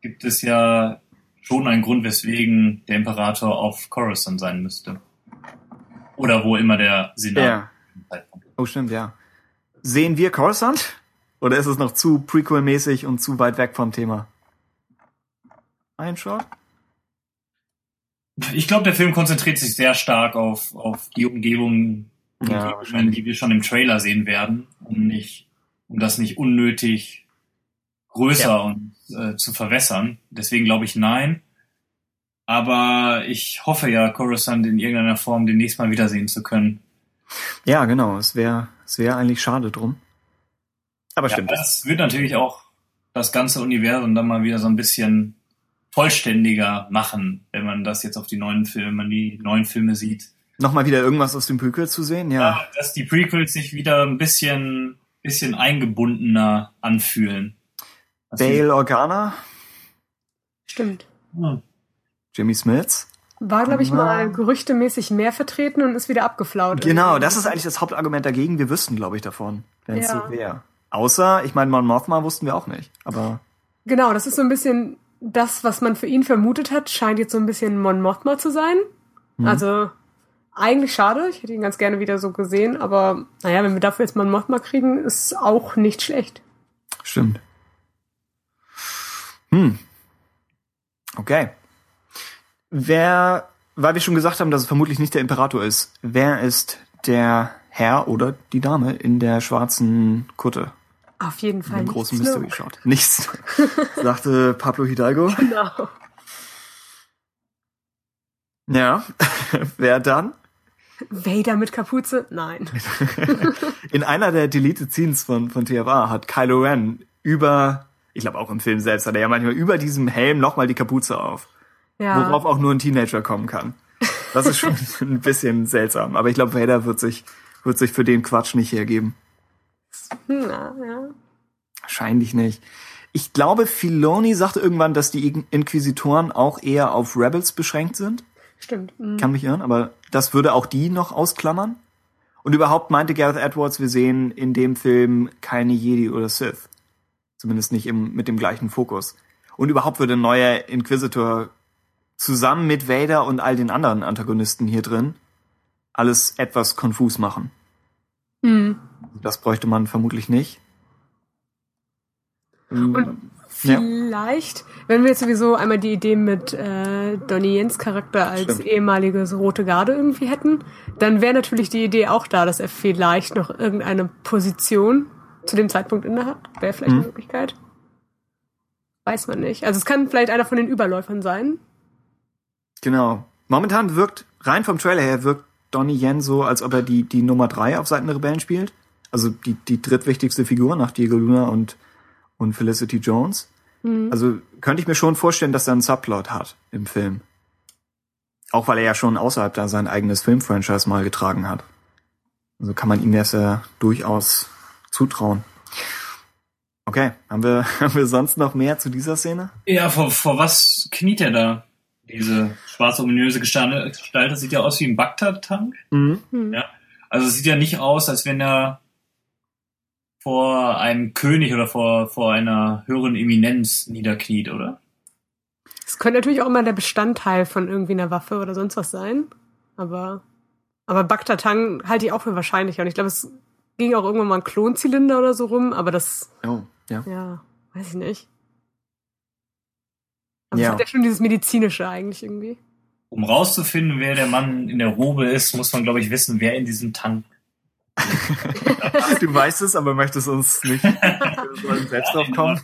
gibt es ja schon einen Grund, weswegen der Imperator auf Coruscant sein müsste. Oder wo immer der Senat Ja. Oh, stimmt, ja. Sehen wir Coruscant? Oder ist es noch zu Prequel-mäßig und zu weit weg vom Thema? Ein Shot? Ich glaube, der Film konzentriert sich sehr stark auf, auf die Umgebung, Ja, wahrscheinlich. die wir schon im Trailer sehen werden, um nicht, um das nicht unnötig größer Ja. und äh, zu verwässern. Deswegen glaube ich nein. Aber ich hoffe ja, Coruscant in irgendeiner Form demnächst mal wiedersehen zu können. Ja, genau. Es wäre es wär eigentlich schade drum. Aber Ja, stimmt. das wird natürlich auch das ganze Universum dann mal wieder so ein bisschen vollständiger machen, wenn man das jetzt auf die neuen Filme, wenn man die neuen Filme sieht. Nochmal wieder irgendwas aus dem Prequel zu sehen, ja. Dass die Prequels sich wieder ein bisschen, bisschen eingebundener anfühlen. Was Bale Organa, Stimmt. Hm. Jimmy Smits. War, glaube ich, mal gerüchtemäßig mehr vertreten und ist wieder abgeflaut. Genau, das ist eigentlich das Hauptargument dagegen. Wir wüssten, glaube ich, davon, wenn es Ja. so wäre. Außer, ich meine, Mon Mothma wussten wir auch nicht. Aber Genau, das ist so ein bisschen das, was man für ihn vermutet hat, scheint jetzt so ein bisschen Mon Mothma zu sein. Also eigentlich schade, ich hätte ihn ganz gerne wieder so gesehen, aber naja, wenn wir dafür jetzt Mon Mothma kriegen, ist auch nicht schlecht. stimmt. Hm. Okay. Wer, weil wir schon gesagt haben, dass es vermutlich nicht der Imperator ist, wer ist der Herr oder die Dame in der schwarzen Kutte? Auf jeden Fall. Im großen Snoke. Mystery Shot. Nichts, *laughs* sagte Pablo Hidalgo. Genau. Ja. *laughs* wer dann? Vader mit Kapuze? Nein. *laughs* In einer der Deleted Scenes von, von TFA hat Kylo Ren über, ich glaube auch im Film selbst, hat er ja manchmal über diesem Helm nochmal die Kapuze auf. Ja. Worauf auch nur ein Teenager kommen kann. Das ist schon *laughs* ein bisschen seltsam. Aber ich glaube, Vader wird sich, wird sich für den Quatsch nicht hergeben. Na, ja. Wahrscheinlich nicht. Ich glaube, Filoni sagte irgendwann, dass die In- Inquisitoren auch eher auf Rebels beschränkt sind. Stimmt. Mhm. Kann mich irren, aber das würde auch die noch ausklammern. Und überhaupt meinte Gareth Edwards, wir sehen in dem Film keine Jedi oder Sith. Zumindest nicht im, mit dem gleichen Fokus. Und überhaupt würde ein neuer Inquisitor zusammen mit Vader und all den anderen Antagonisten hier drin alles etwas konfus machen. Mhm. Das bräuchte man vermutlich nicht. Und Ja. vielleicht, wenn wir jetzt sowieso einmal die Idee mit äh, Donnie Jens Charakter als Stimmt. ehemaliges Rote Garde irgendwie hätten, dann wäre natürlich die Idee auch da, dass er vielleicht noch irgendeine Position zu dem Zeitpunkt inne hat. Wäre vielleicht Mhm. eine Möglichkeit. Weiß man nicht. Also es kann vielleicht einer von den Überläufern sein. Genau. Momentan wirkt, rein vom Trailer her, wirkt Donnie Yen so, als ob er die, die Nummer drei auf Seiten der Rebellen spielt. Also die, die drittwichtigste Figur nach Diego Luna und, und Felicity Jones. Also könnte ich mir schon vorstellen, dass er einen Subplot hat im Film. Auch weil er ja schon außerhalb da sein eigenes Filmfranchise mal getragen hat. Also kann man ihm das ja durchaus zutrauen. Okay, haben wir, *laughs* haben wir sonst noch mehr zu dieser Szene? Ja, vor, vor was kniet er da? Diese schwarze, ominöse Gestalt, das sieht ja aus wie ein Bagdad-Tank. Mhm. Ja. Also es sieht ja nicht aus, als wenn er vor einem König oder vor, vor einer höheren Eminenz niederkniet, oder? Es könnte natürlich auch immer der Bestandteil von irgendwie einer Waffe oder sonst was sein. Aber, aber Bagdad-Tang halte ich auch für wahrscheinlicher. Und ich glaube, es ging auch irgendwann mal ein Klonzylinder oder so rum, aber das, Oh, ja. ja, weiß ich nicht. Aber Ja. es hat ja schon dieses Medizinische eigentlich irgendwie. Um rauszufinden, wer der Mann in der Robe ist, muss man, glaube ich, wissen, wer in diesem Tank. Du weißt es, aber möchtest uns nicht selbst drauf kommen.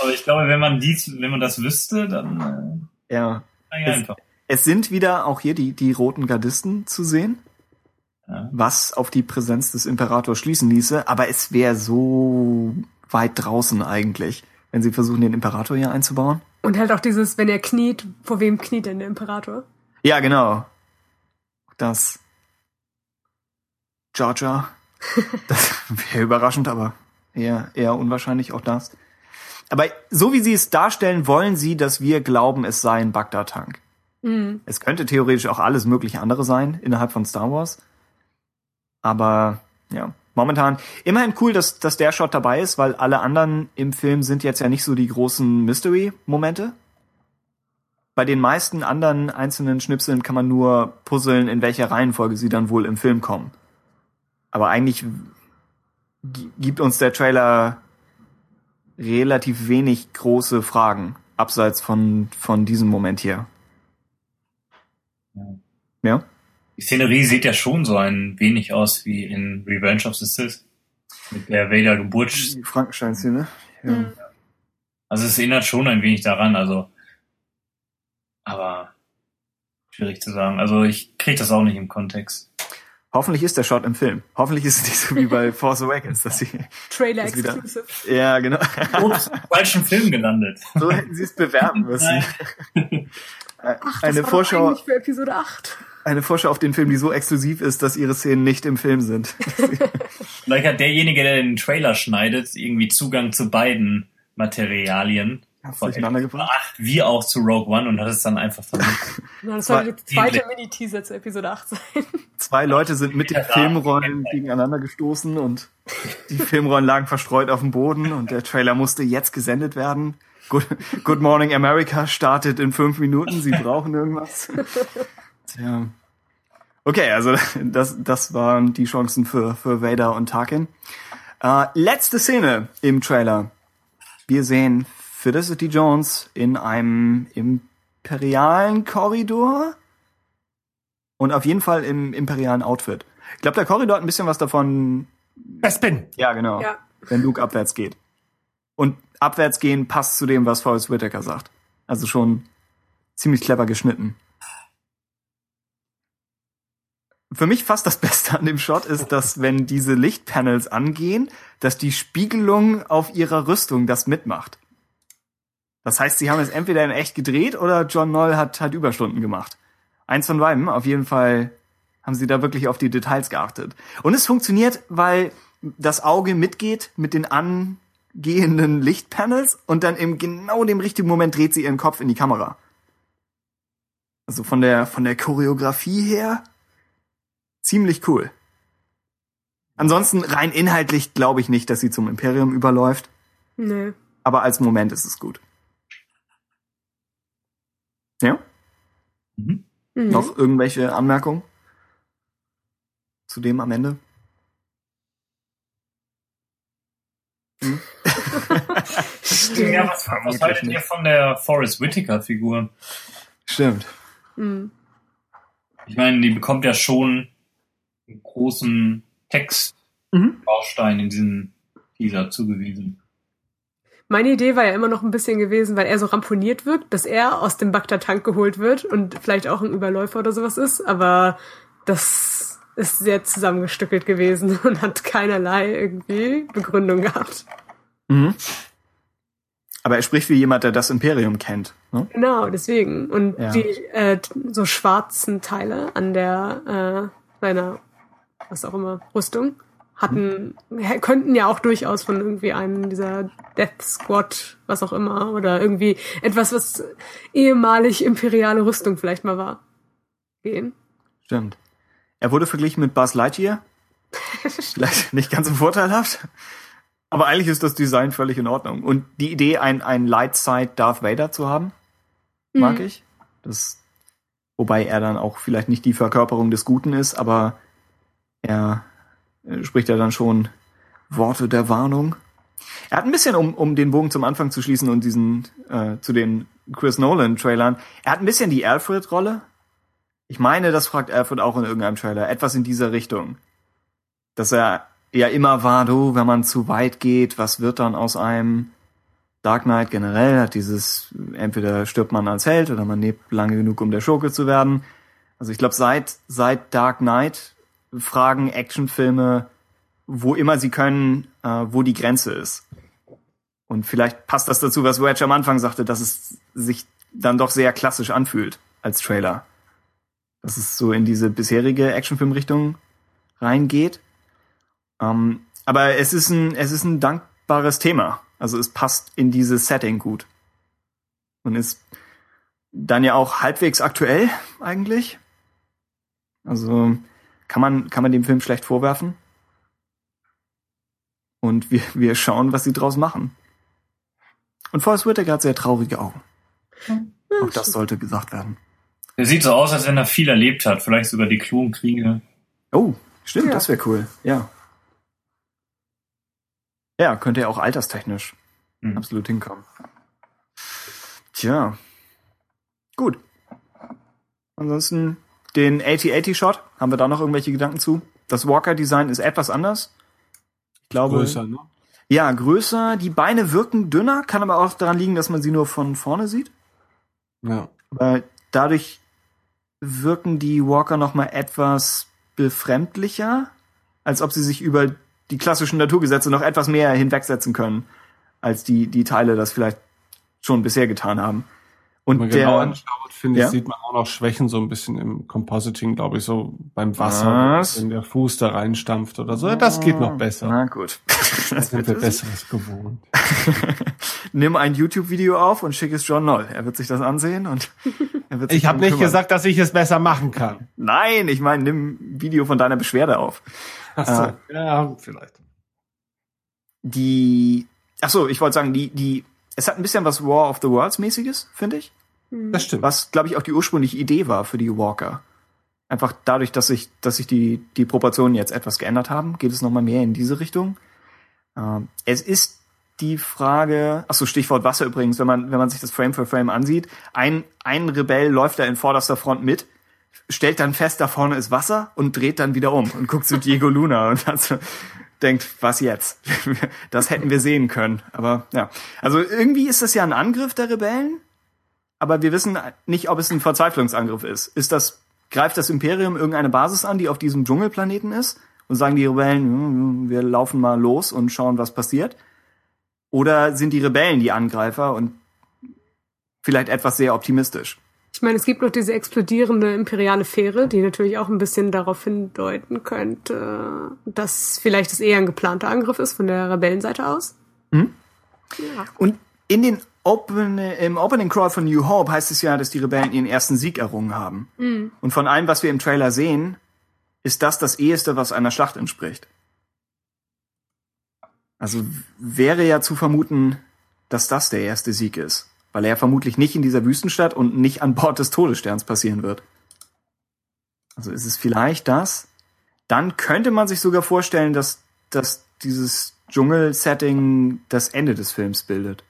Aber ich glaube, wenn man dies, wenn man das wüsste, dann Ja. äh, ja, einfach. Es sind wieder auch hier die, die roten Gardisten zu sehen, Ja. was auf die Präsenz des Imperators schließen ließe, aber es wäre so weit draußen eigentlich, wenn sie versuchen, den Imperator hier einzubauen. Und halt auch dieses, wenn er kniet, vor wem kniet denn der Imperator? Ja, genau. Das Georgia. *laughs* Das wäre überraschend, aber eher, eher unwahrscheinlich auch das. Aber so wie sie es darstellen, wollen sie, dass wir glauben, es sei ein Bagdad-Tank. Mhm. Es könnte theoretisch auch alles mögliche andere sein innerhalb von Star Wars. Aber ja, momentan immerhin cool, dass, dass der Shot dabei ist, weil alle anderen im Film sind jetzt ja nicht so die großen Mystery-Momente. Bei den meisten anderen einzelnen Schnipseln kann man nur puzzeln, in welcher Reihenfolge sie dann wohl im Film kommen. Aber eigentlich gi- gibt uns der Trailer relativ wenig große Fragen, abseits von, von diesem Moment hier. Ja. Ja? Die Szenerie sieht ja schon so ein wenig aus wie in Revenge of the Sith. Mit der Vader Geburt. Die Frankenstein-Szene. Ja. Mhm. Also es erinnert schon ein wenig daran, also. Aber schwierig zu sagen. Also ich krieg das auch nicht im Kontext. Hoffentlich ist der Shot im Film. Hoffentlich ist es nicht so wie bei *laughs* Force Awakens, dass sie Trailer wieder- exclusive. ja genau Ups, im falschen Film gelandet. *laughs* so hätten sie es bewerben müssen. Ach, das eine war doch Vorschau eigentlich für Episode 8. eine Vorschau auf den Film, die so exklusiv ist, dass ihre Szenen nicht im Film sind. *laughs* Vielleicht hat derjenige, der den Trailer schneidet, irgendwie Zugang zu beiden Materialien. Von durcheinander Episode gebracht? 8 wie auch zu Rogue One und hat es dann einfach vermisst. *laughs* Das War soll die zweite. Mini-Teaser zu Episode 8 sein. *laughs* Zwei Leute sind mit den Filmrollen gegeneinander gestoßen und die Filmrollen lagen verstreut auf dem Boden und der Trailer musste jetzt gesendet werden. Good, Good Morning America startet in fünf Minuten. Sie brauchen irgendwas. Tja. Okay, also *laughs* das, das waren die Chancen für, für Vader und Tarkin. Äh, letzte Szene im Trailer. Wir sehen Felicity Jones in einem imperialen Korridor und auf jeden Fall im imperialen Outfit. Ich glaube, der Korridor hat ein bisschen was davon. Bespin. Ja, genau. Ja. Wenn Luke abwärts geht. Und abwärts gehen passt zu dem, was Forrest Whitaker sagt. Also schon ziemlich clever geschnitten. Für mich fast das *laughs* Beste an dem Shot ist, dass wenn diese Lichtpanels angehen, dass die Spiegelung auf ihrer Rüstung das mitmacht. Das heißt, sie haben es entweder in echt gedreht oder John Noll hat, hat Überstunden gemacht. Eins von beiden, auf jeden Fall haben sie da wirklich auf die Details geachtet. Und es funktioniert, weil das Auge mitgeht mit den angehenden Lichtpanels und dann im genau dem richtigen Moment dreht sie ihren Kopf in die Kamera. Also von der, von der Choreografie her ziemlich cool. Ansonsten rein inhaltlich glaube ich nicht, dass sie zum Imperium überläuft, Nö. aber als Moment ist es gut. Ja? Mhm. Mhm. Noch irgendwelche Anmerkungen zu dem am Ende? Ja, was, was haltet ihr von der Forrest Whitaker-Figur? Stimmt. Mhm. Ich meine, die bekommt ja schon großen Textbaustein in diesem Teaser zugewiesen. Meine Idee war ja immer noch ein bisschen gewesen, weil er so ramponiert wirkt, dass er aus dem Bagdad-Tank geholt wird und vielleicht auch ein Überläufer oder sowas ist, aber das ist sehr zusammengestückelt gewesen *laughs* und hat keinerlei irgendwie Begründung gehabt. Mhm. Aber er spricht wie jemand, der das Imperium kennt. Ne? Genau, deswegen. Und Ja. die äh, so schwarzen Teile an der äh, seiner, was auch immer, Rüstung hatten, könnten ja auch durchaus von irgendwie einem dieser Death Squad, was auch immer, oder irgendwie etwas, was ehemalig imperiale Rüstung vielleicht mal war, gehen. Stimmt. Er wurde verglichen mit Buzz Lightyear. *laughs* Vielleicht nicht ganz so vorteilhaft. Aber eigentlich ist das Design völlig in Ordnung. Und die Idee, ein, ein Lightside Darth Vader zu haben, mag Mhm. ich. Das, wobei er dann auch vielleicht nicht die Verkörperung des Guten ist, aber er äh, spricht ja dann schon Worte der Warnung. Er hat ein bisschen, um, um den Bogen zum Anfang zu schließen und diesen äh, zu den Chris Nolan Trailern, er hat ein bisschen die Alfred-Rolle. Ich meine, das fragt Alfred auch in irgendeinem Trailer. Etwas in dieser Richtung. Dass er ja immer war, du, wenn man zu weit geht, was wird dann aus einem? Dark Knight generell hat dieses, entweder stirbt man als Held oder man lebt lange genug, um der Schurke zu werden. Also ich glaube, seit, seit Dark Knight fragen Actionfilme, wo immer sie können, äh, wo die Grenze ist. Und vielleicht passt das dazu, was Wedge am Anfang sagte, dass es sich dann doch sehr klassisch anfühlt als Trailer. Dass es so in diese bisherige Actionfilmrichtung reingeht. Ähm, aber es ist ein, es ist ein dankbares Thema. Also es passt in dieses Setting gut. Und ist dann ja auch halbwegs aktuell eigentlich. Also kann man, kann man dem Film schlecht vorwerfen. Und wir, wir schauen, was sie draus machen. Und Forrest Whitaker hat sehr traurige Augen. Auch das sollte gesagt werden. Der sieht so aus, als wenn er viel erlebt hat. Vielleicht sogar die Klonkriege. Oh, stimmt, Ja. das wäre cool. Ja. Ja, könnte ja auch alterstechnisch Hm. absolut hinkommen. Tja. Gut. Ansonsten den 8080-Shot, haben wir da noch irgendwelche Gedanken zu? Das Walker-Design ist etwas anders. Ich glaube. Größer, ne? Ja, größer. Die Beine wirken dünner, kann aber auch daran liegen, dass man sie nur von vorne sieht. Ja. Aber dadurch wirken die Walker noch mal etwas befremdlicher, als ob sie sich über die klassischen Naturgesetze noch etwas mehr hinwegsetzen können, als die, die Teile das vielleicht schon bisher getan haben. Und Wenn man der, genau anschaut, finde Ja? ich, sieht man auch noch Schwächen so ein bisschen im Compositing, glaube ich, so beim Wasser, Was? wenn der Fuß da reinstampft oder so. Das geht noch besser. Na gut. *laughs* Da sind wir Besseres gewohnt. *laughs* Nimm ein YouTube-Video auf und schick es John Noll. Er wird sich das ansehen und *laughs* er wird sich Ich habe nicht kümmern. gesagt, dass ich es besser machen kann. Nein, ich meine, nimm ein Video von deiner Beschwerde auf. Ach so. Ah. Ja, vielleicht. Die, ach so, ich wollte sagen, die, die, es hat ein bisschen was War of the Worlds mäßiges, finde ich. Das stimmt. Was, glaube ich, auch die ursprüngliche Idee war für die Walker. Einfach dadurch, dass sich, dass sich die, die Proportionen jetzt etwas geändert haben, geht es nochmal mehr in diese Richtung. Ähm, es ist die Frage, ach so, Stichwort Wasser übrigens, wenn man, wenn man sich das Frame für Frame ansieht, ein, ein Rebell läuft da in vorderster Front mit, stellt dann fest, da vorne ist Wasser und dreht dann wieder um und guckt zu Diego Luna und hat so, denkt, was jetzt? *laughs* Das hätten wir sehen können. Aber ja. Also irgendwie ist das ja ein Angriff der Rebellen, aber wir wissen nicht, ob es ein Verzweiflungsangriff ist. Ist das, greift das Imperium irgendeine Basis an, die auf diesem Dschungelplaneten ist? Und sagen die Rebellen, "Hm, wir laufen mal los und schauen, was passiert? Oder sind die Rebellen die Angreifer und vielleicht etwas sehr optimistisch? Ich meine, es gibt noch diese explodierende imperiale Fähre, die natürlich auch ein bisschen darauf hindeuten könnte, dass vielleicht es eher ein geplanter Angriff ist von der Rebellenseite aus. Ja. Und in den Open, im Opening Crawl von New Hope heißt es ja, dass die Rebellen ihren ersten Sieg errungen haben. Und von allem, was wir im Trailer sehen, ist das das eheste, was einer Schlacht entspricht. Also wäre ja zu vermuten, dass das der erste Sieg ist, weil er vermutlich nicht in dieser Wüstenstadt und nicht an Bord des Todessterns passieren wird. Also ist es vielleicht das? Dann könnte man sich sogar vorstellen, dass, dass dieses Dschungel-Setting das Ende des Films bildet.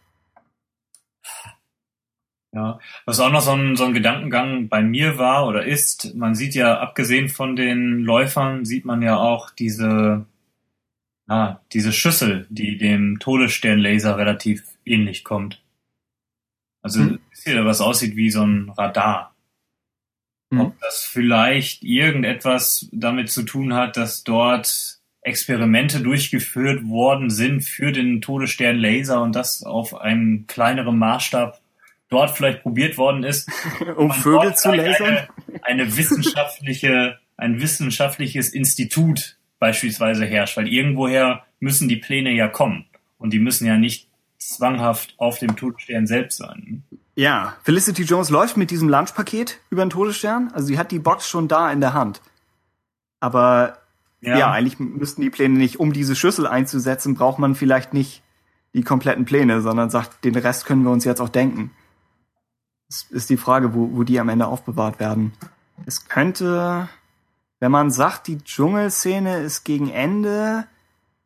Ja, was auch noch so ein, so ein Gedankengang bei mir war oder ist, man sieht ja, abgesehen von den Läufern, sieht man ja auch diese, ah, diese Schüssel, die dem Todessternlaser relativ ähnlich kommt. Also, Hm. ist hier was aussieht wie so ein Radar. Hm. Ob das vielleicht irgendetwas damit zu tun hat, dass dort Experimente durchgeführt worden sind für den Todessternlaser und das auf einem kleineren Maßstab dort vielleicht probiert worden ist, *laughs* Um Vögel zu lasern? Eine, eine wissenschaftliche, ein wissenschaftliches Institut beispielsweise herrscht, weil irgendwoher müssen die Pläne ja kommen und die müssen ja nicht zwanghaft auf dem Todesstern selbst sein. Ja, Felicity Jones läuft mit diesem Lunchpaket über den Todesstern. Also sie hat die Box schon da in der Hand. Aber ja, eigentlich müssten die Pläne nicht, um diese Schüssel einzusetzen, braucht man vielleicht nicht die kompletten Pläne, sondern sagt, den Rest können wir uns jetzt auch denken. Es ist die Frage, wo, wo die am Ende aufbewahrt werden. Es könnte, wenn man sagt, die Dschungelszene ist gegen Ende,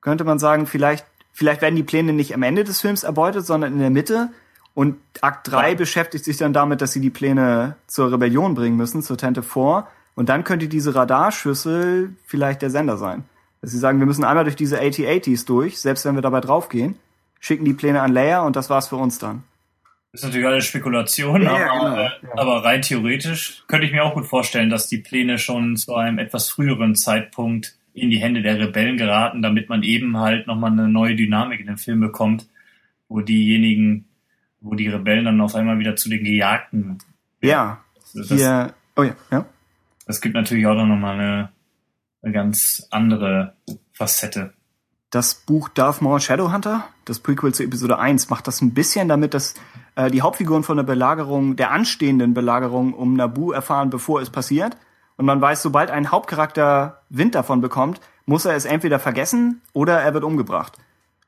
könnte man sagen, vielleicht, vielleicht werden die Pläne nicht am Ende des Films erbeutet, sondern in der Mitte. Und Akt 3 Ja. beschäftigt sich dann damit, dass sie die Pläne zur Rebellion bringen müssen, zur Tente vor. Und dann könnte diese Radarschüssel vielleicht der Sender sein. Dass sie sagen, wir müssen einmal durch diese AT-ATs durch, selbst wenn wir dabei draufgehen, schicken die Pläne an Leia und das war's für uns dann. Das ist natürlich alles Spekulation, Ja, aber, genau, äh, ja. aber rein theoretisch könnte ich mir auch gut vorstellen, dass die Pläne schon zu einem etwas früheren Zeitpunkt in die Hände der Rebellen geraten, damit man eben halt nochmal eine neue Dynamik in den Film bekommt, wo diejenigen, wo die Rebellen dann auf einmal wieder zu den Gejagten. Ja, Das, hier, oh ja, ja. das gibt natürlich auch nochmal eine, eine ganz andere Facette. Das Buch Darth Maul Shadowhunter, das Prequel zu Episode 1, macht das ein bisschen damit, dass äh, die Hauptfiguren von der Belagerung, der anstehenden Belagerung um Naboo erfahren, bevor es passiert. Und man weiß, sobald ein Hauptcharakter Wind davon bekommt, muss er es entweder vergessen oder er wird umgebracht.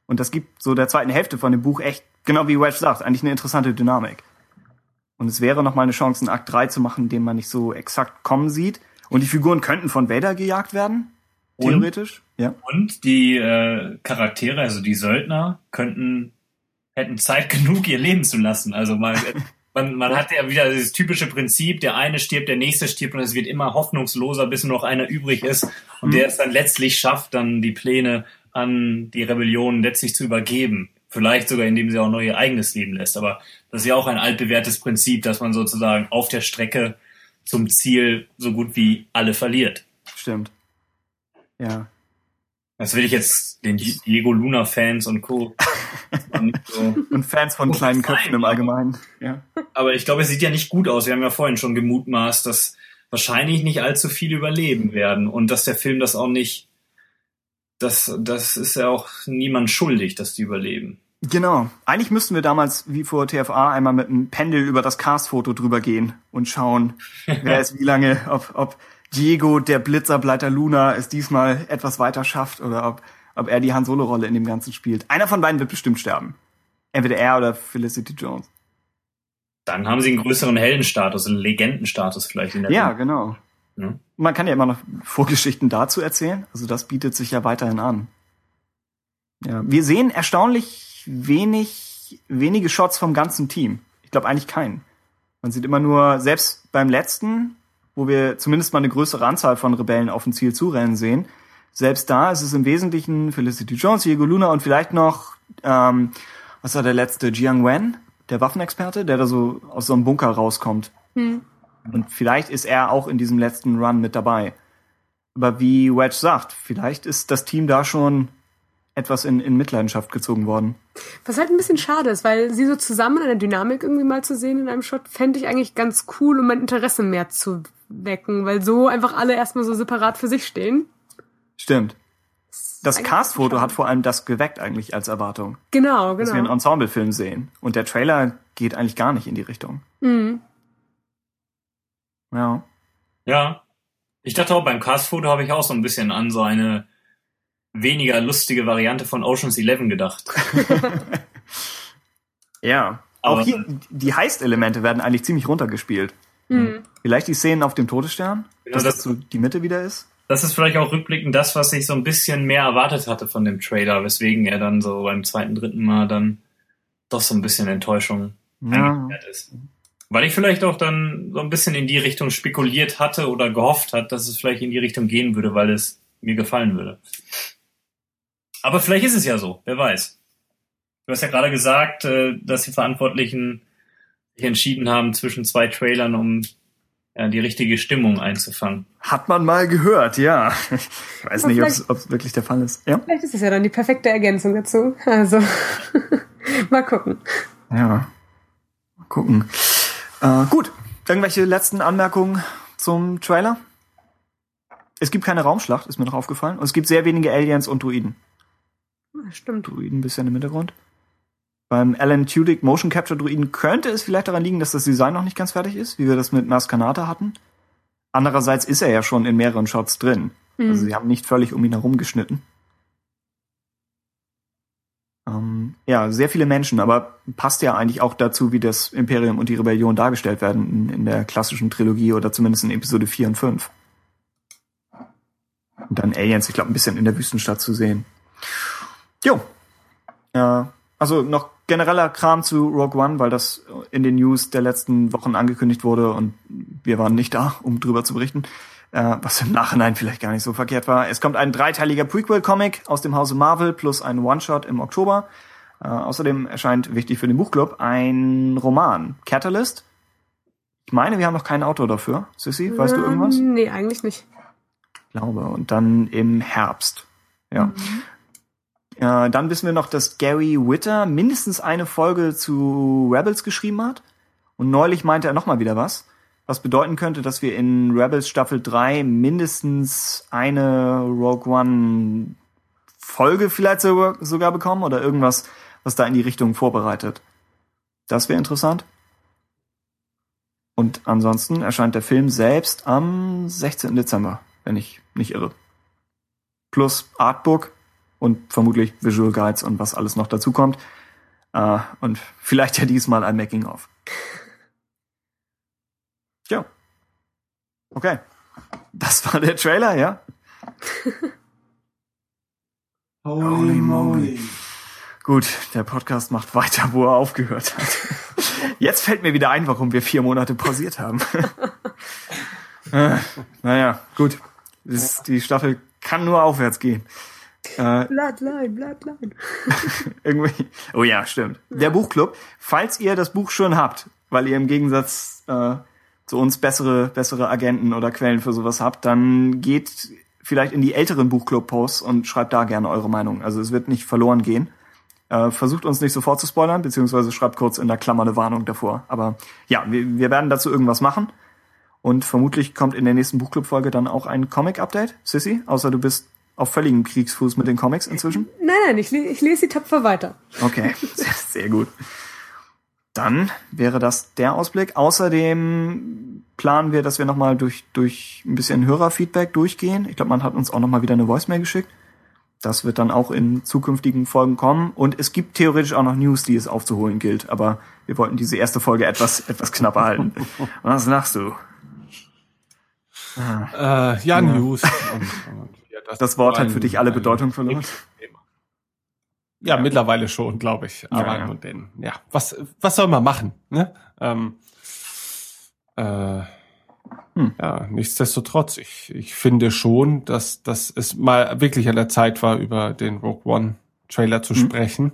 Und das gibt so der zweiten Hälfte von dem Buch echt, genau wie Wedge sagt, eigentlich eine interessante Dynamik. Und es wäre noch mal eine Chance, einen Akt 3 zu machen, den man nicht so exakt kommen sieht. Und die Figuren könnten von Vader gejagt werden, Und? theoretisch. Ja. Und die äh, Charaktere, also die Söldner, könnten hätten Zeit genug, ihr Leben zu lassen. Also man, *laughs* man, man hat ja wieder dieses typische Prinzip, der eine stirbt, der nächste stirbt und es wird immer hoffnungsloser, bis nur noch einer übrig ist und der es dann letztlich schafft, dann die Pläne an die Rebellion letztlich zu übergeben. Vielleicht sogar, indem sie auch noch ihr eigenes Leben lässt. Aber das ist ja auch ein altbewährtes Prinzip, dass man sozusagen auf der Strecke zum Ziel so gut wie alle verliert. Stimmt. Ja. Das will ich jetzt den Diego Luna Fans und Co. so. Und Fans von kleinen sein, Köpfen im Allgemeinen. Ja. Aber ich glaube, es sieht ja nicht gut aus. Wir haben ja vorhin schon gemutmaßt, dass wahrscheinlich nicht allzu viele überleben werden und dass der Film das auch nicht, das, das ist ja auch niemand schuldig, dass die überleben. Genau. Eigentlich müssten wir damals, wie vor TFA, einmal mit einem Pendel über das Cast-Foto drüber gehen und schauen, *laughs* wer ist wie lange, ob, ob Diego, der Blitzerbleiter Luna, es diesmal etwas weiter schafft oder ob, ob er die Han Solo-Rolle in dem Ganzen spielt. Einer von beiden wird bestimmt sterben. Entweder er oder Felicity Jones. Dann haben sie einen größeren Heldenstatus, einen Legendenstatus vielleicht in der Ja, Welt. genau. Ne? Man kann ja immer noch Vorgeschichten dazu erzählen. Also das bietet sich ja weiterhin an. Ja, wir sehen erstaunlich wenig, wenige Shots vom ganzen Team. Ich glaube eigentlich keinen. Man sieht immer nur, selbst beim letzten, wo wir zumindest mal eine größere Anzahl von Rebellen auf ein Ziel zurennen sehen, selbst da ist es im Wesentlichen Felicity Jones, Diego Luna und vielleicht noch, ähm, was war der letzte, Jiang Wen, der Waffenexperte, der da so aus so einem Bunker rauskommt. Und vielleicht ist er auch in diesem letzten Run mit dabei. Aber wie Wedge sagt, vielleicht ist das Team da schon etwas in, in Mitleidenschaft gezogen worden. Was halt ein bisschen schade ist, weil sie so zusammen in einer Dynamik irgendwie mal zu sehen in einem Shot, fände ich eigentlich ganz cool, um mein Interesse mehr zu wecken, weil so einfach alle erstmal so separat für sich stehen. Stimmt. Das Cast-Foto hat vor allem das geweckt eigentlich als Erwartung, Genau, dass wir einen genau. Ensemble-Film sehen. Und der Trailer geht eigentlich gar nicht in die Richtung. Mhm. Ja. Ja. Ich dachte auch, beim Cast-Foto habe ich auch so ein bisschen an so eine weniger lustige Variante von Ocean's Eleven gedacht. *laughs* Ja. Auch Aber- hier, die Heist-Elemente werden eigentlich ziemlich runtergespielt. Mhm. Vielleicht die Szenen auf dem Todesstern, Genau, dass das- das so die Mitte wieder ist. Das ist vielleicht auch rückblickend das, was ich so ein bisschen mehr erwartet hatte von dem Trailer, weswegen er dann so beim zweiten, dritten Mal dann doch so ein bisschen Enttäuschung Ja. ist. Weil ich vielleicht auch dann so ein bisschen in die Richtung spekuliert hatte oder gehofft hat, dass es vielleicht in die Richtung gehen würde, weil es mir gefallen würde. Aber vielleicht ist es ja so, wer weiß. Du hast ja gerade gesagt, äh, dass die Verantwortlichen sich entschieden haben zwischen zwei Trailern, um die richtige Stimmung einzufangen. Hat man mal gehört, ja. Ich weiß Aber nicht, ob es wirklich der Fall ist. Ja. Vielleicht ist es ja dann die perfekte Ergänzung dazu. Also, *laughs* mal gucken. Ja. Mal gucken. Äh, gut. Irgendwelche letzten Anmerkungen zum Trailer? Es gibt keine Raumschlacht, ist mir noch aufgefallen. Und es gibt sehr wenige Aliens und Druiden. Ah, Stimmt. Druiden ein bisschen im Hintergrund. Beim Alan Tudyk Motion Capture Druiden könnte es vielleicht daran liegen, dass das Design noch nicht ganz fertig ist, wie wir das mit Nas Kanata hatten. Andererseits ist er ja schon in mehreren Shots drin. Mhm. Also sie haben nicht völlig um ihn herum geschnitten. Ähm, ja, sehr viele Menschen, aber passt ja eigentlich auch dazu, wie das Imperium und die Rebellion dargestellt werden in, in der klassischen Trilogie oder zumindest in Episode 4 und 5. Und dann Aliens, ich glaube, ein bisschen in der Wüstenstadt zu sehen. Jo. Äh, also noch genereller Kram zu Rogue One, weil das in den News der letzten Wochen angekündigt wurde und wir waren nicht da, um drüber zu berichten äh, was im Nachhinein vielleicht gar nicht so verkehrt war. Es kommt ein dreiteiliger Prequel-Comic aus dem Hause Marvel plus ein One-Shot im Oktober. Äh, außerdem erscheint, wichtig für den Buchclub, ein Roman, Catalyst. Ich meine, wir haben noch keinen Autor dafür. Sissy, weißt du irgendwas? Ähm, Nee, eigentlich nicht. Ich glaube. Und dann im Herbst. Ja. Äh, dann wissen wir noch, dass Gary Witter mindestens eine Folge zu Rebels geschrieben hat. Und neulich meinte er noch mal wieder was. Was bedeuten könnte, dass wir in Rebels Staffel 3 mindestens eine Rogue One Folge vielleicht sogar bekommen oder irgendwas, was da in die Richtung vorbereitet. Das wäre interessant. Und ansonsten erscheint der Film selbst am 16. Dezember, wenn ich nicht irre. Plus Artbook und vermutlich Visual Guides und was alles noch dazu kommt. Äh, und vielleicht ja diesmal ein Making-of. Ja. Okay. Das war der Trailer, ja? *laughs* Holy moly. Gut, der Podcast macht weiter, wo er aufgehört hat. *laughs* Jetzt fällt mir wieder ein, warum wir vier Monate pausiert haben. *laughs* äh, naja, gut. Das, die Staffel kann nur aufwärts gehen. Äh, Bloodline, Bloodline. *laughs* irgendwie. Oh ja, stimmt. Der Buchclub. Falls ihr das Buch schon habt, weil ihr im Gegensatz äh, zu uns bessere, bessere Agenten oder Quellen für sowas habt, dann geht vielleicht in die älteren Buchclub-Posts und schreibt da gerne eure Meinung. Also es wird nicht verloren gehen. Äh, versucht uns nicht sofort zu spoilern, beziehungsweise schreibt kurz in der Klammer eine Warnung davor. Aber ja, wir, wir werden dazu irgendwas machen. Und vermutlich kommt in der nächsten Buchclub-Folge dann auch ein Comic-Update. Sissy, außer du bist auf völligem Kriegsfuß mit den Comics inzwischen. Nein, nein, ich, ich lese die tapfer weiter. Okay, *laughs* sehr, sehr gut. Dann wäre das der Ausblick. Außerdem planen wir, dass wir nochmal durch, durch ein bisschen Hörerfeedback durchgehen. Ich glaube, man hat uns auch nochmal wieder eine Voicemail geschickt. Das wird dann auch in zukünftigen Folgen kommen. Und es gibt theoretisch auch noch News, die es aufzuholen gilt. Aber wir wollten diese erste Folge etwas, etwas knapper halten. *laughs* Was lachst du? Äh, ja, News. Und, *laughs* und, ja, Das Wort hat für dich alle Bedeutung verloren. Ja, mittlerweile schon, glaube ich. Aber ja. nun denn, ja, was, was soll man machen? Ne? Ähm, äh, Hm. Ja, nichtsdestotrotz, ich, ich finde schon, dass, dass es mal wirklich an der Zeit war, über den Rogue One Trailer zu Hm. sprechen.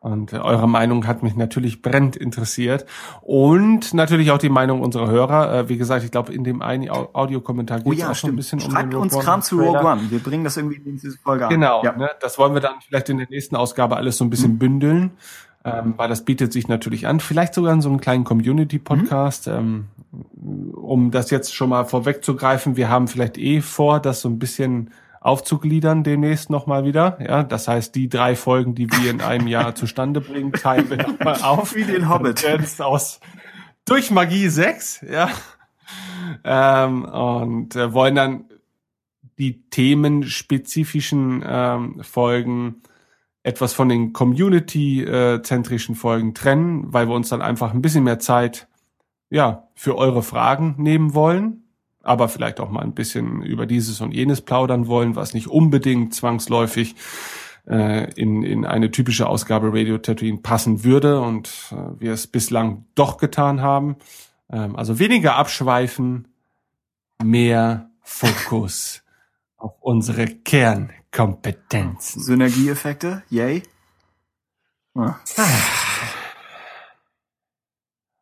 Und eure Meinung hat mich natürlich brennend interessiert. Und natürlich auch die Meinung unserer Hörer. Äh, wie gesagt, ich glaube, in dem einen Au- Audiokommentar Oh geht es ja, auch schon ein bisschen um Schreibt den Rogue uns One Kram zu Rogue. One. Wir bringen das irgendwie in diese Folge an. Genau, Ja. ne, das wollen wir dann vielleicht in der nächsten Ausgabe alles so ein bisschen Mhm. bündeln, ähm, weil das bietet sich natürlich an. Vielleicht sogar in so einen kleinen Community-Podcast, ähm, um das jetzt schon mal vorwegzugreifen. Wir haben vielleicht eh vor, das so ein bisschen aufzugliedern demnächst nochmal wieder. Ja, das heißt, die drei Folgen, die wir in einem Jahr zustande bringen, teilen wir nochmal *laughs* auf. Wie den Hobbit. Wird's aus durch Magie 6, ja. Ähm, und äh, wollen dann die themenspezifischen ähm, Folgen etwas von den Community-zentrischen Folgen trennen, weil wir uns dann einfach ein bisschen mehr Zeit ja für eure Fragen nehmen wollen, aber vielleicht auch mal ein bisschen über dieses und jenes plaudern wollen, was nicht unbedingt zwangsläufig äh, in, in eine typische Ausgabe Radio Tatooine passen würde und äh, wir es bislang doch getan haben. Ähm, also weniger abschweifen, mehr Fokus *laughs* auf unsere Kernkompetenzen. Synergieeffekte, yay. Ja.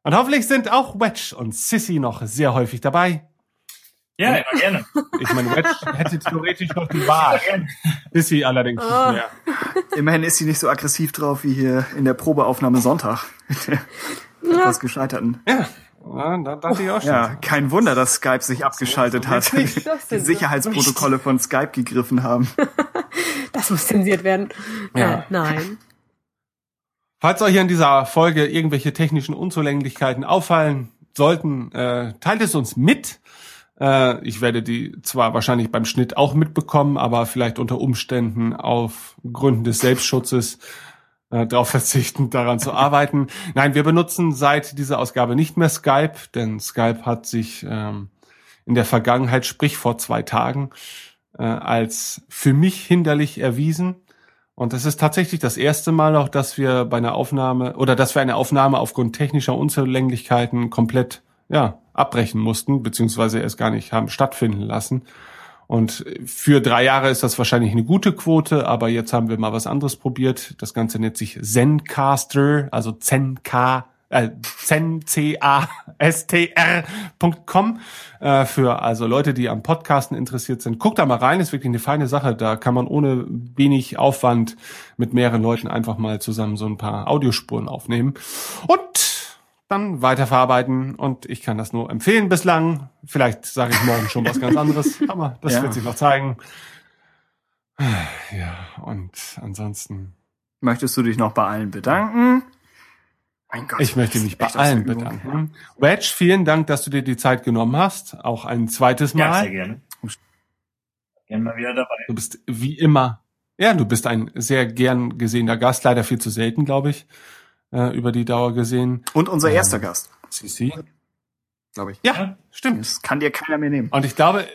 Und hoffentlich sind auch Wedge und Sissy noch sehr häufig dabei. Ja, immer gerne. Ich meine, Wedge hätte theoretisch noch die Wahl. Sissy allerdings nicht Oh. mehr. Immerhin ist sie nicht so aggressiv drauf wie hier in der Probeaufnahme Sonntag. *laughs* Mit der etwas gescheiterten. Ja, ja da dachte ich auch schon. Ja, kein Wunder, dass Skype sich abgeschaltet hat. Die sie. Sicherheitsprotokolle von Skype gegriffen haben. *laughs* Das muss zensiert werden. Ja. Äh, nein. Falls euch an dieser Folge irgendwelche technischen Unzulänglichkeiten auffallen sollten, äh, teilt es uns mit. Äh, ich werde die zwar wahrscheinlich beim Schnitt auch mitbekommen, aber vielleicht unter Umständen auf Gründen des Selbstschutzes äh, darauf *laughs* verzichten, daran zu arbeiten. Nein, wir benutzen seit dieser Ausgabe nicht mehr Skype, denn Skype hat sich ähm, in der Vergangenheit, sprich vor zwei Tagen, äh, als für mich hinderlich erwiesen. Und das ist tatsächlich das erste Mal auch, dass wir bei einer Aufnahme oder dass wir eine Aufnahme aufgrund technischer Unzulänglichkeiten komplett ja, abbrechen mussten, beziehungsweise erst gar nicht haben stattfinden lassen. Und für drei Jahre ist das wahrscheinlich eine gute Quote, aber jetzt haben wir mal was anderes probiert. Das Ganze nennt sich Zencaster, also Zenk, äh, Zen-C-A-S-T-R.com äh, für also Leute, die am Podcasten interessiert sind. Guckt da mal rein, ist wirklich eine feine Sache. Da kann man ohne wenig Aufwand mit mehreren Leuten einfach mal zusammen so ein paar Audiospuren aufnehmen und dann weiterverarbeiten. Und ich kann das nur empfehlen bislang. Vielleicht sage ich morgen schon was ganz anderes, *laughs* aber das Ja. wird sich noch zeigen. Ja, und ansonsten Möchtest du dich noch bei allen bedanken? Mein Gott. Ich möchte mich bei allen bedanken. Wedge, vielen Dank, dass du dir die Zeit genommen hast. Auch ein zweites Ja, sehr Mal. gerne. Gerne mal wieder dabei. du bist wie immer, ja, du bist ein sehr gern gesehener Gast, leider viel zu selten, glaube ich, äh, über die Dauer gesehen. Und unser Ja. erster Gast, Sissi. glaube ich. Ja, stimmt. Das kann dir keiner mehr nehmen. Und ich glaube,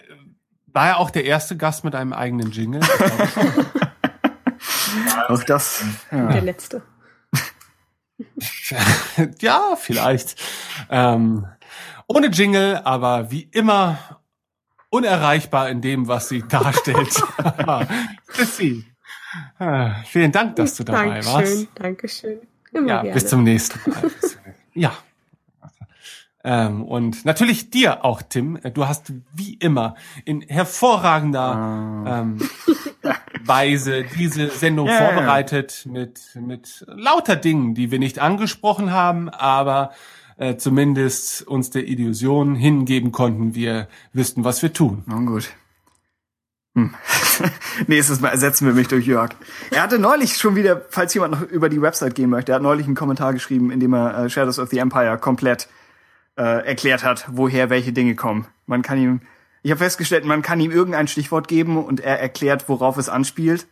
war er auch der erste Gast mit einem eigenen Jingle? *laughs* Auch das. Ja. Der letzte. *laughs* ja, vielleicht. Ähm, ohne Jingle, aber wie immer unerreichbar in dem, was sie darstellt. *laughs* Sissi. äh, vielen Dank, dass du dabei Dankeschön, warst. Dankeschön. Immer Ja, gerne. bis zum nächsten Mal. *laughs* ja. Ähm, und natürlich dir auch, Tim. Du hast wie immer in hervorragender ähm, *laughs* Weise diese Sendung ja. vorbereitet mit, mit lauter Dingen, die wir nicht angesprochen haben, aber äh, zumindest uns der Illusion hingeben konnten, wir wüssten, was wir tun. Nun gut. Hm. *laughs* Nächstes Mal ersetzen wir mich durch Jörg. Er hatte neulich schon wieder, falls jemand noch über die Website gehen möchte, er hat neulich einen Kommentar geschrieben, in dem er äh, Shadows of the Empire komplett äh, erklärt hat, woher welche Dinge kommen. Man kann ihm, ich habe festgestellt, man kann ihm irgendein Stichwort geben und er erklärt, worauf es anspielt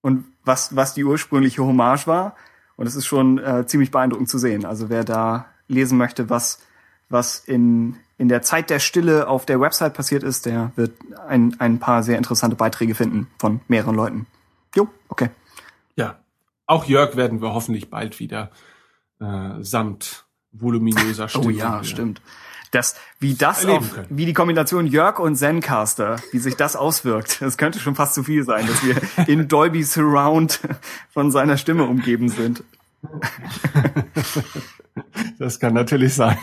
und was, was die ursprüngliche Hommage war. Und es ist schon äh, ziemlich beeindruckend zu sehen. Also wer da lesen möchte, was, was in, in der Zeit der Stille auf der Website passiert ist, der wird ein, ein paar sehr interessante Beiträge finden von mehreren Leuten. Jo, okay. Ja, auch Jörg werden wir hoffentlich bald wieder äh, samt voluminöser *laughs* Stimme. Oh ja, wieder- stimmt. Das, wie das auf, wie die Kombination Jörg und Zencaster, wie sich das auswirkt, das könnte schon fast zu viel sein, dass wir *laughs* in Dolby Surround von seiner Stimme umgeben sind. Das kann natürlich sein.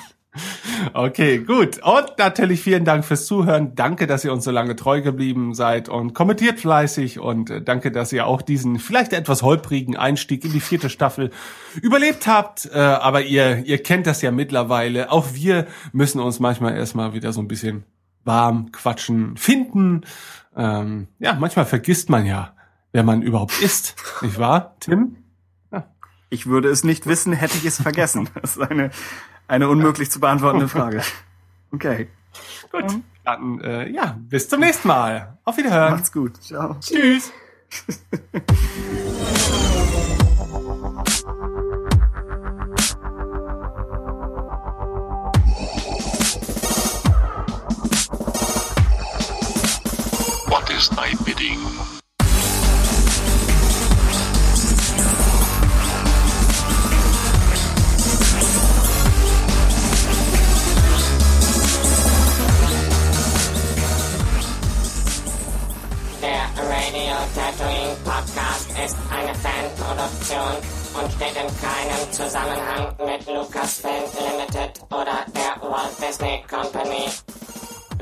Okay, gut. Und natürlich vielen Dank fürs Zuhören. Danke, dass ihr uns so lange treu geblieben seid und kommentiert fleißig und äh, danke, dass ihr auch diesen vielleicht etwas holprigen Einstieg in die vierte Staffel überlebt habt. Äh, aber ihr, ihr kennt das ja mittlerweile. Auch wir müssen uns manchmal erstmal wieder so ein bisschen warm quatschen finden. Ähm, ja, manchmal vergisst man ja, wer man überhaupt ist. Nicht wahr, Tim? Ich würde es nicht wissen, hätte ich es vergessen. Das ist eine, eine unmöglich zu beantwortende *laughs* Frage. Okay, Gut. Dann, äh, ja, bis zum nächsten Mal. Auf Wiederhören. macht's gut. Ciao. Tschüss. What is thy bidding? Radio Tatooine Podcast ist eine Fanproduktion und steht in keinem Zusammenhang mit Lucasfilm Limited oder der Walt Disney Company.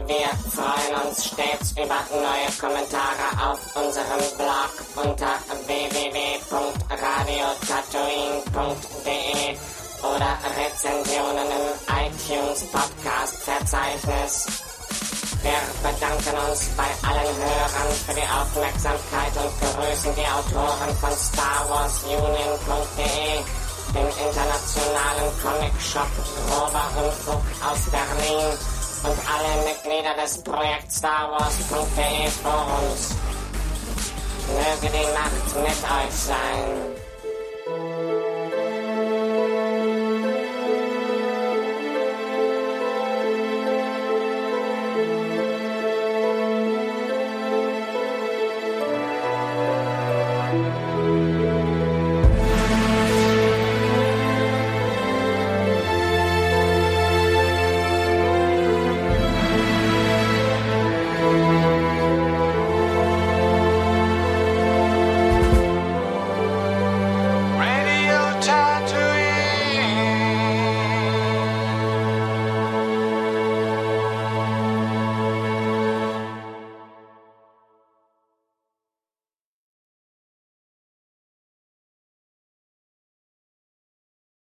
Wir freuen uns stets über neue Kommentare auf unserem Blog unter www.radiotatooine.de oder Rezensionen im iTunes Podcast Verzeichnis. Wir bedanken uns bei allen Hörern für die Aufmerksamkeit und begrüßen die Autoren von StarWarsUnion.de, dem internationalen Comic-Shop Unfug aus Berlin und alle Mitglieder des Projekt StarWars.de Forums. Möge die Macht mit euch sein.